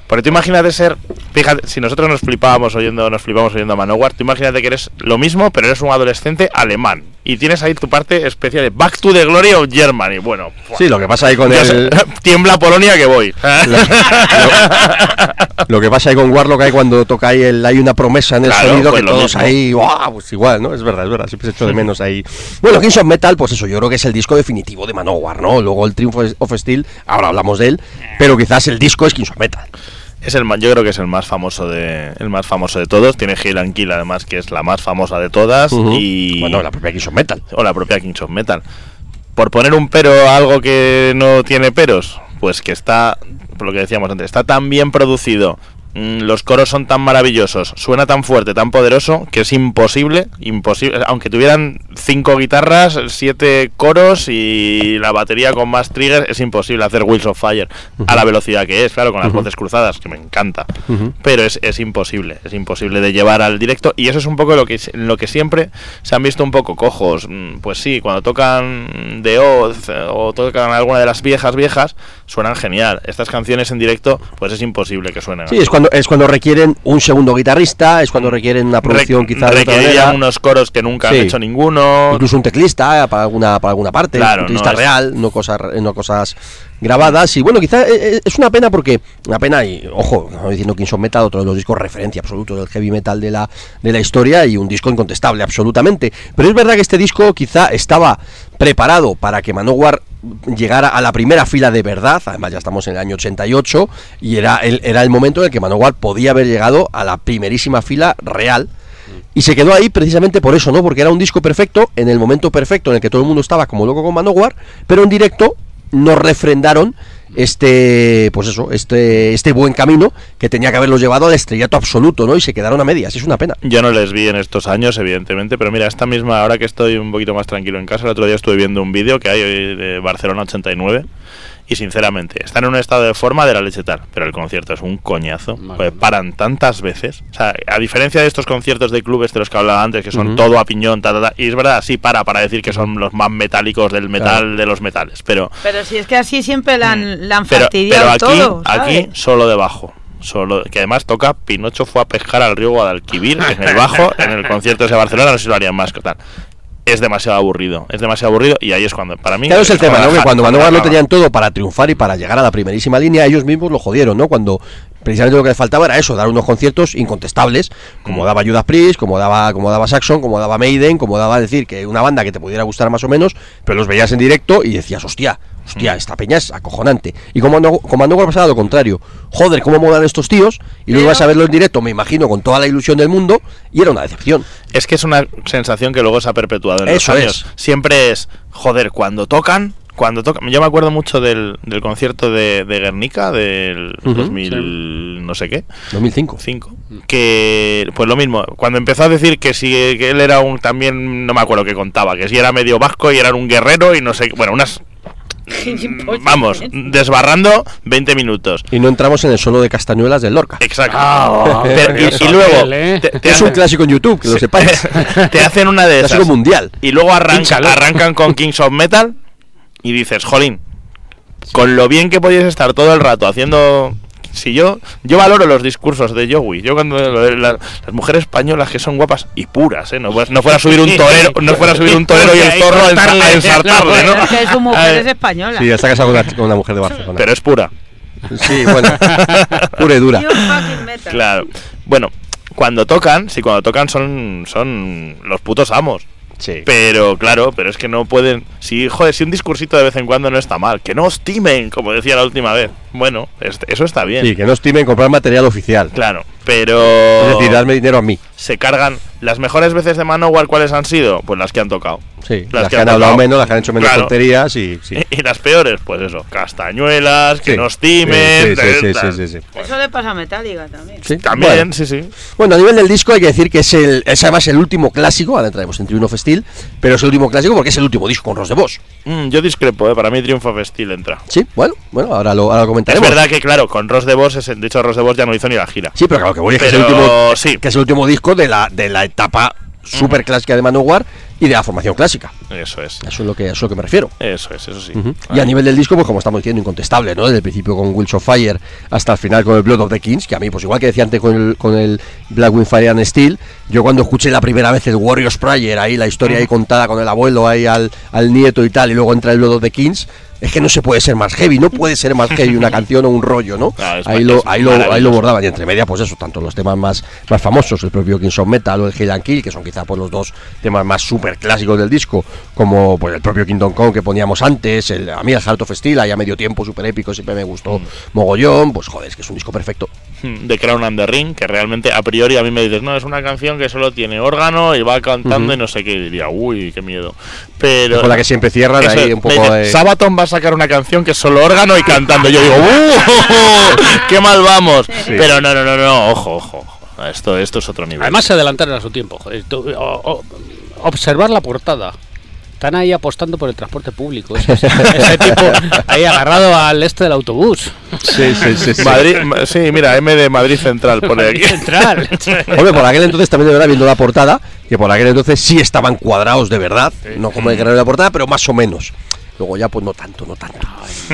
Speaker 2: Porque tú imagínate ser. Fíjate, si nosotros nos flipábamos oyendo, nos flipamos oyendo a Manowar, tú imagínate que eres lo mismo, pero eres un adolescente alemán. Y tienes ahí tu parte especial de Back to the Glory of Germany. Bueno,
Speaker 5: Sí, lo que pasa ahí con el...
Speaker 2: tiembla Polonia que voy.
Speaker 5: Lo que pasa ahí con Warlock hay cuando toca ahí el, hay una promesa en el
Speaker 2: Claro,
Speaker 5: sonido
Speaker 2: pues
Speaker 5: que todos
Speaker 2: mismo.
Speaker 5: ahí, ¡guau! Pues igual, ¿no? Es verdad, es verdad, siempre se echo de menos ahí. Bueno, Kings of Metal, pues eso, yo creo que es el disco definitivo de Manowar, ¿no? Luego el Triumph of Steel, ahora hablamos de él, pero quizás el disco es Kings of Metal.
Speaker 2: Es el ma- yo creo que es el más famoso de el más famoso de todos. Tiene and Kill además que es la más famosa de todas y
Speaker 5: Bueno, la propia Kings of Metal.
Speaker 2: o la propia Kings of Metal. Por poner un pero a algo que no tiene peros, pues que está, por lo que decíamos antes, está tan bien producido, los coros son tan maravillosos, suena tan fuerte, tan poderoso, que es imposible, imposible, aunque tuvieran cinco guitarras, siete coros y la batería con más triggers, es imposible hacer Wheels of Fire a la velocidad que es, claro, con las voces cruzadas, que me encanta. Pero es, es imposible, es imposible de llevar al directo y eso es un poco lo que lo que siempre se han visto un poco cojos. Mm, Pues sí, cuando tocan The Oath eh, o tocan alguna de las viejas viejas suenan genial. Estas canciones en directo pues es imposible que suenen.
Speaker 5: Sí,
Speaker 2: así.
Speaker 5: es cuando, es cuando requieren un segundo guitarrista, es cuando requieren una producción
Speaker 2: Re-
Speaker 5: quizás manera.
Speaker 2: unos coros que nunca
Speaker 5: Sí.
Speaker 2: han hecho ninguno.
Speaker 5: incluso un teclista eh, para alguna para alguna parte
Speaker 2: Claro,
Speaker 5: un teclista
Speaker 2: no es-
Speaker 5: real no cosas no cosas grabadas y bueno quizá eh, eh, es una pena porque una pena y ojo no diciendo Kings of Metal otro de los discos referencia absoluto del heavy metal de la de la historia y un disco incontestable absolutamente pero es verdad que este disco quizá estaba preparado para que Manowar llegara a la primera fila de verdad además ya estamos en el año 88 y era el, era el momento en el que Manowar podía haber llegado a la primerísima fila real y se quedó ahí precisamente por eso, ¿no? Porque era un disco perfecto, en el momento perfecto en el que todo el mundo estaba como loco con Manowar, pero en directo nos refrendaron este, pues eso, este, este buen camino que tenía que haberlos llevado al estrellato absoluto, ¿no? Y se quedaron a medias, es una pena.
Speaker 2: Yo no les vi en estos años, evidentemente, pero mira, esta misma, ahora que estoy un poquito más tranquilo en casa, el otro día estuve viendo un vídeo que hay hoy de Barcelona 89 y sinceramente, están en un estado de forma de la leche tal, pero el concierto es un coñazo, pues paran tantas veces, o sea, a diferencia de estos conciertos de clubes de los que hablaba antes, que son todo a piñón, ta, ta, ta, y es verdad, sí para para decir que son los más metálicos del metal
Speaker 5: Claro.
Speaker 2: de los metales, pero
Speaker 4: Pero si es que así siempre la han, la han
Speaker 2: Mm. pero,
Speaker 4: fastidiado
Speaker 2: pero aquí,
Speaker 4: todo. ¿sabes?
Speaker 2: aquí solo debajo. Solo, que además toca Pinocho fue a pescar al río Guadalquivir en el bajo, en el concierto ese de Barcelona, no sé si lo harían más que tal. Es demasiado aburrido, es demasiado aburrido y ahí es cuando, para mí...
Speaker 5: Claro, es el tema, ¿no? Que cuando Manowar lo
Speaker 2: no
Speaker 5: tenían todo para triunfar y para llegar a la primerísima línea, ellos mismos lo jodieron, ¿no? Cuando precisamente lo que les faltaba era eso, dar unos conciertos incontestables, como
Speaker 2: Mm.
Speaker 5: daba Judas Priest, como daba, como daba Saxon, como daba Maiden, como daba decir que una banda que te pudiera gustar más o menos, pero los veías en directo y decías, hostia, hostia,
Speaker 2: Mm.
Speaker 5: esta peña es acojonante. Y como no, como Manowar pasaba lo contrario, joder, cómo molan estos tíos, y luego vas a verlo en directo, me imagino, con toda la ilusión del mundo, y era una decepción.
Speaker 2: Es que es una sensación que luego se ha perpetuado en
Speaker 5: Eso
Speaker 2: los años.
Speaker 5: es.
Speaker 2: Siempre es, joder, cuando tocan, cuando tocan... Yo me acuerdo mucho del, del concierto de, de Guernica, del
Speaker 5: Ujú,
Speaker 2: 2000 no sé qué,
Speaker 5: 2005.
Speaker 2: 5 que pues lo mismo cuando empezó a decir que si que él era un también no me acuerdo qué contaba que si era medio vasco y era un guerrero y no sé bueno unas vamos desbarrando 20 minutos
Speaker 5: Y no entramos en el solo de castañuelas del Lorca.
Speaker 2: exacto
Speaker 3: Ah,
Speaker 2: Pero- y, luego
Speaker 3: ¿eh?
Speaker 2: te, te
Speaker 5: Es un clásico en YouTube, que lo sepáis.
Speaker 2: te hacen una de
Speaker 5: Clásico
Speaker 2: esas
Speaker 5: mundial.
Speaker 2: y luego arranca- arrancan con Kings of Metal y dices jolín con lo bien que podías estar todo el rato haciendo si yo yo valoro los discursos de Joey yo cuando lo de la- las mujeres españolas que son guapas y puras ¿eh? no, fuera- no fuera a subir un torero no fuera a subir un torero y el zorro a, ensa- a ensartarle ¿no?
Speaker 4: Es que su mujer
Speaker 2: Ay,
Speaker 4: es española.
Speaker 5: Sí, está casado con una, mujer de Barcelona.
Speaker 2: pero es pura
Speaker 5: Sí, bueno. Pura y dura.
Speaker 2: Claro bueno cuando tocan sí cuando tocan son son los putos amos
Speaker 5: Sí.
Speaker 2: Pero, claro, pero es que no pueden. Si, joder, si un discursito de vez en cuando no está mal, que no os timen, como decía la última vez. Bueno, este- eso está bien.
Speaker 5: Sí, que no estimen comprar material oficial.
Speaker 2: Claro, pero.
Speaker 5: Es decir, darme dinero a mí.
Speaker 2: se cargan. Las mejores veces de Manowar, ¿cuáles han sido? Pues las que han tocado.
Speaker 5: Sí,
Speaker 2: Las
Speaker 5: las,
Speaker 2: que
Speaker 5: que han
Speaker 2: han
Speaker 5: hablado menos, las que han hecho menos
Speaker 2: Claro.
Speaker 5: tonterías y sí.
Speaker 2: Y las peores, pues eso, castañuelas, que
Speaker 5: Sí.
Speaker 2: nos timen.
Speaker 5: Sí, sí, sí,
Speaker 2: tal.
Speaker 5: sí, sí, sí.
Speaker 4: Eso le pasa a Metallica también.
Speaker 5: Sí,
Speaker 2: También,
Speaker 5: bueno.
Speaker 2: sí, sí.
Speaker 5: Bueno, a nivel del disco hay que decir que es el es además el último clásico, ahora entraremos en Triumph of Steel, pero es el último clásico porque es el último disco con Ross de Boss.
Speaker 2: Mm, yo discrepo, ¿eh? para mí Triumph of Steel entra.
Speaker 5: Sí, bueno, bueno, ahora lo, ahora lo
Speaker 2: Es
Speaker 5: comentaremos.
Speaker 2: verdad que, claro, con Ross de Boss, es- de hecho, Ross de Boss ya no hizo ni la gira.
Speaker 5: Sí, pero claro que voy es que es el último
Speaker 2: sí.
Speaker 5: que es el último disco de la de la etapa super clásica de Manowar y de la formación clásica.
Speaker 2: Eso es.
Speaker 5: Eso es lo que eso es lo que me refiero.
Speaker 2: Eso es, eso sí.
Speaker 5: Ujú. Y a nivel del disco, pues como estamos diciendo, incontestable, ¿no? Desde el principio con Wheels of Fire hasta el final con el Blood of the Kings, que a mí, pues igual que decía antes con el, con el Black Wind Fire and Steel, yo cuando escuché la primera vez el Warriors Prayer, ahí la historia ahí contada con el abuelo ahí al, al nieto y tal, y luego entra el Blood of the Kings, es que no se puede ser más heavy, no puede ser más heavy una canción o un rollo, ¿no?
Speaker 2: Es
Speaker 5: ahí, lo, ahí, lo, ahí lo bordaban, y entre media, pues eso, tanto los temas más, más famosos, el propio Kings of Metal o el Hell and Kill, que son quizá pues, los dos temas más super clásicos del disco, como pues el propio Kingdom Come que poníamos antes, el, a mí el Heart of Steel, ahí a medio tiempo, super épico, siempre me gustó mogollón, pues joder, es que es un disco perfecto.
Speaker 2: Mm, de Crown and the Ring, que realmente a priori a mí me dices, no, es una canción que solo tiene órgano y va cantando y no sé qué, y diría, uy, qué miedo. Pero.
Speaker 5: con la que siempre cierran
Speaker 2: Eso
Speaker 5: ahí un poco
Speaker 2: dice,
Speaker 5: de...
Speaker 2: Sabaton va a sacar una canción que es solo órgano y cantando. Yo digo, ¡uh! ¡Qué mal vamos! Pero no, no, no, no, ojo, ojo. ojo. Esto, esto es otro nivel.
Speaker 3: Además se adelantaron a su tiempo. joder. Tú, observar la portada. Están ahí apostando por el transporte público. Ese, ese tipo ahí agarrado al este del autobús.
Speaker 5: Sí, sí, sí, sí.
Speaker 2: Madrid, ma- sí, mira, M de Madrid Central, pone aquí.
Speaker 3: Central.
Speaker 5: Hombre, por aquel entonces también de verdad, viendo la portada, que por aquel entonces sí estaban cuadrados de verdad, no como el de la portada, pero más o menos. Luego ya, pues no tanto, no tanto.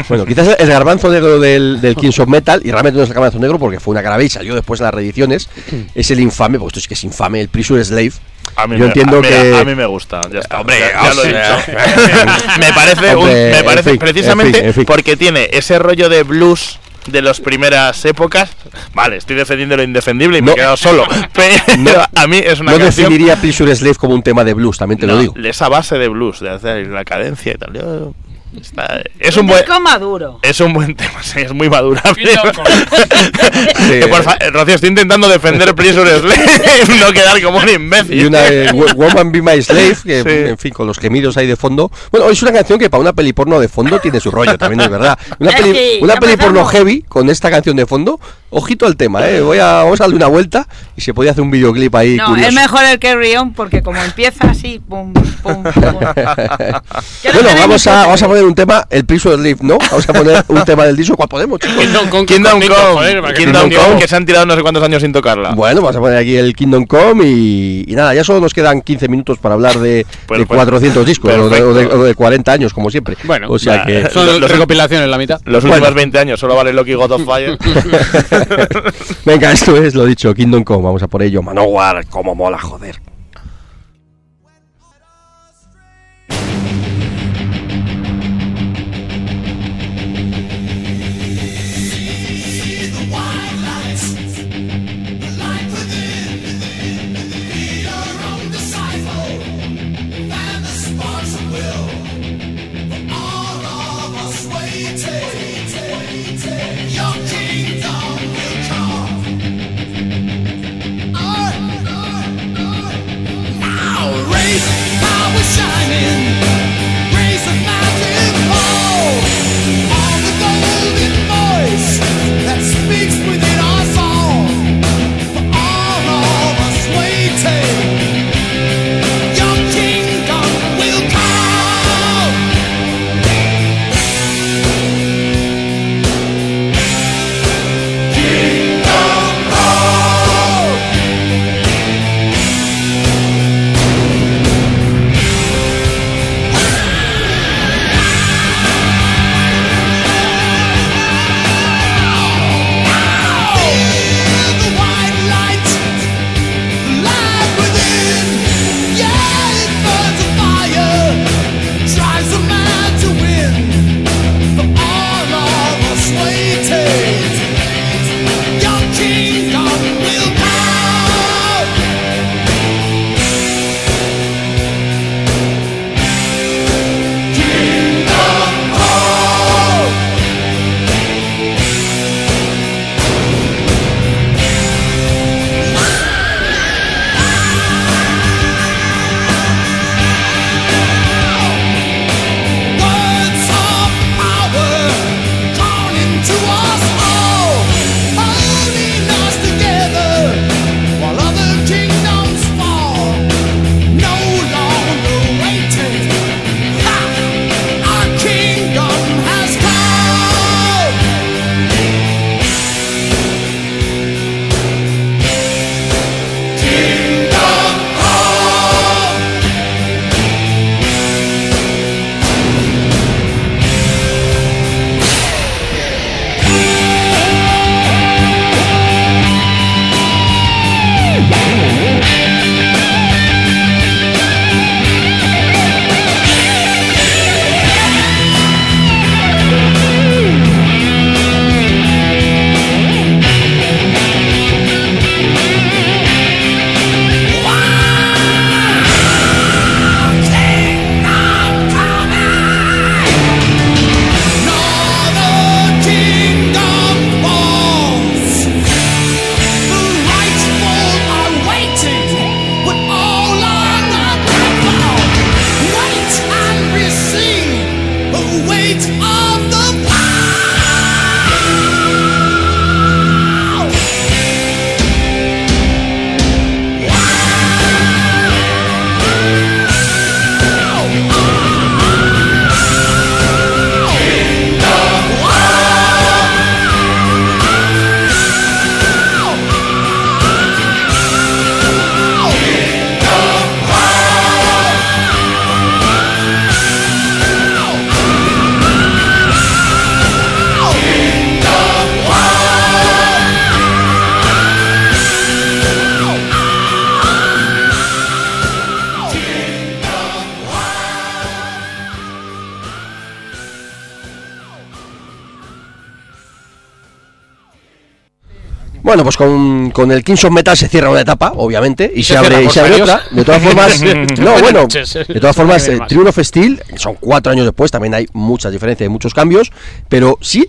Speaker 5: Bueno, quizás el garbanzo negro del, del Kings of Metal, y realmente no es el garbanzo negro porque fue una cara y salió después en las reediciones, es el infame, porque esto sí que es infame, el Prison Slave.
Speaker 2: A mí
Speaker 5: Yo
Speaker 2: me,
Speaker 5: entiendo
Speaker 2: a,
Speaker 5: que-
Speaker 2: a mí me gusta, ya está.
Speaker 5: Hombre,
Speaker 2: ya, ya
Speaker 5: o
Speaker 2: lo he
Speaker 5: sea,
Speaker 2: dicho. me parece, un- me parece
Speaker 5: en fin,
Speaker 2: precisamente
Speaker 5: en fin, en fin.
Speaker 2: porque tiene ese rollo de blues de las primeras épocas. Vale, estoy defendiendo lo indefendible y me he quedado solo. Pero a mí es una
Speaker 5: No
Speaker 2: canción.
Speaker 5: definiría Prison Slave como un tema de blues, también te
Speaker 2: no,
Speaker 5: lo digo.
Speaker 2: Esa base de blues, de hacer la cadencia y tal. yo- está- es un
Speaker 4: Un
Speaker 2: buen.
Speaker 4: maduro.
Speaker 2: Es un buen tema, sí, es muy madurable.
Speaker 5: Sí.
Speaker 2: Que por fa- Rocío, estoy intentando defender Prison Slave, no quedar como un imbécil.
Speaker 5: Y una de Wo- Woman Be My Slave, que
Speaker 2: Sí.
Speaker 5: en fin, con los gemidos ahí de fondo. Bueno, es una canción que para una peli porno de fondo tiene su rollo, también es verdad. Una
Speaker 4: Eh,
Speaker 5: peli, una peli porno heavy con esta canción de fondo, ojito al tema, ¿eh? Voy a, vamos a darle una vuelta y se podía hacer un videoclip ahí
Speaker 4: No,
Speaker 5: curioso.
Speaker 4: es mejor el Carry On porque como empieza así, pum, pum, pum. Ya lo
Speaker 5: Bueno, vamos a, vamos a poner un tema, el Prison Slave, ¿no? Vamos a poner un tema del disco, ¿cuál podemos, chicos?
Speaker 3: Kingdom Come,
Speaker 2: Kingdom Come,
Speaker 3: joder, para que
Speaker 2: Kingdom
Speaker 3: no-
Speaker 2: Come, que se han tirado no sé cuántos años sin tocarla.
Speaker 5: Bueno, vamos a poner aquí el Kingdom Come y, y nada, ya solo nos quedan 15 minutos para hablar de,
Speaker 2: Pues,
Speaker 5: de
Speaker 2: pues,
Speaker 5: 400 discos o de, o de-
Speaker 2: perfecto.
Speaker 5: o de 40 años, como siempre.
Speaker 3: Bueno,
Speaker 5: o sea que...
Speaker 3: Son
Speaker 2: Los- los-
Speaker 3: recopilaciones la mitad.
Speaker 2: Los
Speaker 5: Bueno.
Speaker 2: últimos 20 años solo vale Loki God of Fire.
Speaker 5: Venga, esto es lo dicho, Kingdom Come, vamos a por ello. Manowar, como mola, joder. Bueno, pues con, con el Kings of Metal se cierra una etapa, obviamente, y, se,
Speaker 3: se
Speaker 5: abre, y se abre otra. De todas formas, no, bueno, de todas formas, eh. Triumph of Steel, son cuatro años después, también hay muchas diferencias y muchos cambios, pero sí,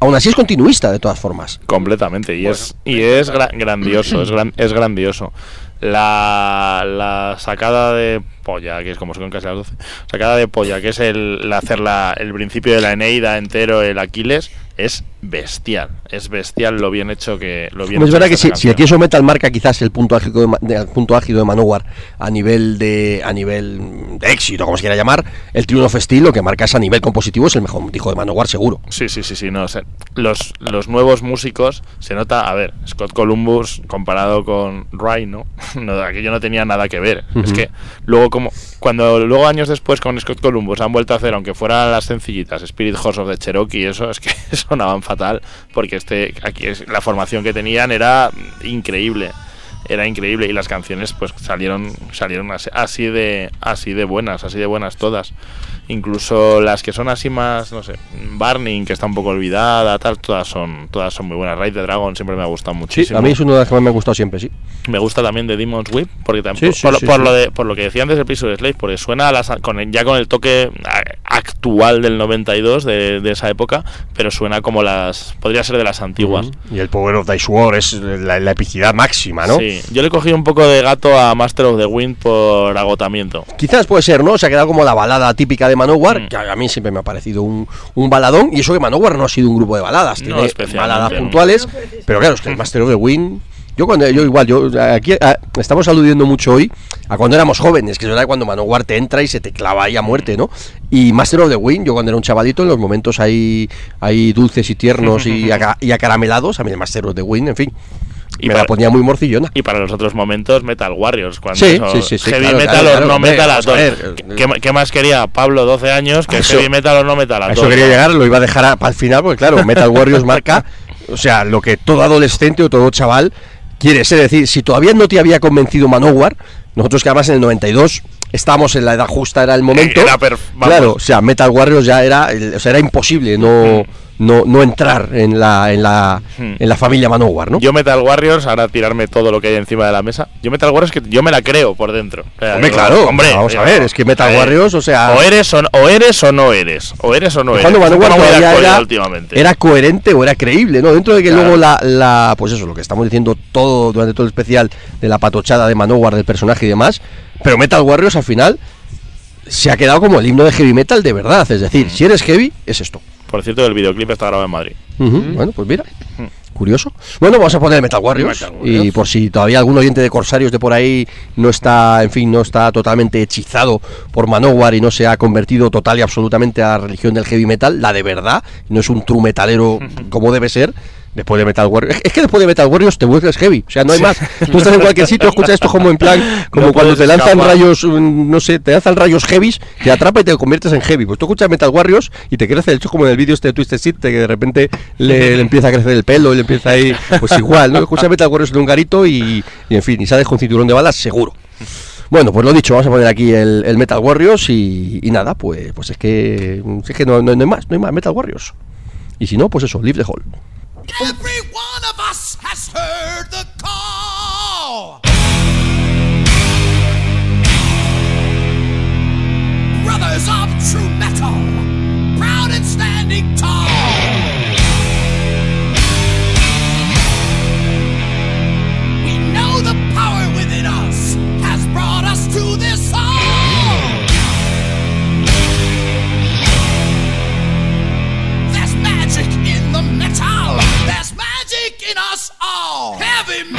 Speaker 5: aún así es continuista, de todas formas.
Speaker 2: Completamente, y es, y es gra- grandioso, es, gran- es grandioso. La, la sacada de polla, que es como son casi las 12, sacada de polla, que es el, el hacer la- el principio de la Eneida entero, el Aquiles, es bestial, es bestial lo bien hecho que lo bien
Speaker 5: Hombre, es
Speaker 2: hecho
Speaker 5: verdad
Speaker 2: que
Speaker 5: si. Kings of Metal marca quizás el punto álgido de, el punto álgido de Manowar a nivel de a nivel de éxito, como se quiera llamar, el Triumph of Steel lo que marca es a nivel compositivo es el mejor disco de Manowar seguro.
Speaker 2: Sí, sí, sí, sí, no, o sea, los, los nuevos músicos se nota, a ver, Scott Columbus comparado con Ray, ¿no? no aquello no tenía nada que ver. Es que luego como cuando luego años después con Scott Columbus han vuelto a hacer, aunque fueran las sencillitas, Spirit Horse of the Cherokee, eso es que sonaban fatal porque este aquí es la formación que tenían era increíble. Era increíble y las canciones pues salieron salieron así, de así de buenas, así de buenas todas. Incluso las que son así más, no sé, Burning, que está un poco olvidada, tal, todas son todas son muy buenas. Raid the Dragon siempre me ha gustado
Speaker 5: Sí,
Speaker 2: muchísimo.
Speaker 5: a mí es una de las que más me ha gustado siempre, sí.
Speaker 2: Me gusta también de Demon's Whip, porque
Speaker 5: Sí,
Speaker 2: también
Speaker 5: sí,
Speaker 2: por, lo-
Speaker 5: sí,
Speaker 2: por
Speaker 5: sí.
Speaker 2: lo de por lo que decía antes del piso de Slave, porque suena a las, con el- ya con el toque actual del 92 de, de esa época, pero suena como las podría ser de las antiguas.
Speaker 5: Y el Power of Dice War es la, la epicidad máxima, ¿no?
Speaker 2: Sí, yo le cogí un poco de gato a Master of the Wind por agotamiento.
Speaker 5: Quizás puede ser, ¿no? Se ha quedado como la balada típica de Manowar,
Speaker 2: Mm.
Speaker 5: que a mí siempre me ha parecido un, un baladón. Y eso que Manowar no ha sido un grupo de baladas,
Speaker 2: No,
Speaker 5: tiene baladas
Speaker 2: no.
Speaker 5: puntuales. Pero claro, es que el Master of the Wind. Yo cuando yo igual, yo aquí a- estamos aludiendo mucho hoy a cuando éramos jóvenes, que es verdad que cuando Manowar te entra y se te clava ahí a muerte, ¿no? Y Master of the Wind, yo cuando era un chavalito, en los momentos ahí, ahí dulces y tiernos y, aca- y acaramelados, a mí el Master of the Wind, en fin,
Speaker 2: Y
Speaker 5: me
Speaker 2: para-
Speaker 5: la ponía muy morcillona.
Speaker 2: Y para los otros momentos, Metal Warriors. Cuando
Speaker 5: Sí, sí, sí, sí,
Speaker 2: heavy
Speaker 5: claro,
Speaker 2: metal
Speaker 5: claro,
Speaker 2: o no metal a dos.
Speaker 5: ver,
Speaker 2: ¿Qué, qué más quería Pablo, 12 años, que
Speaker 5: Eso-
Speaker 2: heavy metal o no metal a dos?
Speaker 5: eso quería llegar, lo iba a dejar a- para el final, porque claro, Metal Warriors marca, o sea, lo que todo adolescente o todo chaval quiere. Es decir, si todavía no te había convencido Manowar, nosotros que además en el 92 estábamos en la edad justa, era el momento.
Speaker 2: Era
Speaker 5: claro, o sea, Metal Warriors ya era, o sea, era imposible no, no, no entrar en la, en la,
Speaker 2: Hmm.
Speaker 5: en la familia Manowar, ¿no?
Speaker 2: Yo Metal Warriors, ahora tirarme todo lo que hay encima de la mesa. Yo Metal Warriors que yo me la creo por dentro. O sea,
Speaker 5: Hombre,
Speaker 2: digo,
Speaker 5: claro,
Speaker 2: hombre,
Speaker 5: vamos a ver, es que Metal
Speaker 2: ver,
Speaker 5: Warriors, o sea-
Speaker 2: o eres o, o eres o no eres, o eres o no eres.
Speaker 5: cuando Manowar todavía era,
Speaker 2: últimamente.
Speaker 5: era coherente o era creíble, ¿no? Dentro de que
Speaker 2: Claro.
Speaker 5: luego la, la- pues eso, lo que estamos diciendo todo durante todo el especial de la patochada de Manowar, del personaje y demás, pero Metal Warriors al final se ha quedado como el himno de heavy metal de verdad, es decir, si eres heavy, es esto.
Speaker 2: Por cierto, el videoclip está grabado en Madrid.
Speaker 5: Bueno, pues mira. Curioso. Bueno, vamos a poner Metal Warriors.
Speaker 2: Metal Warriors.
Speaker 5: Y por si todavía algún oyente de Corsarios de por ahí no está, en fin, no está totalmente hechizado por Manowar y no se ha convertido total y absolutamente a la religión del heavy metal, la de verdad, no es un true metalero como debe ser. Después de Metal Warriors. Es que después de Metal Warriors te vuelves heavy. O sea, no hay más. Tú estás en cualquier sitio, escuchas esto como en plan, como
Speaker 2: No
Speaker 5: cuando te lanzan
Speaker 2: escapar.
Speaker 5: rayos, mm, no sé, te lanzan rayos heavies, te atrapa y te conviertes en heavy. Pues tú escuchas Metal Warriors y te crece el hecho como en el vídeo este de Twisted Sister, que de repente le, le empieza a crecer el pelo y le empieza ahí, pues igual, ¿no? Escuchas Metal Warriors en un garito y, y, en fin, y sales con cinturón de balas seguro. Bueno, pues lo dicho, vamos a poner aquí el, el Metal Warriors y, y nada, pues, pues es que, es que no, no- no hay más, no hay más Metal Warriors. Y si no, pues eso, Leave the Hall.
Speaker 1: Every one of us has heard the call. us all. Heavy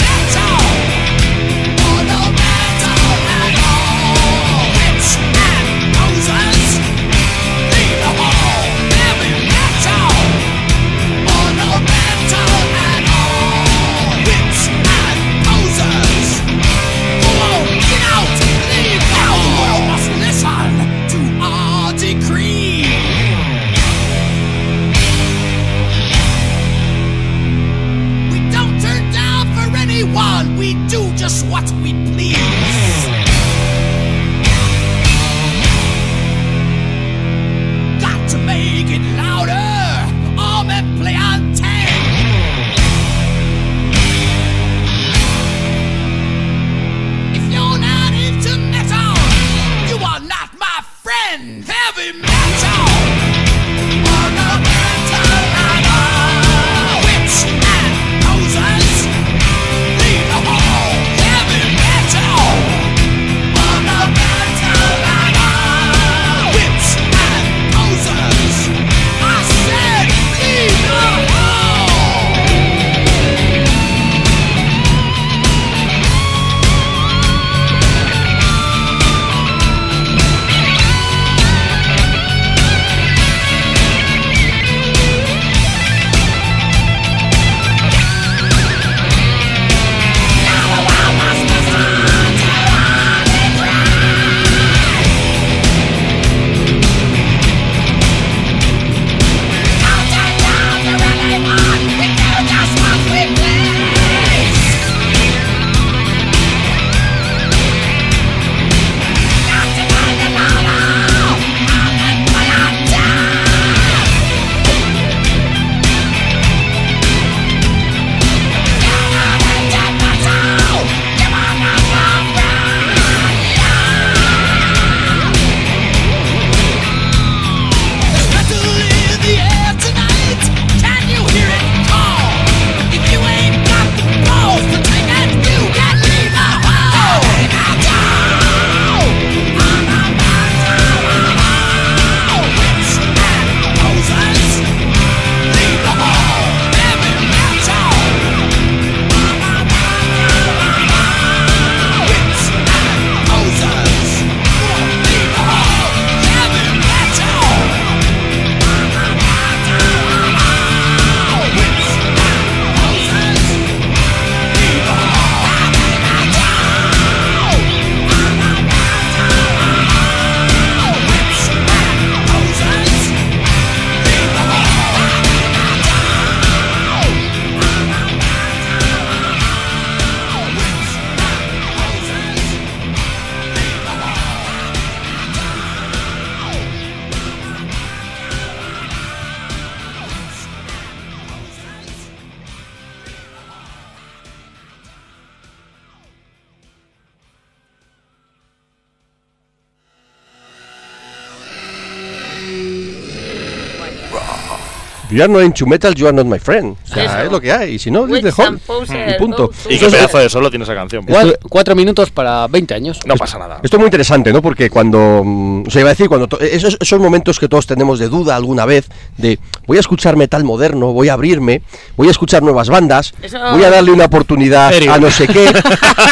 Speaker 1: You
Speaker 5: are not into metal, you are not my friend. O sea,
Speaker 4: Eso.
Speaker 5: es lo que hay. Y si no, leave the
Speaker 4: poser,
Speaker 5: Y punto.
Speaker 2: Y qué pedazo de solo tiene esa canción.
Speaker 3: Cua- cuatro minutos para 20 años.
Speaker 2: No pasa nada.
Speaker 5: Esto es muy interesante, ¿no? Porque cuando. mm, O sea, iba a decir, cuando. to- Esos, esos momentos que todos tenemos de duda alguna vez, de voy a escuchar metal moderno, voy a abrirme, voy a escuchar nuevas bandas,
Speaker 4: Eso-
Speaker 5: voy a darle una oportunidad
Speaker 3: Serio.
Speaker 5: a no sé qué,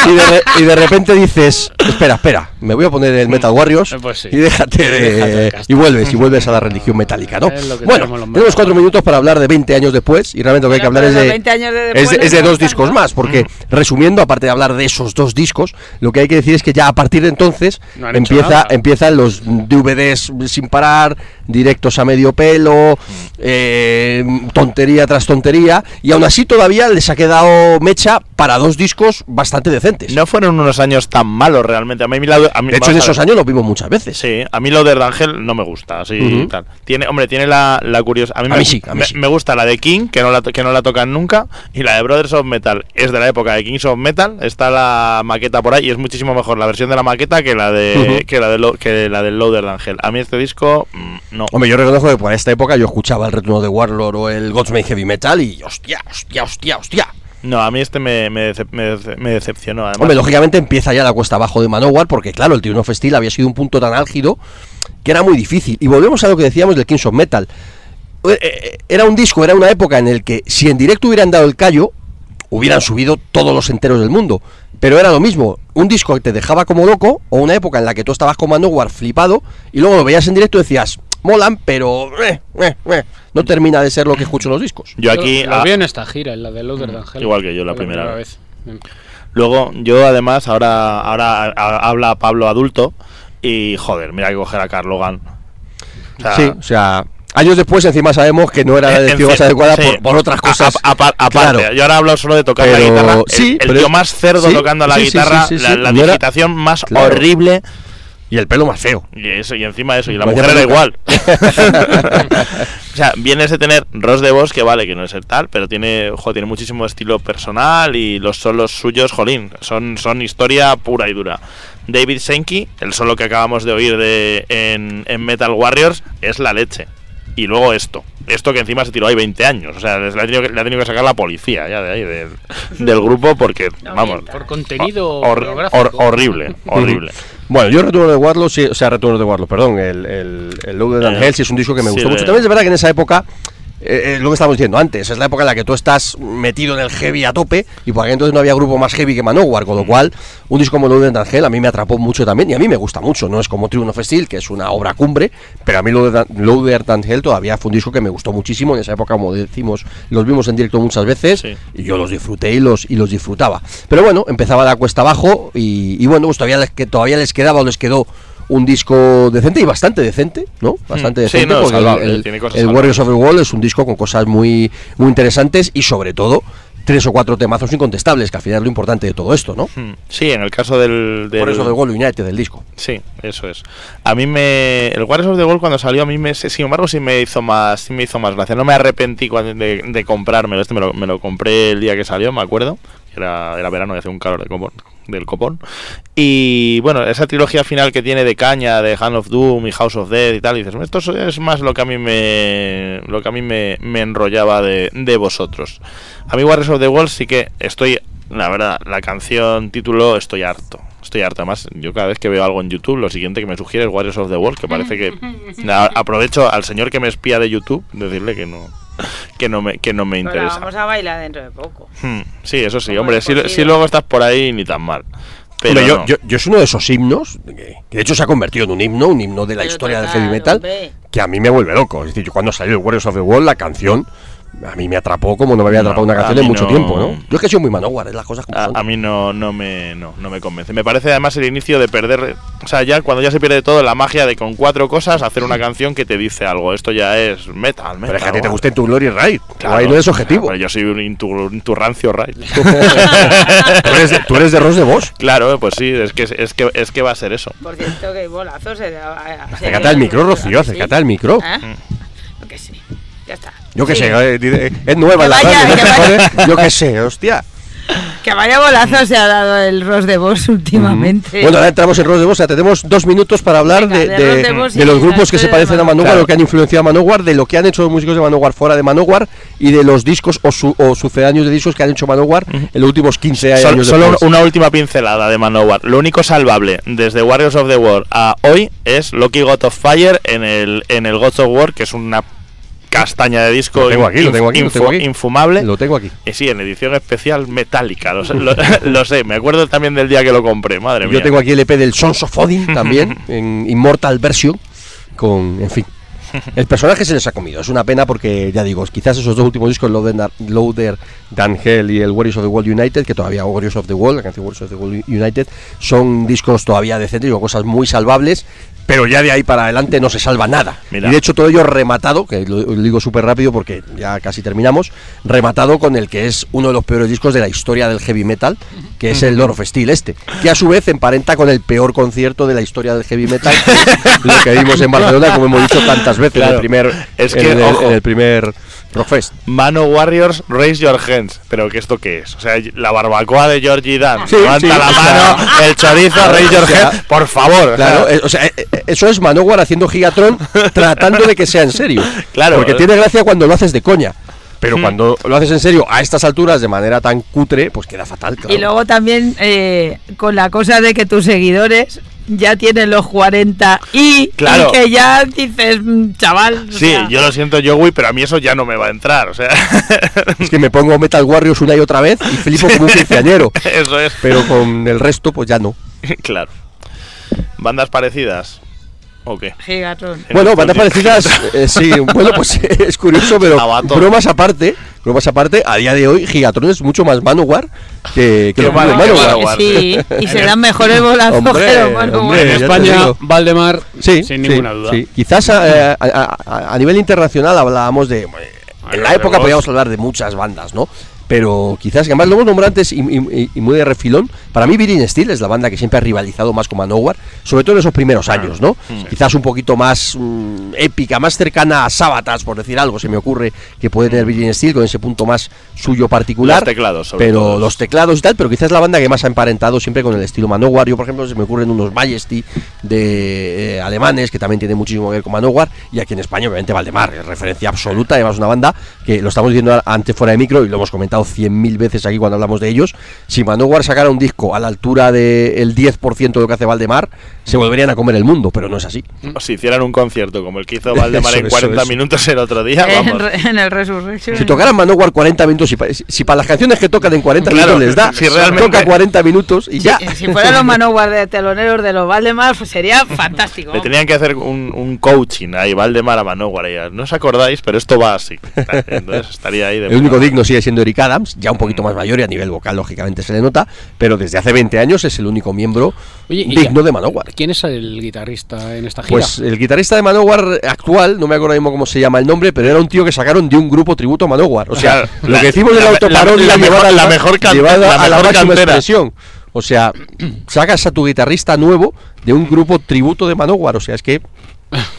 Speaker 5: y de, re- y de repente dices, espera, espera, me voy a poner el Metal Warriors
Speaker 3: pues sí.
Speaker 5: y déjate de-
Speaker 3: Déjate
Speaker 5: y vuelves, y vuelves a la religión metálica, ¿no? Bueno,
Speaker 3: tenemos
Speaker 5: cuatro minutos para hablar de 20 años después, y realmente lo que hay que hablar es de.
Speaker 4: 20 años de
Speaker 5: es
Speaker 4: después
Speaker 5: de- es de
Speaker 4: no
Speaker 5: dos discos
Speaker 4: ¿no?
Speaker 5: más, porque resumiendo, aparte de hablar de esos dos discos, lo que hay que decir es que ya a partir de entonces
Speaker 3: No
Speaker 5: empieza, empiezan los DVDs sin parar, directos a medio pelo, eh, tontería tras tontería, y aún así todavía les ha quedado mecha para dos discos bastante decentes.
Speaker 2: No fueron unos años tan malos realmente. A mí, la- a mí-
Speaker 5: de hecho, en esos años los vimos muchas veces.
Speaker 2: Sí, a mí lo de no me gusta, así
Speaker 5: Ujú.
Speaker 2: tal. Tiene, hombre, tiene la, la curiosa. A mí,
Speaker 5: A
Speaker 2: me,
Speaker 5: mí sí, a mí
Speaker 2: me,
Speaker 5: sí.
Speaker 2: me gusta la de King, que no la, que no la tocan nunca, y la de Brothers of Metal es de la época de Kings of Metal. Está la maqueta por ahí y es muchísimo mejor la versión de la maqueta que la de que la de lo- que la del Loader de Ángel. A mí este disco mm, no.
Speaker 5: Hombre, yo reconozco que por esta época yo escuchaba el retorno de Warlord o el Godsmack Heavy Metal y hostia, hostia, hostia, hostia.
Speaker 2: No, a mí este me, me, me me decepcionó. Además,
Speaker 5: Hombre, lógicamente empieza ya la cuesta abajo de Manowar porque, claro, el Triuno Festil había sido un punto tan álgido que era muy difícil. Y volvemos a lo que decíamos del Kings of Metal. Eh, eh, Era un disco, era una época en el que si en directo hubieran dado el callo, hubieran subido todos los enteros del mundo. Pero era lo mismo, un disco que te dejaba como loco o una época en la que tú estabas con Manowar flipado y luego lo veías en directo y decías, molan, pero eh, eh, eh, no termina de ser lo que escucho en los discos.
Speaker 2: yo aquí.
Speaker 3: Lo
Speaker 2: ah,
Speaker 3: vi en esta gira, en la de de Ángel.
Speaker 2: igual que yo la primera
Speaker 3: vez.
Speaker 2: Luego, yo además, ahora, ahora a- a- habla Pablo adulto y joder, mira que coger a Carl Logan. O sea,
Speaker 5: Sí, o sea, años después encima sabemos que no era la decisión más adecuada
Speaker 2: sí.
Speaker 5: por, por otras
Speaker 2: A-
Speaker 5: cosas.
Speaker 2: aparte,
Speaker 5: Claro.
Speaker 2: yo ahora hablo solo de tocar la guitarra. El,
Speaker 5: sí,
Speaker 2: el
Speaker 5: pero
Speaker 2: tío más cerdo
Speaker 5: sí,
Speaker 2: tocando la
Speaker 5: sí, sí, sí,
Speaker 2: guitarra,
Speaker 5: sí, sí,
Speaker 2: la, la
Speaker 5: no era-
Speaker 2: digitación más
Speaker 5: Claro.
Speaker 2: horrible.
Speaker 5: Y el pelo más feo.
Speaker 2: Y eso, y encima eso, y la mujer era igual. sea, vienes de tener Ross de Vos, que vale, que no es el tal, pero tiene, ojo, tiene muchísimo estilo personal y los solos suyos, jolín, son, son historia pura y dura. David Senki, el solo que acabamos de oír de, en, en Metal Warriors, es la leche. Y luego esto. Esto que encima se tiró ahí 20 años. O sea, le ha tenido que, le ha tenido que sacar la policía ya de ahí, del, del grupo, porque,
Speaker 4: No
Speaker 2: vamos.
Speaker 3: Por contenido
Speaker 2: hor- horrible, horrible.
Speaker 5: Bueno, yo Retorno de Warlord, sí, o sea, Retorno de Warlord, perdón, el, el, el Loaded and
Speaker 2: Eh,
Speaker 5: Hell sí es un disco que me
Speaker 2: sí,
Speaker 5: gustó
Speaker 2: de-
Speaker 5: mucho. También es verdad que en esa época, eh, eh, lo que estábamos diciendo antes, es la época en la que tú estás metido en el heavy a tope y por aquel entonces no había grupo más heavy que Manowar,
Speaker 2: Mm.
Speaker 5: con lo cual un disco como Loaded and Hell a mí me atrapó mucho también y a mí me gusta mucho, no es como Triumph of Steel, que es una obra cumbre, pero a mí Loaded Hell todavía fue un disco que me gustó muchísimo, en esa época, como decimos, los vimos en directo muchas veces
Speaker 2: Sí.
Speaker 5: y yo los disfruté y los, y los disfrutaba. Pero bueno, empezaba la cuesta abajo y, y bueno, pues todavía les, que todavía les quedaba o les quedó un disco decente y bastante decente, ¿no? Bastante
Speaker 2: Mm. Sí,
Speaker 5: decente
Speaker 2: no,
Speaker 5: porque el-
Speaker 2: salvable,
Speaker 5: el. Warriors of the Wall es un disco con cosas muy, muy interesantes y sobre todo tres o cuatro temazos incontestables, que al final es lo importante de todo esto, ¿no?
Speaker 2: Hmm. Sí, en el caso del... del
Speaker 5: Warriors of the Wall United del disco.
Speaker 2: Sí, eso es. A mí me. El Warriors of the World cuando salió, a mí me. Sin embargo, sí me hizo más. Sí me hizo más gracia. No me arrepentí cuando- de, de comprármelo. Este me lo, me lo compré el día que salió, me acuerdo. Era, era verano y hacía un calor de copón, del copón. Y bueno, esa trilogía final que tiene de caña, de Hand of Doom y House of Death y tal, y dices, esto es- más lo que a mí me. Lo que a mí me, me enrollaba de, de vosotros. A mí, Warriors of the World sí que estoy. La verdad, la canción título estoy harto. Estoy harto. Además, yo cada vez que veo algo en YouTube, lo siguiente que me sugiere es Warriors of the World, que parece que. Aprovecho al señor que me espía de YouTube, decirle que no. Que no me, que no me
Speaker 4: la
Speaker 2: interesa.
Speaker 4: vamos a bailar dentro de poco.
Speaker 2: Hmm, Sí, eso sí, hombre, si, si luego estás por ahí, ni tan mal. Pero
Speaker 5: Hombre, yo,
Speaker 2: no.
Speaker 5: yo, yo es uno de esos himnos, que, de hecho se ha convertido en un himno, un himno de la
Speaker 4: Pero
Speaker 5: historia del heavy metal,
Speaker 4: hombre.
Speaker 5: que a mí me vuelve loco. Es decir, yo cuando salió el Warriors of the Wall, la canción, a mí me atrapó como no me había
Speaker 2: No,
Speaker 5: atrapado una canción en mucho
Speaker 2: no.
Speaker 5: tiempo, ¿no? Yo es que soy muy Manowar, es las cosas como
Speaker 2: A,
Speaker 5: son.
Speaker 2: a mí no, no, me, no, no me convence. Me parece además el inicio de perder. O sea, ya cuando ya se pierde todo, la magia de con cuatro cosas hacer una canción que te dice algo. Esto ya es metal, metal.
Speaker 5: Pero es que a ti te gusta tu Glory Raid.
Speaker 2: Claro,
Speaker 5: ahí no es objetivo.
Speaker 2: claro, yo soy un intu- un turrancio raid.
Speaker 5: tú, eres de, tú eres de Ross de Vos.
Speaker 2: claro, pues sí, es que, es, que, es que va a ser eso.
Speaker 4: Por cierto, que bolazo se da.
Speaker 5: Acércate al micro, Rocío, acércate al micro.
Speaker 4: ¿Eh? Yo qué Sí.
Speaker 5: sé, eh, es nueva en la
Speaker 4: Que vaya,
Speaker 5: radio, no
Speaker 4: que vaya.
Speaker 5: Yo qué sé, hostia.
Speaker 4: Que vaya bolazo se ha dado el Ross de Vos últimamente.
Speaker 5: Bueno, ahora entramos en Ross de Vos, o sea, tenemos dos minutos para hablar
Speaker 4: Venga,
Speaker 5: de, los grupos que se parecen a
Speaker 4: Manowar.
Speaker 2: Claro.
Speaker 5: lo que han influenciado a Manowar, de lo que han hecho los músicos de Manowar fuera de Manowar y de los discos o, su, o sucedáneos de discos que han hecho Manowar en los últimos 15
Speaker 2: Sol-
Speaker 5: años.
Speaker 2: solo una última pincelada de Manowar. Lo único salvable desde Warriors of the World a hoy es Loki God of Fire en el, en el Gods of War, que es una castaña de disco
Speaker 5: Lo tengo aquí, lo tengo aquí, lo tengo
Speaker 2: info-
Speaker 5: aquí.
Speaker 2: infumable.
Speaker 5: Lo tengo aquí.
Speaker 2: Y sí, en edición especial metálica, lo sé, lo, lo sé, me acuerdo también del día que lo compré, madre mía.
Speaker 5: Yo tengo aquí el EP del Sons of Odin también, en Immortal Version, con, en fin. El personaje se les ha comido, es una pena porque, ya digo, quizás esos dos últimos discos, Loader, Loader Dan Hell y el Warriors of the World United, que todavía Warriors of the World, la canción Warriors of the World United, son discos todavía decentes, con cosas muy salvables, pero ya de ahí para adelante no se salva nada.
Speaker 2: Mira.
Speaker 5: Y de hecho todo ello rematado, que lo, lo digo súper rápido porque ya casi terminamos, rematado con el que es uno de los peores discos de la historia del heavy metal, que es el Lord of Steel este, que a su vez emparenta con el peor concierto de la historia del heavy metal, que lo que vimos en Barcelona, como hemos dicho tantas veces, en el primer,
Speaker 2: Es
Speaker 5: en
Speaker 2: que,
Speaker 5: el-
Speaker 2: ojo.
Speaker 5: en el primer Rockfest.
Speaker 2: Mano Warriors, raise your hands. Pero ¿qué esto qué es? O sea, la barbacoa de Georgie Dan.
Speaker 5: Sí,
Speaker 2: Levanta
Speaker 5: sí.
Speaker 2: la mano, el chorizo, raise your
Speaker 5: o sea,
Speaker 2: hands. Por favor.
Speaker 5: Claro,
Speaker 2: o sea,
Speaker 5: eh, eh, eh, eso es Manowar haciendo Gigatron tratando de que sea en serio.
Speaker 2: Claro.
Speaker 5: Porque tiene gracia cuando lo haces de coña. Pero
Speaker 2: Hmm.
Speaker 5: cuando lo haces en serio a estas alturas de manera tan cutre, pues queda fatal. claro.
Speaker 4: Y luego también eh, con la cosa de que tus seguidores ya tienen los 40 y,
Speaker 2: Claro.
Speaker 4: y que ya dices, mm, chaval. o
Speaker 2: Sí,
Speaker 4: sea,
Speaker 2: yo lo siento, Joey, pero a mí eso ya no me va a entrar. O sea,
Speaker 5: Es que me pongo Metal Warriors una y otra vez y flipo como un quinceañero.
Speaker 2: eso es.
Speaker 5: Pero con el resto, pues ya no.
Speaker 2: claro. ¿Bandas parecidas? ¿O qué?
Speaker 4: Gigatron.
Speaker 2: En
Speaker 5: Bueno, bandas parecidas, eh, sí, bueno, pues es curioso, pero
Speaker 2: Abato.
Speaker 5: bromas aparte, bromas aparte, a día de hoy Gigatron es mucho más Manowar que, que
Speaker 2: qué
Speaker 5: Manowar.
Speaker 4: Sí, y se dan mejores bolazos
Speaker 5: Hombre,
Speaker 4: que los Manowar.
Speaker 5: hombre.
Speaker 3: En España. Valdemar,
Speaker 5: Sí,
Speaker 3: sin
Speaker 5: sí,
Speaker 3: ninguna duda.
Speaker 5: sí. Quizás eh, a, a- a- a nivel internacional hablábamos de. En la época podíamos hablar de muchas bandas, ¿no? Pero quizás, que además lo hemos nombrado antes y, y- y muy de refilón, Para mí, Virgin Steel es la banda que siempre ha rivalizado más con Manowar, sobre todo en esos primeros años, ¿no? Quizás un poquito más mm, épica, más cercana a Sabatas, por decir algo, se me ocurre que puede tener Virgin Steel con ese punto más suyo particular.
Speaker 2: Los teclados, sobre
Speaker 5: pero
Speaker 2: todo.
Speaker 5: los teclados y tal, pero quizás la banda que más ha emparentado siempre con el estilo Manowar. Yo, por ejemplo, se me ocurren unos Majesty de eh, alemanes que también tienen muchísimo que ver con Manowar. Y aquí en España, obviamente, Valdemar, es referencia absoluta. Además, una banda que lo estamos diciendo antes fuera de micro y lo hemos comentado cien mil veces aquí cuando hablamos de ellos. Si Manowar sacara un disco a la altura del 10% de lo que hace Valdemar, se volverían a comer el mundo, pero no es así.
Speaker 2: O si hicieran un concierto como el que hizo Valdemar
Speaker 5: Eso,
Speaker 2: en
Speaker 5: eso,
Speaker 2: 40
Speaker 5: eso.
Speaker 2: minutos el otro día,
Speaker 4: en,
Speaker 2: vamos.
Speaker 4: re- en el Resurrection.
Speaker 5: Si tocaran Manowar 40 minutos, si, pa- si para las canciones que tocan en 40
Speaker 2: Claro,
Speaker 5: minutos les da,
Speaker 2: si realmente-
Speaker 5: toca 40 minutos y ya.
Speaker 4: Si fueran los Manowar de teloneros de los Valdemar, pues sería fantástico.
Speaker 2: Le tenían que hacer un, un coaching ahí, Valdemar a Manowar. ya, No os acordáis, pero esto va así. Entonces estaría ahí de
Speaker 5: El único digno sigue siendo Eric Adams, ya un poquito más mayor y a nivel vocal, lógicamente se le nota, pero desde hace 20 años es el único miembro
Speaker 3: Oye,
Speaker 5: digno
Speaker 3: ya-
Speaker 5: de Manowar.
Speaker 3: ¿Quién es el guitarrista en esta gira?
Speaker 5: Pues el guitarrista de Manowar actual, no me acuerdo mismo cómo se llama el nombre, pero era un tío que sacaron de un grupo tributo a Manowar. O sea, lo que decimos de la
Speaker 2: la- la-
Speaker 5: llevada
Speaker 2: mejor-
Speaker 5: a
Speaker 2: la mejor can-
Speaker 5: llevada
Speaker 2: la
Speaker 5: a la
Speaker 2: mejor
Speaker 5: máxima
Speaker 2: cantera.
Speaker 5: expresión. O sea, sacas a tu guitarrista nuevo de un grupo tributo de Manowar. O sea, es que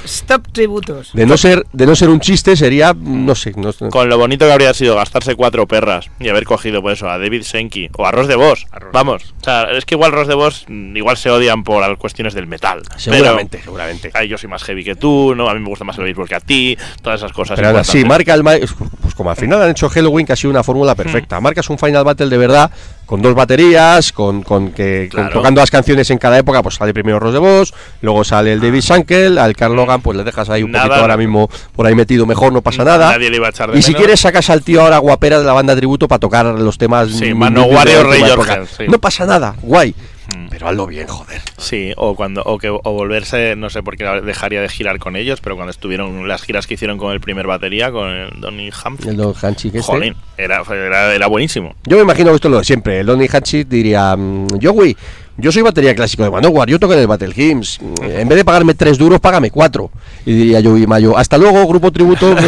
Speaker 4: Stop tributos.
Speaker 5: de no ser de no ser un chiste sería, no sé, no sé.
Speaker 2: Con lo bonito que habría sido gastarse cuatro perras y haber cogido pues eso a David Senki o a Ross de Vos. Vamos, o sea, es que igual Ross de Vos mm, igual se odian por las cuestiones del metal.
Speaker 5: seguramente,
Speaker 2: Pero,
Speaker 5: seguramente.
Speaker 2: ay, yo soy más heavy que tú, no, a mí me gusta más el béisbol que a ti, todas esas cosas.
Speaker 5: Pero ahora sí, marca el ma- pues como al final han hecho Halloween que ha sido una fórmula perfecta. Marcas un Final Battle de verdad con dos baterías, con, con que con- tocando las canciones en cada época, pues sale primero Ross de Vos, luego sale el David Shankel, al Carl Logan, pues le dejas ahí un
Speaker 2: Nada,
Speaker 5: poquito ahora mismo por ahí metido, mejor no pasa nada.
Speaker 2: Nadie le iba a echar de
Speaker 5: Y si quieres sacas al tío ahora guapera de la banda tributo para tocar los temas mm,
Speaker 2: Rey Jorge, sí.
Speaker 5: No pasa nada, guay.
Speaker 2: Mm.
Speaker 5: Pero hazlo bien, joder.
Speaker 2: Sí, o cuando o que o volverse, no sé por qué dejaría de girar con ellos, pero cuando estuvieron las giras que hicieron con el primer batería, con el Donny Hampton,
Speaker 5: El Don Hanchik este.
Speaker 2: jolín, era, era, era buenísimo.
Speaker 5: Yo me imagino que esto es lo de siempre. El Lonnie Hatchit diría: mm, Joey, yo soy batería clásico de Manowar, yo toco en el Battle Hymns. Mm, En vez de pagarme tres duros, págame cuatro. Y diría Joey Mayo: Hasta luego, grupo tributo.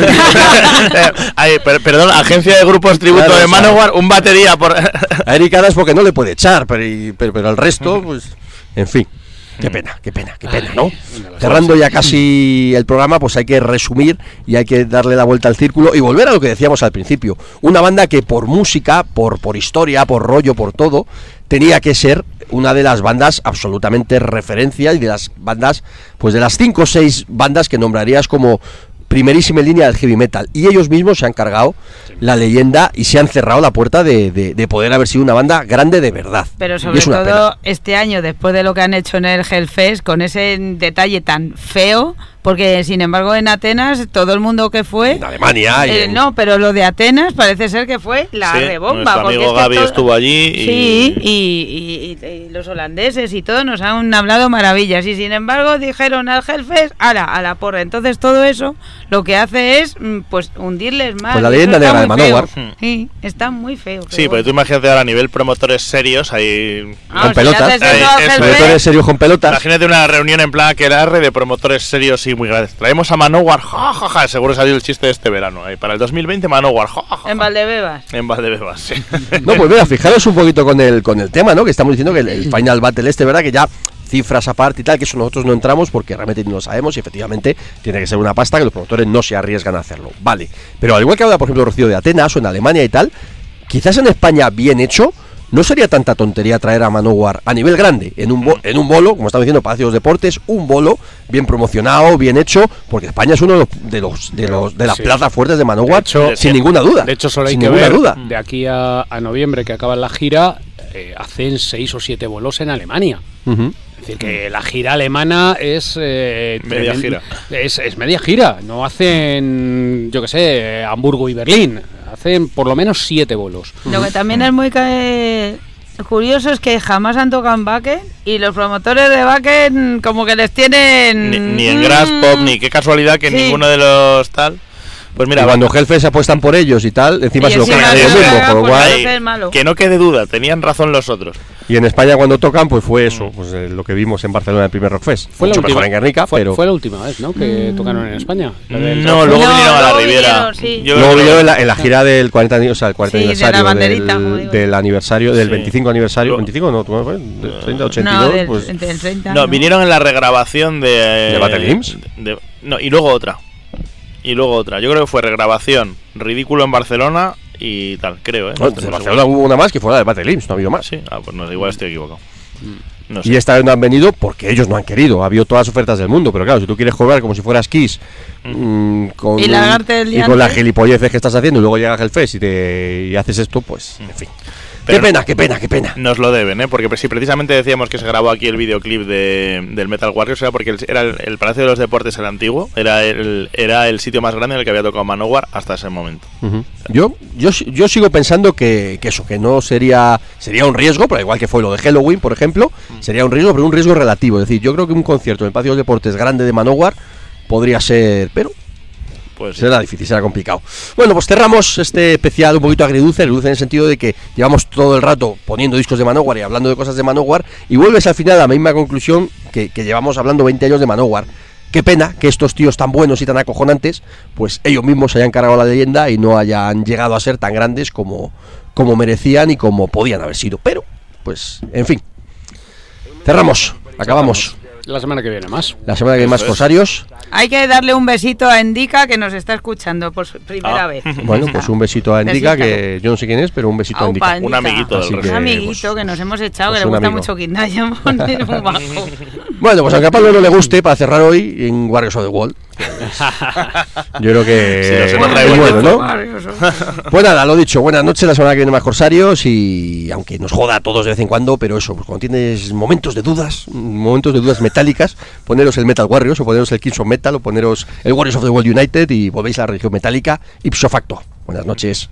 Speaker 2: Eh, ay, per- perdón, agencia de grupos tributo
Speaker 5: Claro,
Speaker 2: de Manowar, un batería por.
Speaker 5: A Eric Adams porque no le puede echar, pero, y- pero, pero al resto, pues. En fin. Qué pena, qué pena, qué pena, ¿no? Cerrando ya casi el programa, pues hay que resumir y hay que darle la vuelta al círculo y volver a lo que decíamos al principio. Una banda que por música, por, por historia, por rollo, por todo, tenía que ser una de las bandas absolutamente referencia y de las bandas, pues de las cinco o seis bandas que nombrarías como primerísima línea del heavy metal. Y ellos mismos se han cargado la leyenda y se han cerrado la puerta de, de- de poder haber sido una banda grande de verdad.
Speaker 4: Pero sobre
Speaker 5: es
Speaker 4: todo
Speaker 5: pena.
Speaker 4: este año, después de lo que han hecho en el Hellfest, con ese detalle tan feo, porque sin embargo en Atenas todo el mundo que fue...
Speaker 5: En Alemania y
Speaker 4: Eh,
Speaker 5: en-
Speaker 4: no, pero lo de Atenas parece ser que fue la
Speaker 2: Sí,
Speaker 4: rebomba.
Speaker 2: nuestro
Speaker 4: porque
Speaker 2: amigo
Speaker 4: es que
Speaker 2: Gaby
Speaker 4: todo-
Speaker 2: estuvo allí y-
Speaker 4: Sí, y, y- y- y los holandeses y todos nos han hablado maravillas. Y sin embargo dijeron al Hellfest, ala, a la porra. Entonces todo eso lo que hace es mm, pues hundirles más.
Speaker 5: Pues la leyenda negra de Manowar.
Speaker 4: feo.
Speaker 2: Hmm.
Speaker 4: Sí, está muy feo.
Speaker 2: Sí, pero
Speaker 4: bueno.
Speaker 2: tú imagínate ahora a nivel promotores serios, ahí.
Speaker 4: Ah,
Speaker 5: con
Speaker 4: si
Speaker 5: pelotas.
Speaker 4: haces eso
Speaker 2: Ahí,
Speaker 4: al
Speaker 2: eso,
Speaker 5: Sobre
Speaker 4: Hellfest,
Speaker 5: todo en serio con pelotas.
Speaker 2: Imagínate una reunión en plan que era de promotores serios y muy grandes. Traemos a Manowar, ja, ja, ja. Seguro salió el chiste de este verano. ahí. Para el 2020, Manowar, ja, ja, ja.
Speaker 4: En Valdebebas.
Speaker 2: En Valdebebas, sí.
Speaker 5: No, pues mira, fijaros un poquito con el, con el tema, ¿no? Que estamos diciendo que el, el Final Battle este, ¿verdad? Que ya cifras aparte y tal, que eso nosotros no entramos porque realmente no lo sabemos y efectivamente tiene que ser una pasta que los promotores no se arriesgan a hacerlo. Vale. Pero al igual que habla, por ejemplo, Rocío de Atenas o en Alemania y tal, quizás en España bien hecho, no sería tanta tontería traer a Manowar a nivel grande, en un, bo- en un bolo, como estamos diciendo, Palacio de los Deportes, un bolo bien promocionado, bien hecho, porque España es uno de los de, los, de, los- de las
Speaker 3: sí.
Speaker 5: plazas fuertes de Manowar,
Speaker 3: De hecho-
Speaker 5: sin ninguna duda.
Speaker 3: De hecho, solo hay
Speaker 5: sin
Speaker 3: que ver
Speaker 5: duda.
Speaker 3: de aquí a, a noviembre que acaba la gira, eh, hacen seis o siete bolos en Alemania. Es decir, que la gira alemana es. eh,
Speaker 2: Media gira.
Speaker 3: Es, es media gira. No hacen, yo qué sé, Hamburgo y Berlín. Hacen por lo menos siete bolos.
Speaker 4: Lo que también es muy curioso es que jamás han tocado en Bakken y los promotores de Bakken como que les tienen...
Speaker 2: Ni, ni en Grass Pop, ni qué casualidad que
Speaker 4: Sí.
Speaker 2: ninguno de los tal. Pues
Speaker 5: Y
Speaker 2: mira,
Speaker 5: cuando Hellfest apuestan por ellos y tal, encima
Speaker 4: Y
Speaker 5: se lo
Speaker 4: que
Speaker 5: ellos mismos. con lo cual-
Speaker 2: que no quede duda, tenían razón los otros.
Speaker 5: y en España cuando tocan, pues fue eso, pues eh, lo que vimos en Barcelona en el primer Rockfest.
Speaker 3: Fue la,
Speaker 5: Mucho
Speaker 3: última,
Speaker 5: mejor en Guernica,
Speaker 3: fue,
Speaker 5: pero
Speaker 3: fue la última vez, ¿no? Que tocaron en España. La
Speaker 2: No,
Speaker 3: Rockfest.
Speaker 2: luego
Speaker 4: No,
Speaker 2: vinieron a la
Speaker 4: luego
Speaker 2: Riviera.
Speaker 4: vinieron, sí.
Speaker 5: Luego vinieron en la, en la gira del 40, ani- o sea, el 40
Speaker 4: Sí, de la
Speaker 5: aniversario
Speaker 4: como
Speaker 5: del, del aniversario, del
Speaker 2: Sí.
Speaker 5: 25 aniversario,
Speaker 2: Lo-
Speaker 5: 25 no, ¿cómo fue? De 30, 82,
Speaker 4: no, del,
Speaker 5: pues
Speaker 4: del 30.
Speaker 2: No, vinieron en la regrabación de.
Speaker 5: ¿De Battle
Speaker 2: de- no, y luego otra. Y luego otra. Yo creo que fue regrabación, ridículo en Barcelona y tal, creo, ¿eh? No muy
Speaker 5: Barcelona hubo una más que fue la de Battle no ha habido más.
Speaker 2: Sí, ah, pues no igual estoy equivocado. No sé.
Speaker 5: Y esta vez no han venido porque ellos no han querido. Ha habido todas las ofertas del mundo, pero claro, si tú quieres cobrar como si fueras Kiss mm, con,
Speaker 4: Y el
Speaker 5: y con las gilipolleces que estás haciendo y luego llega Hellfest y, te, y haces esto, pues, en fin.
Speaker 2: Pero-
Speaker 5: qué pena, qué pena, qué pena.
Speaker 2: Nos lo deben, ¿eh? Porque si precisamente decíamos que se grabó aquí el videoclip de, del Metal Warriors, era porque el, era el, el Palacio de los Deportes, el antiguo, era el, era el sitio más grande en el que había tocado Manowar hasta ese momento.
Speaker 5: Yo, yo, yo sigo pensando que, que eso, que no sería sería un riesgo, pero igual que fue lo de Halloween, por ejemplo, sería un riesgo, pero un riesgo relativo. Es decir, yo creo que un concierto en el Patio de los Deportes grande de Manowar podría ser, pero
Speaker 2: Pues
Speaker 5: será difícil, será complicado. Bueno, pues cerramos este especial un poquito agridulce, agridulce en el sentido de que llevamos todo el rato poniendo discos de Manowar y hablando de cosas de Manowar y vuelves al final a la misma conclusión que, que llevamos hablando 20 años de Manowar. Qué pena que estos tíos tan buenos y tan acojonantes, pues ellos mismos se hayan cargado la leyenda y no hayan llegado a ser tan grandes como, como merecían y como podían haber sido. Pero, pues, en fin. Cerramos, acabamos.
Speaker 3: La semana que viene más.
Speaker 5: La semana que viene más. Corsarios.
Speaker 4: Hay que darle un besito a Endica que nos está escuchando por primera
Speaker 2: Ah.
Speaker 4: vez.
Speaker 5: Bueno, pues un besito a Endica, que yo no sé quién es, pero un besito a Endica.
Speaker 4: Endica.
Speaker 2: Un amiguito del
Speaker 5: que-
Speaker 4: Un amiguito
Speaker 5: pues-
Speaker 4: que nos hemos echado,
Speaker 5: pues
Speaker 4: que le
Speaker 5: un
Speaker 4: gusta
Speaker 5: amigo.
Speaker 4: mucho Quindaya, es muy bajo.
Speaker 5: Bueno, pues aunque a Pablo no le guste, para cerrar hoy en Warriors of the Wall. Yo creo que
Speaker 2: Sí, no
Speaker 5: es bueno, ¿no?
Speaker 4: Barrios,
Speaker 5: Pues nada, lo dicho, buenas noches, la semana que viene más Corsarios y aunque nos joda a todos de vez en cuando, pero eso, pues cuando tienes momentos de dudas, momentos de dudas metálicas, poneros el Metal Warriors o poneros el Kings of Metal o poneros el Warriors of the World United y volvéis a la religión metálica ipso facto. Buenas noches.